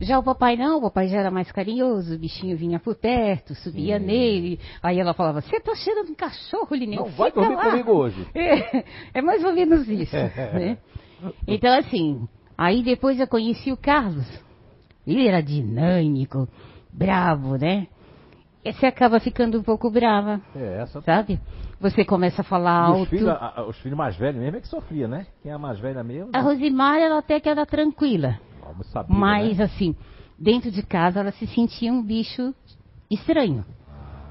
Já o papai não, o papai já era mais carinhoso, o bichinho vinha por perto, subia Sim. nele. Aí ela falava, você tá cheirando um cachorro, Lineu, Não vai dormir lá." comigo hoje. É, é mais ou menos isso, né? Então, assim, aí depois eu conheci o Carlos. Ele era dinâmico, bravo, né? E você acaba ficando um pouco brava, É, essa. sabe? Você começa a falar E os, alto. filhos, a- a- os filhos mais velhos mesmo é que sofria, né? Quem é a mais velha mesmo? A Rosimar, ela até que era tranquila. Vamos saber. Mas, né? assim, dentro de casa ela se sentia um bicho estranho,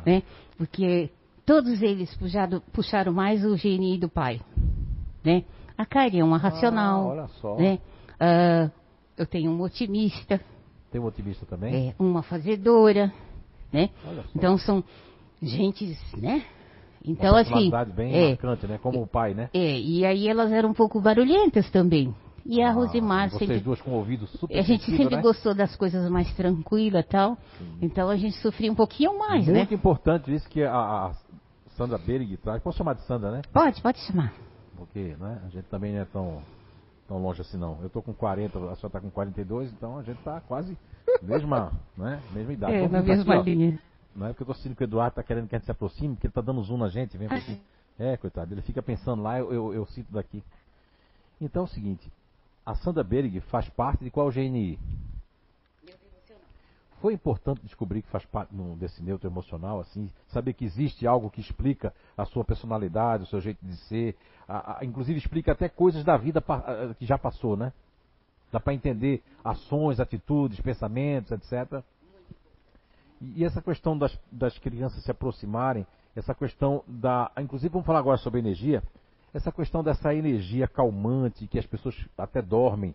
né? Porque todos eles puxaram, puxaram mais o GNI do pai, né? A Karen é uma racional, Ah, olha só. né? Ah, eu tenho um otimista, Tem um otimista também? é, uma fazedora, né? Olha só. Então são gentes, né? Então, assim, bem é, marcante, né? Como o pai, né? é, e aí elas eram um pouco barulhentas também. E a Ah, Rosimar vocês sempre duas com o ouvido super a gente sensível, sempre né? gostou das coisas mais tranquilas e tal. Então a gente sofria um pouquinho mais, né? Muito importante isso que a, a Sandra Berig traz. Posso chamar de Sandra, né? Pode, pode chamar. Porque né, a gente também não é tão, tão longe assim não. Eu tô com 40, a senhora tá com 42, então a gente tá quase mesma, né, mesma idade. É, Vamos na pra mesma aqui, ó. Não é porque eu tô sentindo que o Eduardo tá querendo que a gente se aproxime, porque ele tá dando zoom na gente, vem aqui. É, coitado, ele fica pensando lá, eu, eu, eu sinto daqui. Então é o seguinte, a Sandra Berg faz parte de qual GNI? Foi importante descobrir que faz parte desse neutro emocional, assim, saber que existe algo que explica a sua personalidade, o seu jeito de ser, a- a- inclusive explica até coisas da vida que já passou, né? Dá para entender ações, atitudes, pensamentos, etc. E essa questão das, das crianças se aproximarem, essa questão da. Inclusive, vamos falar agora sobre energia. Essa questão dessa energia calmante que as pessoas até dormem.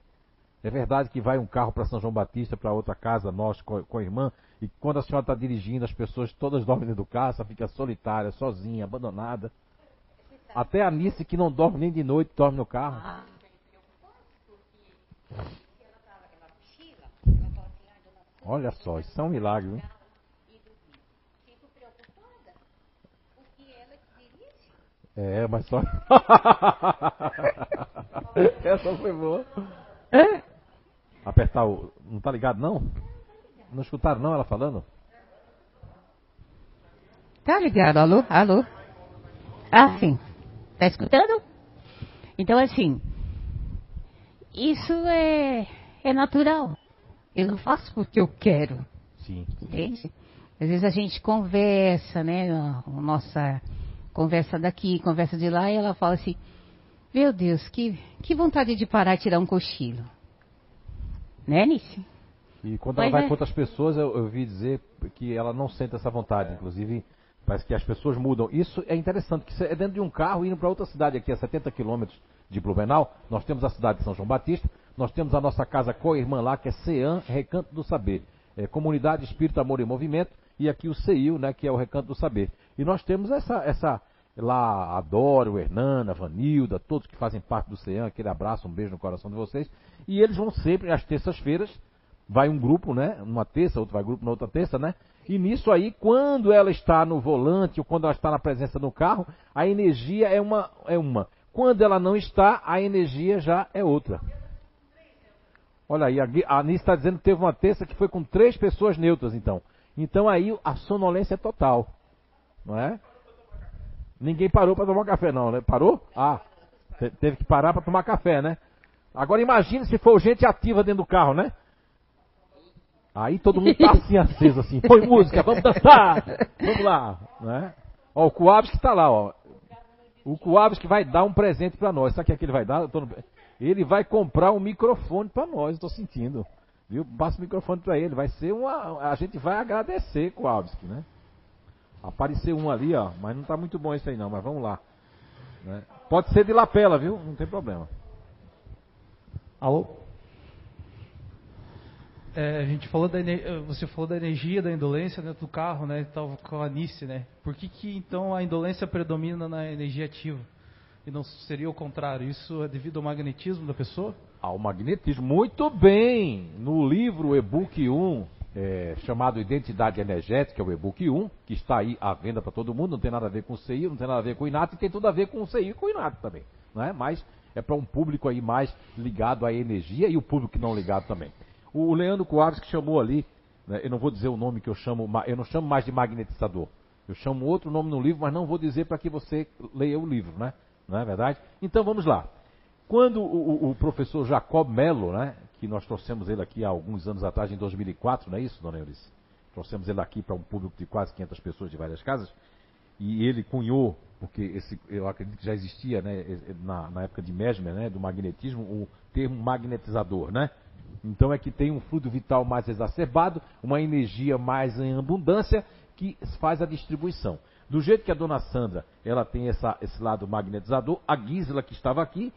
É verdade que vai um carro para São João Batista, para outra casa, nós com, com a irmã, e quando a senhora está dirigindo, as pessoas todas dormem dentro do carro, ela fica solitária, sozinha, abandonada. Até a Nice, que não dorme nem de noite, dorme no carro. Olha só, isso é um milagre, viu? É, mas só. Essa foi boa. Apertar o. Não tá ligado não? Não escutaram não ela falando? Tá ligado? Alô? Alô? Ah, sim. Tá escutando? Então, assim, isso é, é natural. Eu não faço porque eu quero, Sim. entende? Às vezes a gente conversa, né? A nossa conversa daqui, conversa de lá, e ela fala assim: Meu Deus, que, que vontade de parar e tirar um cochilo. Né, Nice? E quando ela vai é. com outras pessoas, eu, eu vi dizer que ela não sente essa vontade. Inclusive, parece que as pessoas mudam. Isso é interessante, que é dentro de um carro indo para outra cidade aqui, a 70 quilômetros de Blumenau. Nós temos a cidade de São João Batista, nós temos a nossa casa co-irmã lá, que é CEAM, Recanto do Saber. É, Comunidade Espírito, Amor e Movimento, e aqui o CEIU, né, que é o Recanto do Saber. E nós temos essa, essa lá, a Dora, o Hernana, Vanilda, todos que fazem parte do CEAM, aquele abraço, um beijo no coração de vocês. E eles vão sempre, às terças-feiras, vai um grupo, né? Numa terça, outro vai grupo na outra terça, né? E nisso aí, quando ela está no volante ou quando ela está na presença no carro, a energia é uma, é uma. Quando ela não está, a energia já é outra. Olha aí, a Anice está dizendo que teve uma terça que foi com três pessoas neutras, então. Então aí a sonolência é total. Não é? Ninguém parou para tomar café, não, né? Parou? Ah, te- teve que parar para tomar café, né? Agora imagine se for gente ativa dentro do carro, né? Aí todo mundo tá assim aceso, assim. Põe música, vamos dançar! Vamos lá, né? Ó, o Coabs que tá lá, ó. O Coabs que vai dar um presente para nós. Sabe o que é que ele vai dar? No- Ele vai comprar um microfone para nós, eu tô sentindo. Viu? Passa o microfone para ele. Vai ser uma. A gente vai agradecer, Coabski, né? Apareceu um ali, ó. Mas não tá muito bom isso aí não, mas vamos lá. né? Pode ser de lapela, viu? Não tem problema. Alô? É, a gente falou da você falou da energia, da indolência dentro do carro, né? Tava com a Anice, né? Por que, que então a indolência predomina na energia ativa? E não seria o contrário? Isso é devido ao magnetismo da pessoa? Ao magnetismo. Muito bem! No livro e-book 1, é, chamado Identidade Energética, o e-book 1, que está aí à venda para todo mundo, não tem nada a ver com o CI, não tem nada a ver com o INAT, e tem tudo a ver com o CI e com o INAT também. Não é? Mas é para um público aí mais ligado à energia e o público que não ligado também. O Leandro Coares que chamou ali, né, eu não vou dizer o nome que eu chamo, eu não chamo mais de magnetizador. Eu chamo outro nome no livro, mas não vou dizer para que você leia o livro, né? Não é verdade? Então vamos lá. Quando o, o- professor Jacob Mello, né, que nós trouxemos ele aqui há alguns anos atrás, em 2004, não é isso, dona Eurice? Trouxemos ele aqui para um público de quase 500 pessoas de várias casas, e ele cunhou, porque esse, eu acredito que já existia né, na, na época de Mesmer, né, do magnetismo, o termo magnetizador, né? Então é que tem um fluido vital mais exacerbado, uma energia mais em abundância que faz a distribuição. Do jeito que a dona Sandra ela tem essa- esse lado magnetizador, a Gisela que estava aqui,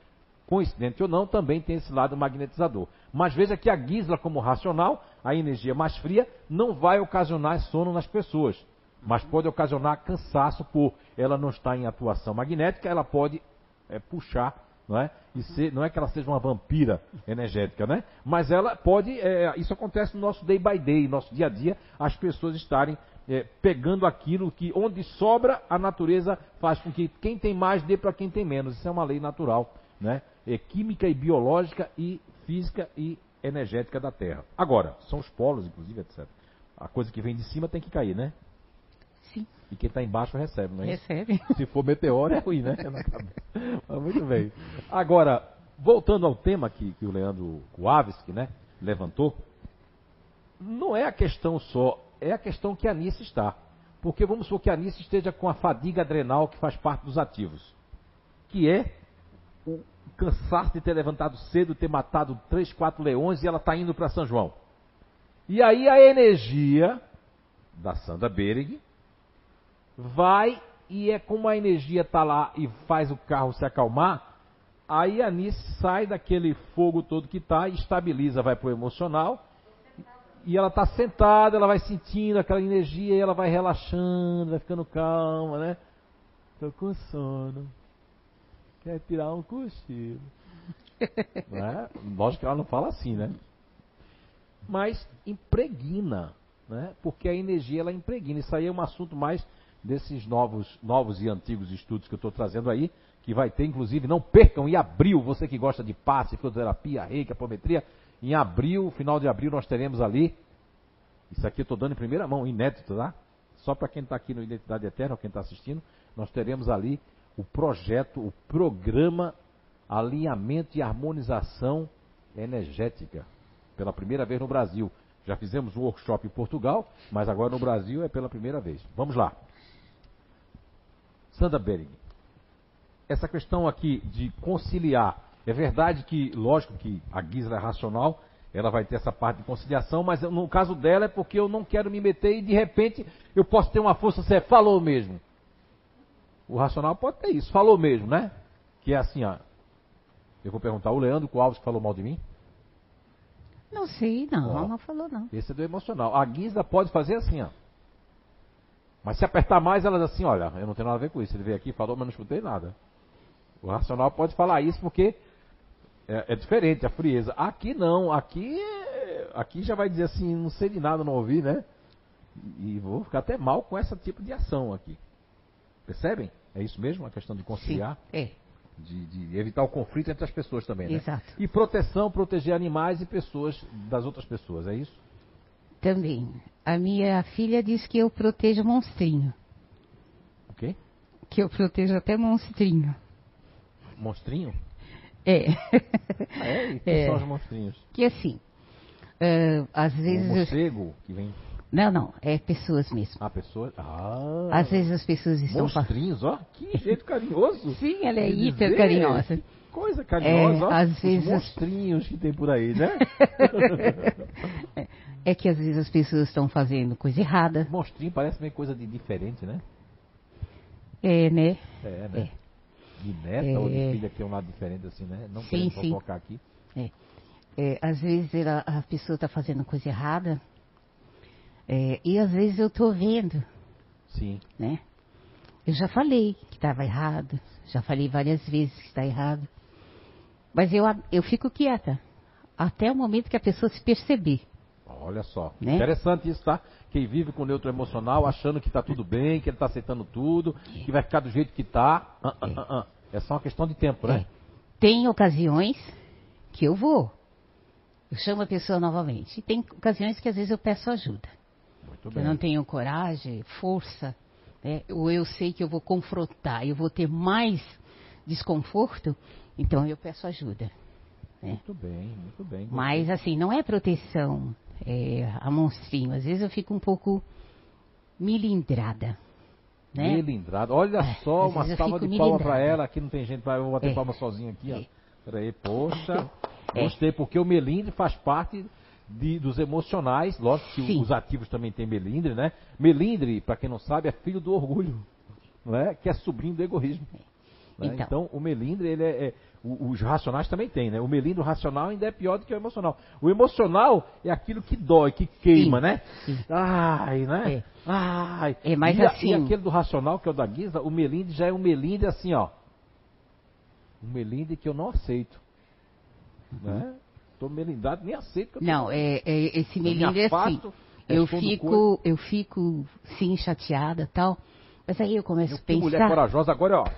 coincidente ou não, também tem esse lado magnetizador. Mas veja que a Gisela, como racional, a energia mais fria, não vai ocasionar sono nas pessoas, mas pode ocasionar cansaço por ela não estar em atuação magnética, ela pode é, puxar, não é? E ser, não é que ela seja uma vampira energética, né? Mas ela pode, é, isso acontece no nosso day by day, nosso dia a dia, as pessoas estarem é, pegando aquilo que onde sobra a natureza faz com que quem tem mais dê para quem tem menos. Isso é uma lei natural, né? É química e biológica e física e energética da Terra. Agora, são os polos, inclusive, etc. A coisa que vem de cima tem que cair, né? Sim. E quem está embaixo recebe, não é isso? Recebe. Se for meteoro é ruim, né? Mas muito bem. Agora, voltando ao tema que, que o Leandro Kuavski, né, levantou, não é a questão só, é a questão que a Anice está. Porque vamos supor que a Anice esteja com a fadiga adrenal que faz parte dos ativos. Que é o cansaço de ter levantado cedo, ter matado três, quatro leões e ela está indo para São João. E aí a energia da Sandra Berig vai e é como a energia está lá e faz o carro se acalmar, aí a Anice sai daquele fogo todo que está, estabiliza, vai para o emocional, e ela está sentada, ela vai sentindo aquela energia, e ela vai relaxando, vai ficando calma, né? Tô com sono. Quer tirar um cochilo. não é? Lógico que ela não fala assim, né? Mas impregna, né? Porque a energia ela impregna. Isso aí é um assunto mais desses novos, novos e antigos estudos que eu estou trazendo aí, que vai ter, inclusive, não percam, em abril, você que gosta de passe, fisioterapia, reiki, apometria, em abril, final de abril, nós teremos ali, isso aqui eu estou dando em primeira mão, inédito, tá? Só para quem está aqui no Identidade Eterna, ou quem está assistindo, nós teremos ali o projeto, o programa Alinhamento e Harmonização Energética, pela primeira vez no Brasil. Já fizemos um workshop em Portugal, mas agora no Brasil é pela primeira vez. Vamos lá. Sandra Bering, essa questão aqui de conciliar, é verdade que, lógico que a Gisela é racional, ela vai ter essa parte de conciliação, mas no caso dela é porque eu não quero me meter e de repente eu posso ter uma força, você falou mesmo. O racional pode ter isso, falou mesmo, né? Que é assim, ó. Eu vou perguntar, o Leandro Alves falou mal de mim? Não sei, não. Ó. Não falou, não. Esse é do emocional. A Gisela pode fazer assim, ó. Mas se apertar mais, ela diz assim, olha, eu não tenho nada a ver com isso. Ele veio aqui e falou, mas não escutei nada. O racional pode falar isso porque é, é diferente, a frieza. Aqui não, aqui, aqui já vai dizer assim, não sei de nada, não ouvi, né? E vou ficar até mal com esse tipo de ação aqui. Percebem? É isso mesmo, a questão de conciliar, Sim. É, de, de evitar o conflito entre as pessoas também, né? exato. E proteção, proteger animais e pessoas das outras pessoas, é isso? Também. A minha filha diz que eu protejo monstrinho. Ok? Que eu protejo até monstrinho. Monstrinho? É. Ah, é? E quem É. são os monstrinhos? que assim, eh, às O vezes. eu- morcego que vem. Não, não, é pessoas mesmo. Ah, pessoa. Ah. Às vezes as pessoas estão Monstrinhos, ó. Que jeito carinhoso. Sim, ela é hiper dizer. carinhosa. Coisa carinhosa, É, ó. às Os vezes- monstrinhos que tem por aí, né? É que às vezes as pessoas estão fazendo coisa errada. Monstrinho parece meio coisa de diferente, né? É, né? É, né? De neta ou de É. filha que tem um lado diferente assim, né? Não Sim, querendo sim. aqui. É, às vezes ela- a pessoa está fazendo coisa errada. É, e às vezes eu estou vendo, Sim. né? Eu já falei que estava errado. Já falei várias vezes que está errado. Mas eu, eu fico quieta. Até o momento que a pessoa se perceber. Olha só. Né? Interessante isso, tá? Quem vive com neutro emocional, achando que tá tudo bem, que ele tá aceitando tudo, que vai ficar do jeito que tá. Ah, ah, ah, ah. É só uma questão de tempo, né? É. Tem ocasiões que eu vou. Eu chamo a pessoa novamente. E tem ocasiões que às vezes eu peço ajuda. Muito Que eu não tenho coragem, força, né? ou eu sei que eu vou confrontar, eu vou ter mais desconforto, então eu peço ajuda. né? Muito bem, muito bem. Mas assim, não é proteção é, a monstrinho. Às vezes eu fico um pouco milindrada. Né? Melindrada. Olha É, só, uma salva de fico palma melindrada. ela. Aqui não tem gente, pra- eu vou bater É. palma sozinho aqui, ó. É. Peraí, poxa. É. Gostei, porque o melindre faz parte de- dos emocionais. Lógico que Sim. os ativos também têm melindre, né? Melindre, pra quem não sabe, é filho do orgulho, não é? Que é sobrinho do egoísmo. né? Então. Então, o melindre, ele é, é- os racionais também tem, né? O melindre racional ainda é pior do que o emocional. O emocional é aquilo que dói, que queima, Sim, né? sim. Ai, né? É. Ai. É, mas e, assim- e aquele do racional, que é o da Guisa, o melindre já é um melindre assim, ó. Um melindre que eu não aceito. Né? Tô melindrado, nem aceito. eu tô- Não, é, é- esse melindre é assim. afasto, Eu fico, eu fico sim chateada tal. Mas aí eu começo Eu a que mulher pensar. corajosa, agora, ó. É,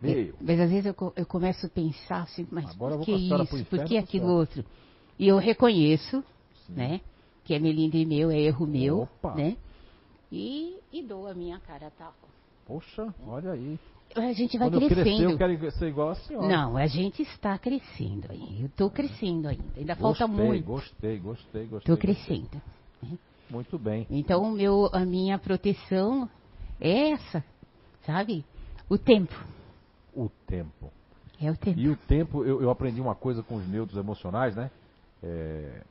Meio. Mas às vezes eu, eu começo a pensar assim, mas Agora por que isso? Por que aquilo outro? E eu reconheço, Sim. né? Que é melindre meu, é erro meu, Opa. né? E, e dou a minha cara tal. Poxa, olha aí. A gente vai Quando eu crescer, crescendo. eu quero ser igual a senhora. Não, a gente está crescendo. Eu estou crescendo ainda. Ainda falta Gostei, muito. Gostei, gostei, gostei. Estou crescendo. Muito bem. Então, meu, a minha proteção é essa, sabe? O tempo. O tempo. É o tempo. E o tempo, eu, eu aprendi uma coisa com os neutros emocionais, né? É,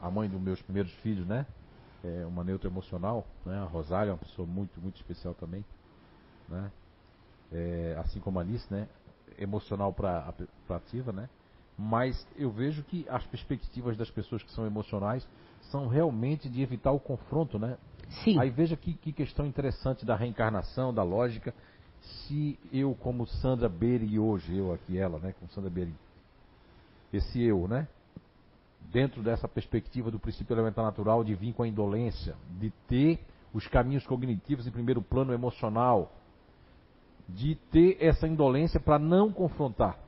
a mãe dos meus primeiros filhos, né? É uma neutra emocional, né? A Rosália é uma pessoa muito, muito especial também, né? É, assim como a Alice, né? Emocional para ativa, né? Mas eu vejo que as perspectivas das pessoas que são emocionais são realmente de evitar o confronto, né? Sim. Aí veja que, que questão interessante da reencarnação, da lógica. Se eu, como Sandra Beri hoje, eu aqui, ela, né, como Sandra Beri, esse eu, né, dentro dessa perspectiva do princípio elementar natural de vir com a indolência, de ter os caminhos cognitivos em primeiro plano emocional, de ter essa indolência para não confrontar,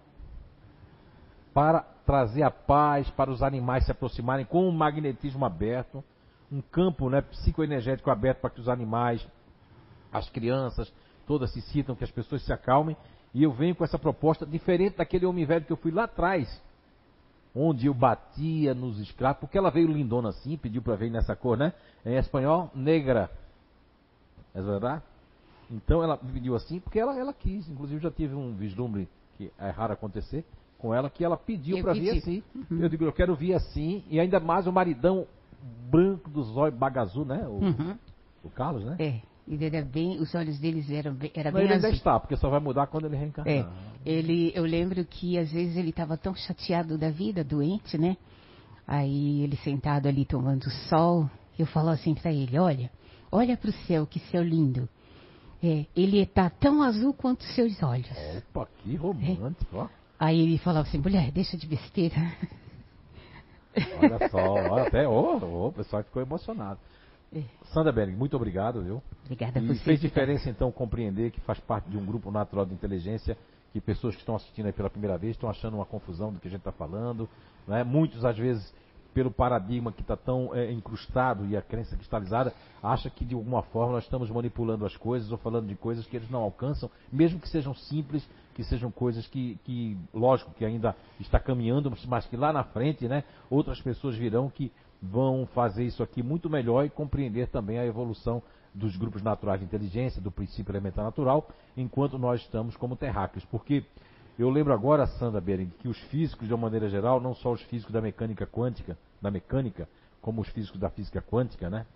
para trazer a paz, para os animais se aproximarem com um magnetismo aberto, um campo né, psicoenergético aberto para que os animais, as crianças, todas se sintam, que as pessoas se acalmem. E eu venho com essa proposta diferente daquele homem velho que eu fui lá atrás, onde eu batia nos escravos, porque ela veio lindona assim, pediu para vir nessa cor, né? Em espanhol, negra. É verdade? Então ela pediu assim, porque ela, ela quis. Inclusive já tive um vislumbre que é raro acontecer com ela, que ela pediu para vir assim. Uhum. Eu digo, eu quero vir assim, e ainda mais o maridão branco dos olhos bagazu, né? O, Uhum. o Carlos, né? É. Ele era bem, os olhos deles eram bem, era Mas bem ele ainda azul. está, porque só vai mudar quando ele reencarnar. É, ele, eu lembro que às vezes ele estava tão chateado da vida, doente, né? Aí ele sentado ali tomando sol, eu falo assim para ele, olha, olha para o céu, que céu lindo. É, ele está tão azul quanto os seus olhos. Opa, que romântico, ó. Aí ele falava assim, mulher, deixa de besteira. Olha só, olha até, ô, ô, o pessoal ficou emocionado. É. Sandra Berg, muito obrigado, viu? Obrigada E por fez diferença então compreender que faz parte de um grupo natural de inteligência que pessoas que estão assistindo aí pela primeira vez estão achando uma confusão do que a gente está falando. Né? Muitos, às vezes, pelo paradigma que está tão é, incrustado e a crença cristalizada, acha que de alguma forma nós estamos manipulando as coisas ou falando de coisas que eles não alcançam, mesmo que sejam simples, que sejam coisas que, que lógico, que ainda está caminhando, mas que lá na frente, né, outras pessoas virão que vão fazer isso aqui muito melhor e compreender também a evolução dos grupos naturais de inteligência, do princípio elementar natural, enquanto nós estamos como terráqueos. Porque eu lembro agora, Sandra Bering, que os físicos, de uma maneira geral, não só os físicos da mecânica quântica, da mecânica, como os físicos da física quântica, né?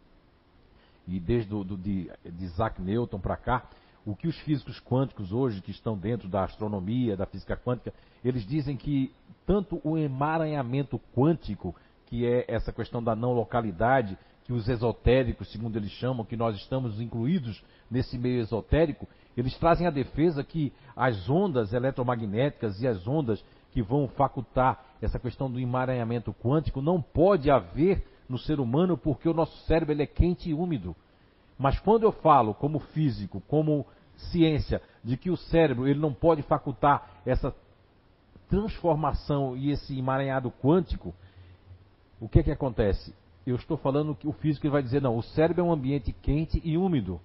E desde o, do, de, de Isaac Newton para cá, o que os físicos quânticos hoje, que estão dentro da astronomia, da física quântica, eles dizem que tanto o emaranhamento quântico, que é essa questão da não localidade, que os esotéricos, segundo eles chamam, que nós estamos incluídos nesse meio esotérico, eles trazem a defesa que as ondas eletromagnéticas e as ondas que vão facultar essa questão do emaranhamento quântico não pode haver no ser humano porque o nosso cérebro ele é quente e úmido. Mas quando eu falo como físico, como ciência, de que o cérebro ele não pode facultar essa transformação e esse emaranhado quântico, o que é que acontece? Eu estou falando que o físico ele vai dizer, não, o cérebro é um ambiente quente e úmido.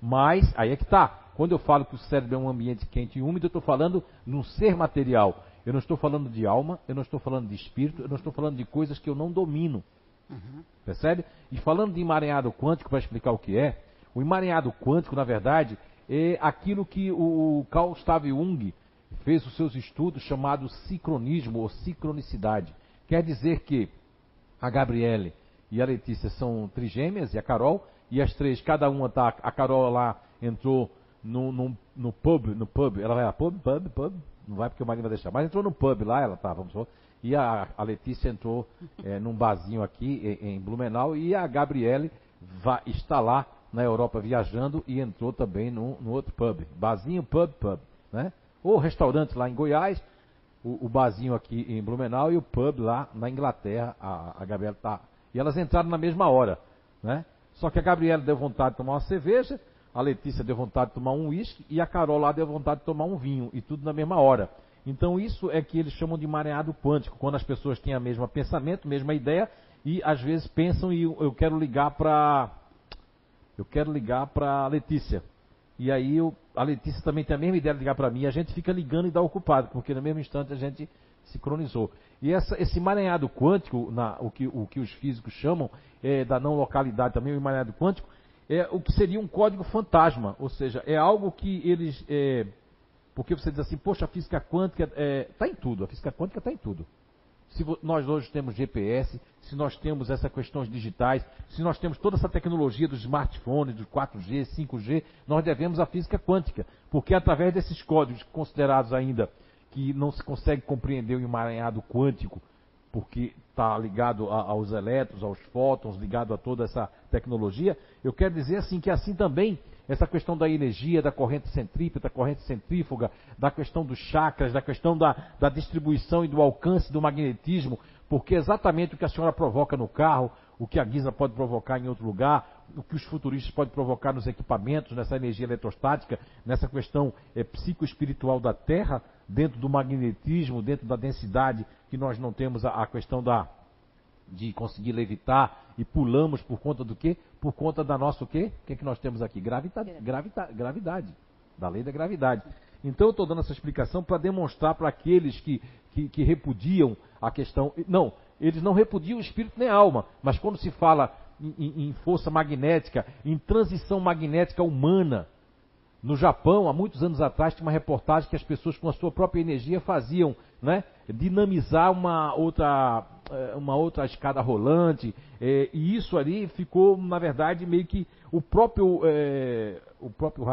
Mas, aí é que está. Quando eu falo que o cérebro é um ambiente quente e úmido, eu estou falando num ser material. Eu não estou falando de alma, eu não estou falando de espírito, eu não estou falando de coisas que eu não domino. Uhum. Percebe? E falando de emaranhado quântico, para explicar o que é, o emaranhado quântico, na verdade, é aquilo que o Carl Gustav Jung fez os seus estudos chamado sincronismo ou sincronicidade. Quer dizer que a Gabriele e a Letícia são trigêmeas e a Carol, e as três, cada uma tá. A Carol lá entrou no, no, no pub, no pub, ela vai a pub, pub, pub, não vai porque o marido vai deixar, mas entrou no pub lá, ela tá, vamos supor, e a, a Letícia entrou é, num barzinho aqui em, em, Blumenau, e a Gabriele vai, está lá na Europa viajando e entrou também no, outro pub, barzinho, pub, pub, né? Ou restaurante lá em Goiás, o, o barzinho aqui em Blumenau e o pub lá na Inglaterra, a, a Gabriela tá. E elas entraram na mesma hora, né? Só que a Gabriela deu vontade de tomar uma cerveja, a Letícia deu vontade de tomar um uísque e a Carol lá deu vontade de tomar um vinho, e tudo na mesma hora. Então isso é que eles chamam de mareado quântico, quando as pessoas têm a mesma pensamento, mesma ideia, e às vezes pensam e eu, quero ligar para eu quero ligar para Letícia. E aí eu, a Letícia também tem a mesma ideia de ligar para mim, a gente fica ligando e dá ocupado, porque no mesmo instante a gente sincronizou. E essa, esse emaranhado quântico, na, o, que, o que os físicos chamam é, da não localidade também, o emaranhado quântico, é o que seria um código fantasma, ou seja, é algo que eles. É, porque você diz assim, poxa, a física quântica está é, tá em tudo, a física quântica está em tudo. Se nós hoje temos GPS, se nós temos essas questões digitais, se nós temos toda essa tecnologia dos smartphones, do 4G, 5G, nós devemos à física quântica, porque é através desses códigos considerados ainda que não se consegue compreender o emaranhado quântico, porque está ligado a, aos elétrons, aos fótons, ligado a toda essa tecnologia, eu quero dizer assim que assim também essa questão da energia, da corrente centrípeta, da corrente centrífuga, da questão dos chakras, da questão da, da distribuição e do alcance do magnetismo, porque é exatamente o que a senhora provoca no carro, o que a Guisa pode provocar em outro lugar, o que os futuristas podem provocar nos equipamentos, nessa energia eletrostática, nessa questão é, psicoespiritual da Terra, dentro do magnetismo, dentro da densidade, que nós não temos a, a questão da, de conseguir levitar e pulamos por conta do quê? Por conta da nossa o quê? O que, é que nós temos aqui? Gravita, gravita, gravidade. Da lei da gravidade. Então eu estou dando essa explicação para demonstrar para aqueles que, que, que, repudiam a questão. Não, eles não repudiam o espírito nem a alma, mas quando se fala em, em, força magnética, em transição magnética humana, no Japão, há muitos anos atrás, tinha uma reportagem que as pessoas com a sua própria energia faziam né, dinamizar uma outra, eh, uma outra escada rolante. É, e isso ali ficou, na verdade, meio que o próprio, é, o próprio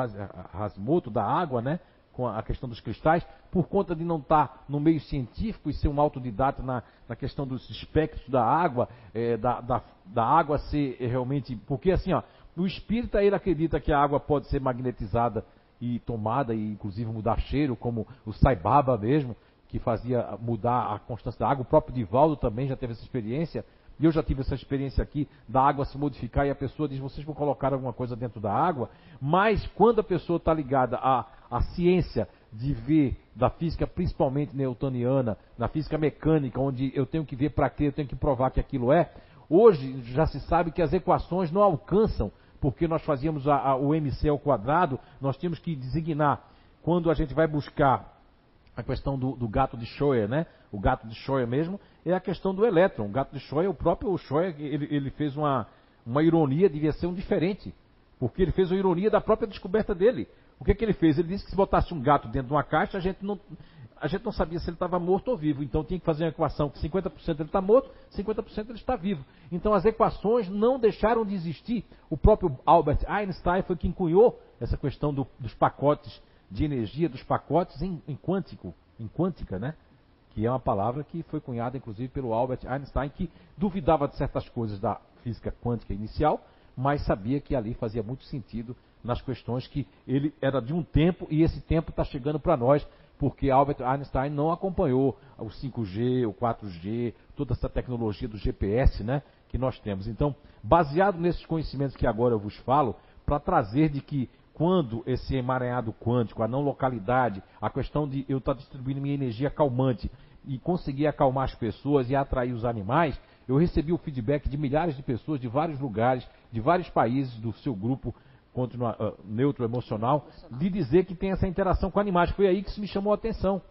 Rasmoto da água, né, com a questão dos cristais, por conta de não estar no meio científico e ser um autodidata na, na questão dos espectros da água, é, da, da, da água ser realmente. Porque assim, ó, o espírita ele acredita que a água pode ser magnetizada e tomada e inclusive mudar cheiro, como o Saibaba mesmo, que fazia mudar a constância da água. O próprio Divaldo também já teve essa experiência. E eu já tive essa experiência aqui da água se modificar e a pessoa diz: vocês vão colocar alguma coisa dentro da água. Mas quando a pessoa está ligada à, à ciência de ver da física, principalmente newtoniana, na física mecânica, onde eu tenho que ver para quê, eu tenho que provar que aquilo é. Hoje já se sabe que as equações não alcançam porque nós fazíamos a, a, o MC ao quadrado, nós tínhamos que designar, quando a gente vai buscar a questão do, do gato de Schroer, né? O gato de Schroer mesmo, é a questão do elétron. O gato de Schroer, o próprio Schroer, ele, ele fez uma, uma ironia, devia ser um diferente, porque ele fez uma ironia da própria descoberta dele. O que, que ele fez? Ele disse que se botasse um gato dentro de uma caixa, a gente não, a gente não sabia se ele estava morto ou vivo. Então tinha que fazer uma equação que 50% ele está morto, 50% ele está vivo. Então as equações não deixaram de existir. O próprio Albert Einstein foi quem cunhou essa questão do, dos pacotes de energia, dos pacotes em, em quântico, em quântica, né? Que é uma palavra que foi cunhada inclusive pelo Albert Einstein, que duvidava de certas coisas da física quântica inicial, mas sabia que ali fazia muito sentido nas questões que ele era de um tempo e esse tempo está chegando para nós porque Albert Einstein não acompanhou o 5G, o 4G, toda essa tecnologia do GPS, né, que nós temos. Então, baseado nesses conhecimentos que agora eu vos falo, para trazer de que quando esse emaranhado quântico, a não localidade, a questão de eu estar tá distribuindo minha energia calmante e conseguir acalmar as pessoas e atrair os animais, Eu recebi o feedback de milhares de pessoas de vários lugares, de vários países do seu grupo uh, neutro emocional, de dizer que tem essa interação com animais. Foi aí que isso me chamou a atenção.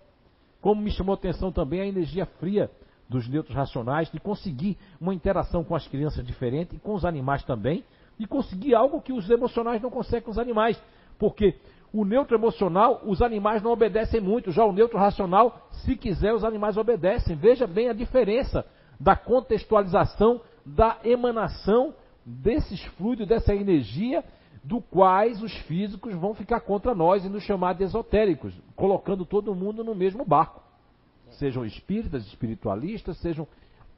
Como me chamou a atenção também a energia fria dos neutros racionais, de conseguir uma interação com as crianças diferente e com os animais também, e conseguir algo que os emocionais não conseguem com os animais. Porque o neutro emocional, os animais não obedecem muito, já o neutro racional, se quiser, os animais obedecem. Veja bem a diferença da contextualização, da emanação desses fluidos, dessa energia, do quais os físicos vão ficar contra nós e nos chamar de esotéricos, colocando todo mundo no mesmo barco. Sejam espíritas, espiritualistas, sejam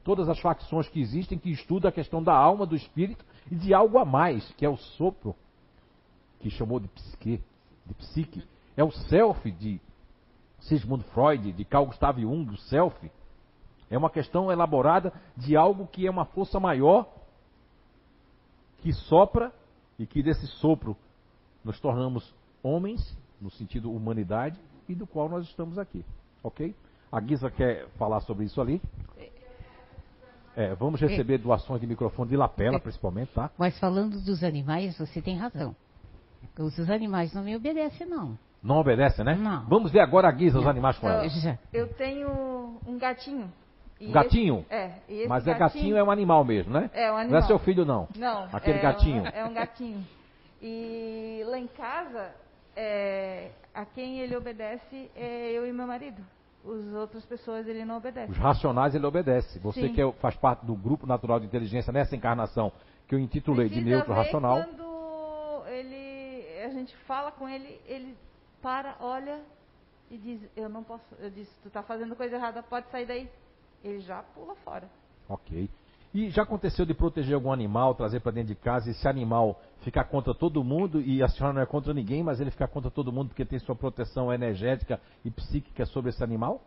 todas as facções que existem que estudam a questão da alma, do espírito e de algo a mais, que é o sopro, que chamou de psique, de psique. É o self de Sigmund Freud, de Carl Gustav Jung, o self. É uma questão elaborada de algo que é uma força maior que sopra e que desse sopro nos tornamos homens, no sentido humanidade, e do qual nós estamos aqui. Ok? A Guisa quer falar sobre isso ali. É, vamos receber doações de microfone de lapela, principalmente, tá? Mas falando dos animais, você tem razão. Os animais não me obedecem, não. Não obedecem, né? Não. Vamos ver agora a Guisa, os animais com ela. Eu tenho um gatinho. E Um gatinho? esse- é. e esse Mas é gatinho, é um animal mesmo, né? É um Não é animal. seu filho, não. Não. Aquele é gatinho. Um, é um gatinho. E lá em casa, é, a quem ele obedece é eu e meu marido. As outras pessoas ele não obedece. Os racionais ele obedece. Você Sim. que é- faz parte do grupo natural de inteligência nessa encarnação que eu intitulei de Precisa neutro ver racional. Quando ele, a gente fala com ele, ele para, olha e diz, eu não posso. Eu disse, tu tá fazendo coisa errada, pode sair daí. Ele já pula fora. Ok. E já aconteceu de proteger algum animal, trazer para dentro de casa e esse animal ficar contra todo mundo e a senhora não é contra ninguém, mas ele ficar contra todo mundo porque tem sua proteção energética e psíquica sobre esse animal?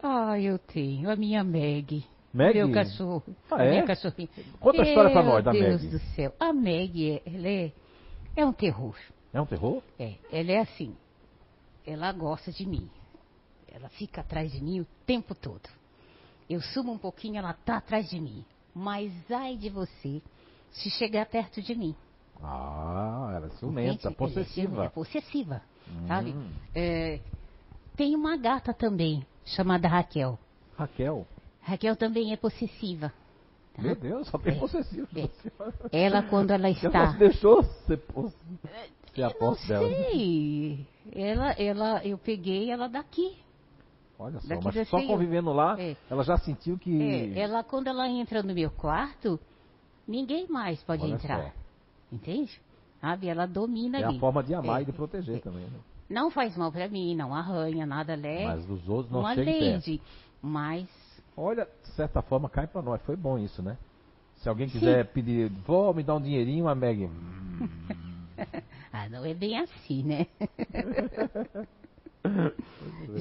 Ah, eu tenho. A minha Meg. Meg? Meu cachorro. Ah, é? minha cachorrinha. Conta a história pra Meu nós da Deus Meg. do céu. A Meg, ela é, é um terror. É um terror? É, ela é assim. Ela gosta de mim. Ela fica atrás de mim o tempo todo. Eu subo um pouquinho, ela tá atrás de mim. Mas ai de você se chegar perto de mim. Ah, ela é ciumenta, Entende? possessiva. É possessiva, Hum. sabe? É, tem uma gata também, chamada Raquel. Raquel. Raquel também é possessiva. Meu Deus, só tem É. possessivo. É. Ela, quando ela Ela está... se deixou ser, poss... ser a Eu não posse dela. sei. Ela, ela, eu peguei ela daqui. Olha só, Daqui mas só convivendo lá, É. ela já sentiu que. É, ela, quando ela entra no meu quarto, ninguém mais pode Olha entrar. só. Entende? Sabe? Ela domina É ali. a forma de amar É. e de proteger também. Né? Não faz mal pra mim, não arranha, nada leve. Mas os outros não uma lady. Mas Olha, de certa forma cai pra nós. Foi bom isso, né? Se alguém quiser pedir, vó, me dá um dinheirinho, a Meg. ah, não é bem assim, né?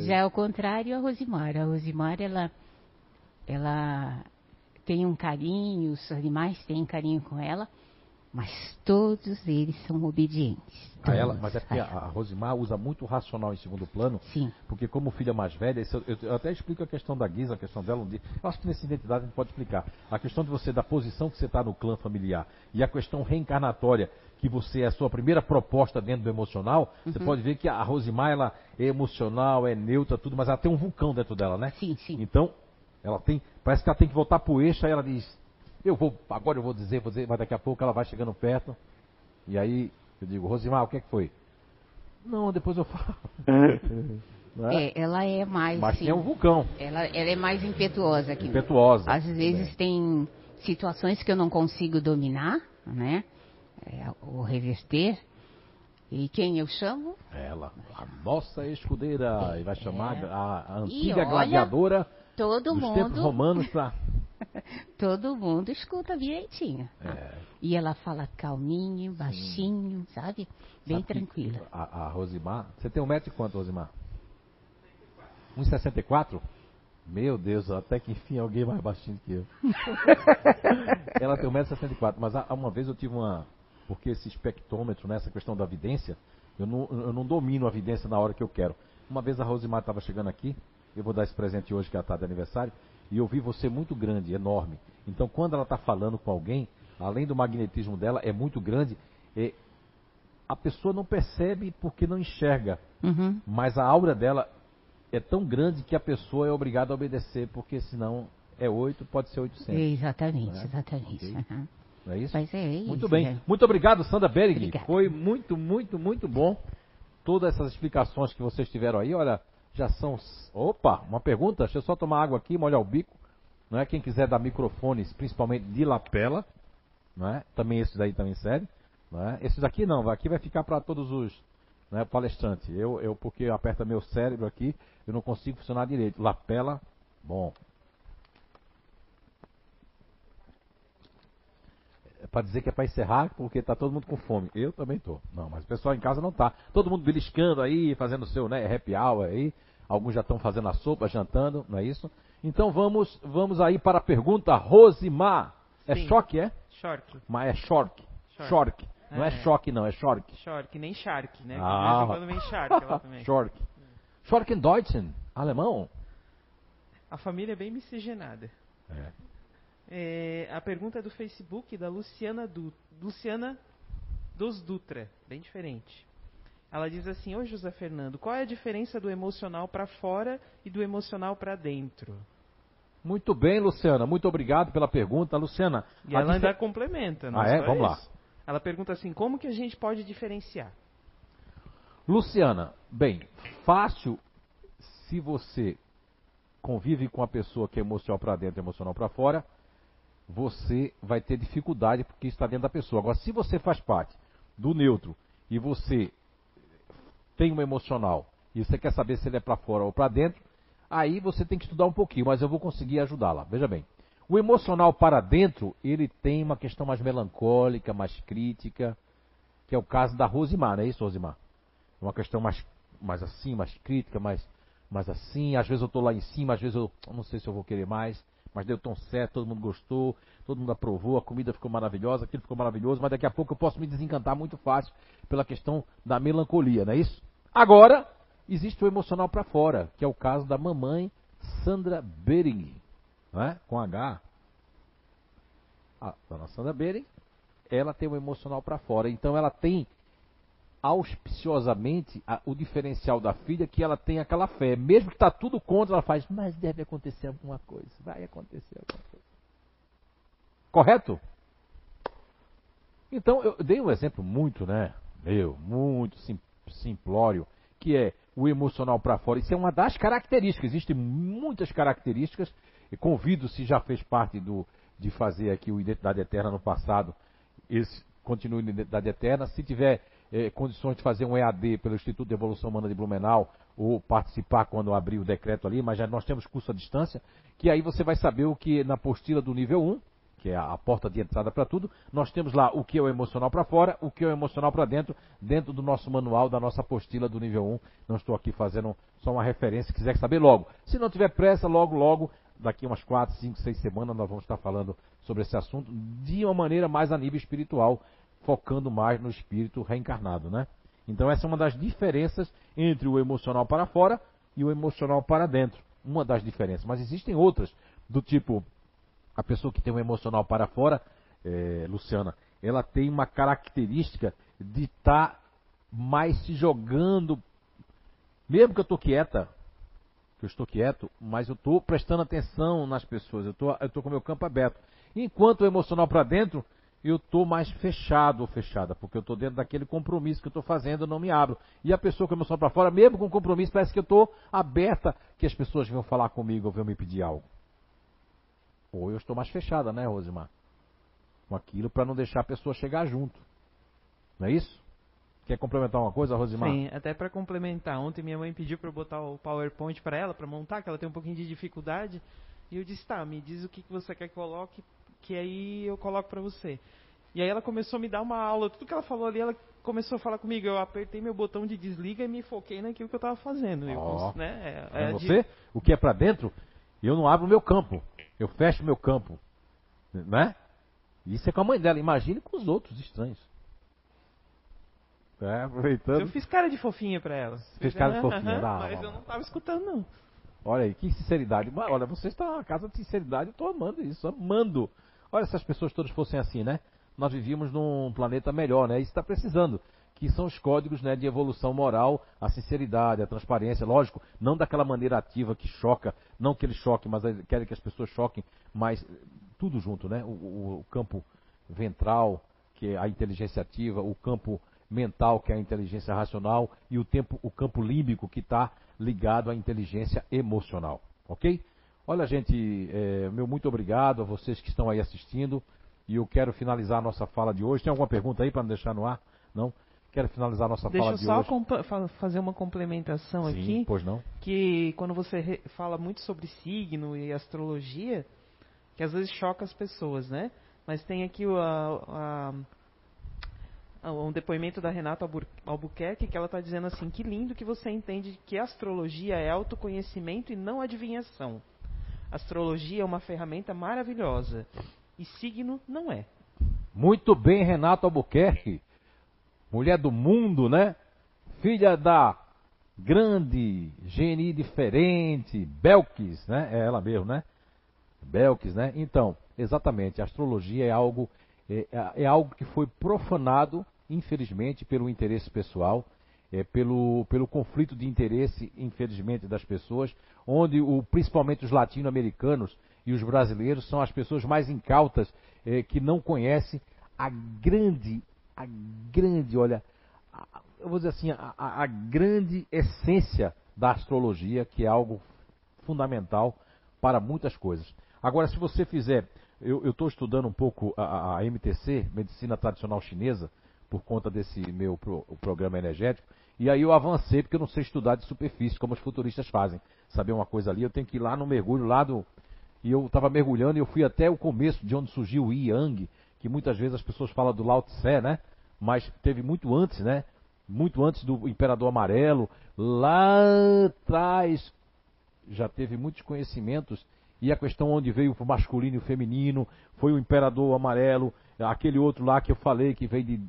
Já ao contrário, a Rosimar. A Rosimar, ela, ela tem um carinho, os animais têm carinho com ela, mas todos eles são obedientes. A ela, Todos. mas é porque a, a Rosimar usa muito o racional em segundo plano, Sim. porque como filha mais velha, isso eu, eu até explico a questão da Guisa, a questão dela um. Eu acho que nessa identidade a gente pode explicar. A questão de você, da posição que você está no clã familiar, e a questão reencarnatória, que você é a sua primeira proposta dentro do emocional, você pode ver que a Rosimar, ela é emocional, é neutra, tudo, mas ela tem um vulcão dentro dela, né? Sim, sim. Então, ela tem. Parece que ela tem que voltar pro eixo, aí ela diz, eu vou, agora eu vou dizer, vou dizer, mas daqui a pouco ela vai chegando perto. E aí eu digo, Rosimar, o que é que foi? Não, depois eu falo. Não é? É, ela é mais. Mas sim, tem um vulcão, ela, ela é mais impetuosa que impetuosa. Às vezes tem situações que eu não consigo dominar, né? É, o reverter. E quem eu chamo? Ela, a nossa escudeira, e vai chamar a, a E antiga olha, gladiadora Todo dos tempos mundo, romanos pra. todo mundo escuta direitinho. É, E ela fala calminho, baixinho, sabe? Bem sabe tranquila. A, a Rosimar. Você tem um metro e quanto, Rosimar? 1,64? Meu Deus, até que enfim alguém mais baixinho que eu. Ela tem 1,64m, mas há- uma vez eu tive uma. Porque esse espectrômetro, nessa questão da vidência, eu não, eu não domino a vidência na hora que eu quero. Uma vez a Rosimar estava chegando aqui, eu vou dar esse presente hoje que ela está de aniversário, e eu vi você muito grande, enorme. Então, quando ela está falando com alguém, além do magnetismo dela, é muito grande, é, a pessoa não percebe porque não enxerga, Uhum. mas a aura dela é tão grande que a pessoa é obrigada a obedecer, porque senão é 8, pode ser 800. Exatamente, Né? exatamente. Ok. Aham. Não é isso? Mas é isso. Muito bem. né? Muito obrigado, Sandra Bering. Obrigada. Foi muito, muito, muito bom. Todas essas explicações que vocês tiveram aí, olha, já são. Opa, uma pergunta. Deixa eu só tomar água aqui, molhar o bico. Não é? Quem quiser dar microfones, principalmente de lapela, não é? Também esses daí também servem. Não é? Esses aqui não, aqui vai ficar para todos os né, palestrantes. Eu, eu, porque aperta meu cérebro aqui, eu não consigo funcionar direito. Lapela, bom. É para dizer que é para encerrar, porque tá todo mundo com fome. Eu também tô. Não, mas o pessoal em casa não tá. Todo mundo beliscando aí, fazendo o seu, né, happy hour aí. Alguns já estão fazendo a sopa, jantando, não é isso? Então vamos, vamos aí para a pergunta Rosimar. É Sim. choque, é? Shork. Mas é shork. Shork. Shork. Não é É. choque, não, é shork. Shork, nem Shark, né? Ah. quando vem Shark ela também. Shork. Shork in Deutschen. Alemão? A família é bem miscigenada. É. É, a pergunta é do Facebook da Luciana, du Luciana dos Dutra, bem diferente. Ela diz assim: Oi, José Fernando, qual é a diferença do emocional para fora e do emocional para dentro? Muito bem, Luciana. Muito obrigado pela pergunta. Luciana, E ela ainda complementa, não Ah, é? só Vamos lá. isso. Ela pergunta assim: como que a gente pode diferenciar? Luciana, bem, fácil se você convive com a pessoa que é emocional para dentro e emocional para fora, você vai ter dificuldade porque está dentro da pessoa. Agora, se você faz parte do neutro e você tem um emocional e você quer saber se ele é para fora ou para dentro, aí você tem que estudar um pouquinho, mas eu vou conseguir ajudá-la. Veja bem, o emocional para dentro, ele tem uma questão mais melancólica, mais crítica, que é o caso da Rosimar, não é isso, Rosimar? uma questão mais, mais assim, mais crítica, mais, mais assim. Às vezes eu estou lá em cima, às vezes eu não sei se eu vou querer mais, mas deu tão certo, todo mundo gostou, todo mundo aprovou, a comida ficou maravilhosa, aquilo ficou maravilhoso, mas daqui a pouco eu posso me desencantar muito fácil pela questão da melancolia, não é isso? Agora, existe o emocional para fora, que é o caso da mamãe Sandra Bering, não é? com H. A dona Sandra Bering, ela tem o emocional para fora, então ela tem auspiciosamente a- o diferencial da filha que ela tem aquela fé. Mesmo que está tudo contra, ela faz, mas deve acontecer alguma coisa. Vai acontecer alguma coisa. Correto? Então, eu dei um exemplo muito, né? Meu, muito sim- simplório, que é o emocional para fora. Isso é uma das características. Existem muitas características. E convido, se já fez parte do, de fazer aqui o Identidade Eterna no passado, esse continue na Identidade Eterna. Se tiver eh, condições de fazer um EAD pelo Instituto de Evolução Humana de Blumenau, ou participar quando abrir o decreto ali, mas já nós temos curso à distância, que aí você vai saber o que na apostila do nível 1, que é a porta de entrada para tudo, nós temos lá o que é o emocional para fora, o que é o emocional para dentro, dentro do nosso manual, da nossa apostila do nível 1. Não estou aqui fazendo só uma referência, quiser saber logo. Se não tiver pressa, logo, logo, daqui umas 4, 5, 6 semanas, nós vamos estar falando sobre esse assunto de uma maneira mais a nível espiritual, focando mais no espírito reencarnado, né? Então essa é uma das diferenças entre o emocional para fora e o emocional para dentro. Uma das diferenças. Mas existem outras, do tipo, a pessoa que tem um emocional para fora, eh, Luciana, ela tem uma característica de estar mais se jogando, mesmo que eu estou quieta, que eu estou quieto, mas eu estou prestando atenção nas pessoas, eu estou com o meu campo aberto. Enquanto o emocional para dentro, eu estou mais fechado ou fechada, porque eu estou dentro daquele compromisso que eu estou fazendo, eu não me abro. E a pessoa com a emoção para fora, mesmo com compromisso, parece que eu estou aberta, que as pessoas venham falar comigo ou venham me pedir algo. Ou eu estou mais fechada, né, Rosimar? Com aquilo para não deixar a pessoa chegar junto. Não é isso? Quer complementar uma coisa, Rosimar? Sim, até para complementar, ontem minha mãe pediu para eu botar o PowerPoint para ela, para montar, que ela tem um pouquinho de dificuldade. E eu disse, tá, me diz o que, que você quer que coloque, que aí eu coloco para você. E aí ela começou a me dar uma aula, tudo que ela falou ali, ela começou a falar comigo. Eu apertei meu botão de desliga e me foquei naquilo que eu estava fazendo. Eu, né, É é, de- você? O que é para dentro, eu não abro o meu campo. Eu fecho o meu campo. Né? Isso é com a mãe dela. Imagine com os outros estranhos. É, aproveitando. Eu fiz cara de fofinha pra ela. Fez cara de fofinha, não, Mas não, eu não. não tava escutando, não. Olha aí, que sinceridade. Mas, Olha, você está numa casa de sinceridade, eu estou amando isso, amando. Olha, se as pessoas todas fossem assim, né? Nós vivíamos num planeta melhor, né? Isso está precisando. Que são os códigos né, de evolução moral, a sinceridade, a transparência. Lógico, não daquela maneira ativa que choca, não que ele choque, mas querem que as pessoas choquem, mas tudo junto, né? O, o- o campo ventral, que é a inteligência ativa, o campo mental, que é a inteligência racional, e o, tempo, o campo límbico, que está ligado à inteligência emocional. Ok? Olha, gente, é, meu muito obrigado a vocês que estão aí assistindo. E eu quero finalizar a nossa fala de hoje. Tem alguma pergunta aí para não deixar no ar? Não? Quero finalizar a nossa Deixa fala eu de só hoje. compa- fa- fazer uma complementação Sim, aqui. pois não? que quando você fala muito sobre signo e astrologia, que às vezes choca as pessoas, né? Mas tem aqui o, a- a- um depoimento da Renata Albu- Albuquerque que ela está dizendo assim: que lindo que você entende que astrologia é autoconhecimento e não adivinhação. Astrologia é uma ferramenta maravilhosa e signo não é. Muito bem, Renato Albuquerque. Mulher do mundo, né? Filha da grande, geni diferente, Belkis, né? É ela mesmo, né? Belkis, né? Então, exatamente, a astrologia é algo, é, é algo que foi profanado, infelizmente, pelo interesse pessoal, é, pelo, pelo conflito de interesse, infelizmente, das pessoas, onde o, principalmente os latino-americanos e os brasileiros são as pessoas mais incautas é, que não conhecem a grande, a grande, olha, a- eu vou dizer assim, a, a- grande essência da astrologia, que é algo fundamental para muitas coisas. Agora, se você fizer, eu estou estudando um pouco a- a MTC, Medicina Tradicional Chinesa, por conta desse meu pro- programa energético, e aí eu avancei porque eu não sei estudar de superfície, como os futuristas fazem. Saber uma coisa ali, eu tenho que ir lá no mergulho, lá do. E eu estava mergulhando e eu fui até o começo de onde surgiu o Yang, que muitas vezes as pessoas falam do Lao Tse, né? Mas teve muito antes, né? Muito antes do Imperador Amarelo, lá atrás já teve muitos conhecimentos e a questão onde veio o masculino e o feminino foi o imperador amarelo, aquele outro lá que eu falei que veio de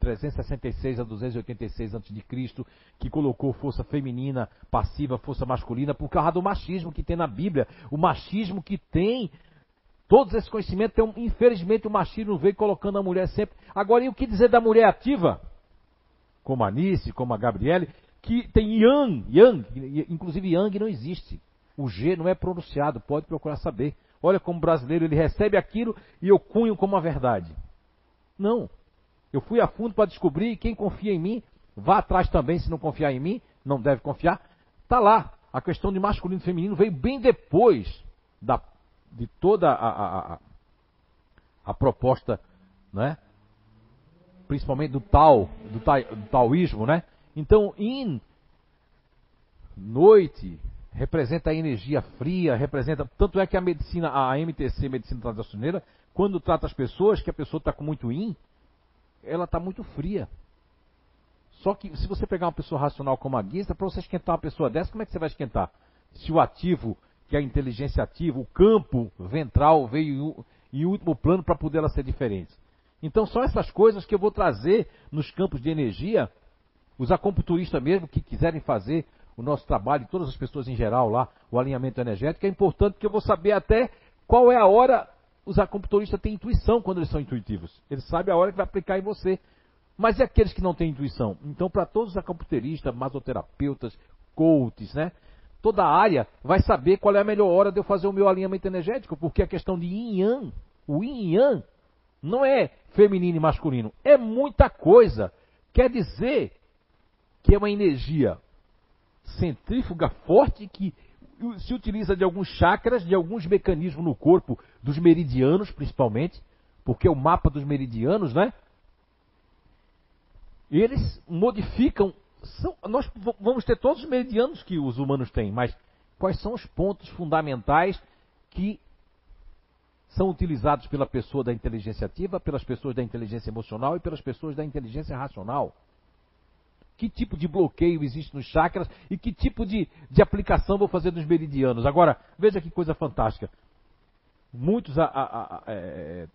366 a 286 a.C., que colocou força feminina passiva, força masculina, por causa do machismo que tem na Bíblia. O machismo que tem, todos esses conhecimentos, tem infelizmente o machismo veio colocando a mulher sempre. Agora, e o que dizer da mulher ativa? Como a Anice, como a Gabriele, que tem Yang, Yang, inclusive Yang não existe. O G não é pronunciado, pode procurar saber. Olha como brasileiro ele recebe aquilo e eu cunho como a verdade. Não. Eu fui a fundo para descobrir e quem confia em mim, vá atrás também se não confiar em mim, não deve confiar. Tá lá. A questão de masculino e feminino veio bem depois da, de toda a, a, a, a proposta, né? principalmente do tal, do, tai- do taoísmo, né? Então, yin, noite, representa a energia fria, representa. Tanto é que a medicina, a MTC, medicina tradicional, quando trata as pessoas, que a pessoa está com muito yin, ela está muito fria. Só que se você pegar uma pessoa racional como a Guista, para você esquentar uma pessoa dessa, como é que você vai esquentar? Se o ativo, que é a inteligência ativa, o campo ventral veio em, último plano para poder ela ser diferente. Então são essas coisas que eu vou trazer nos campos de energia, os acupunturistas mesmo que quiserem fazer o nosso trabalho, todas as pessoas em geral lá, o alinhamento energético, é importante que eu vou saber até qual é a hora. Os acupunturistas têm intuição quando eles são intuitivos. Eles sabem a hora que vai aplicar em você. Mas e aqueles que não têm intuição? Então, para todos os acupunturistas, masoterapeutas, coaches, né? Toda a área vai saber qual é a melhor hora de eu fazer o meu alinhamento energético, porque a questão de yin e yang, o yin e yang não é feminino e masculino, é muita coisa. Quer dizer que é uma energia centrífuga forte que se utiliza de alguns chakras, de alguns mecanismos no corpo, dos meridianos principalmente, porque o mapa dos meridianos, né? Eles modificam. são- nós vamos ter todos os meridianos que os humanos têm, mas quais são os pontos fundamentais que são utilizados pela pessoa da inteligência ativa, pelas pessoas da inteligência emocional e pelas pessoas da inteligência racional? Que tipo de bloqueio existe nos chakras e que tipo de, de aplicação vou fazer nos meridianos. Agora, veja que coisa fantástica. Muitos a- a- a- é,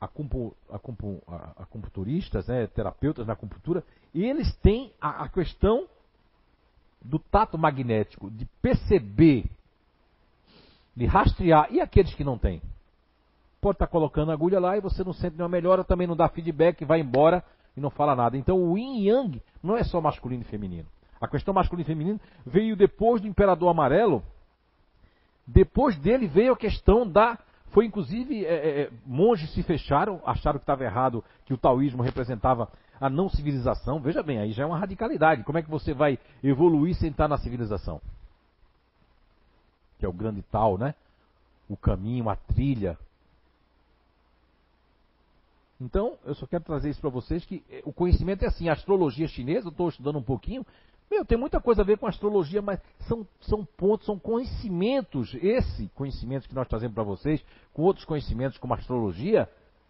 acumpu, acumpu, acupunturistas, né, terapeutas na acupuntura, eles têm a, a questão do tato magnético, de perceber, de rastrear, e aqueles que não têm? Pode estar colocando a agulha lá e você não sente nenhuma melhora, também não dá feedback, vai embora e não fala nada. Então o yin yang não é só masculino e feminino. A questão masculino e feminino veio depois do Imperador Amarelo. Depois dele veio a questão da. Foi inclusive, é, é, é monges se fecharam, acharam que estava errado, que o taoísmo representava a não civilização. Veja bem, aí já é uma radicalidade. Como é que você vai evoluir sem estar na civilização? Que é o grande tal, né? O caminho, a trilha, então, eu só quero trazer isso para vocês que eh, o conhecimento é assim, a astrologia chinesa, eu estou estudando um pouquinho, meu, tem muita coisa a ver com astrologia, mas são, são pontos, são conhecimentos, esse conhecimento que nós trazemos para vocês, com outros conhecimentos como astrologia,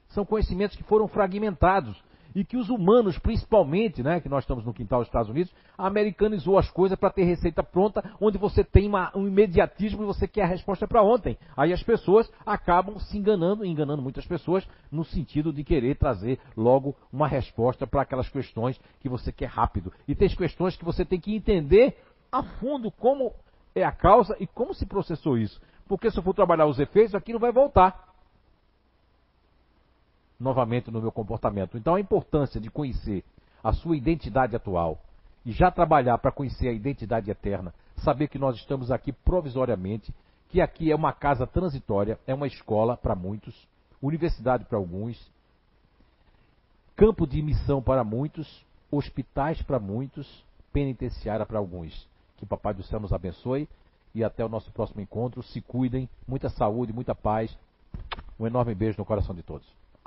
são conhecimentos que foram fragmentados e que os humanos, principalmente, né, que nós estamos no quintal dos Estados Unidos, americanizou as coisas para ter receita pronta, onde você tem uma, um imediatismo e você quer a resposta para ontem. Aí as pessoas acabam se enganando, enganando muitas pessoas, no sentido de querer trazer logo uma resposta para aquelas questões que você quer rápido. E tem questões que você tem que entender a fundo como é a causa e como se processou isso. Porque se eu for trabalhar os efeitos, aquilo vai voltar novamente no meu comportamento. Então a importância de conhecer a sua identidade atual e já trabalhar para conhecer a identidade eterna, saber que nós estamos aqui provisoriamente, que aqui é uma casa transitória, é uma escola para muitos, universidade para alguns, campo de missão para muitos, hospitais para muitos, penitenciária para alguns. Que Papai do Céu nos abençoe e até o nosso próximo encontro. Se cuidem, muita saúde, muita paz. Um enorme beijo no coração de todos.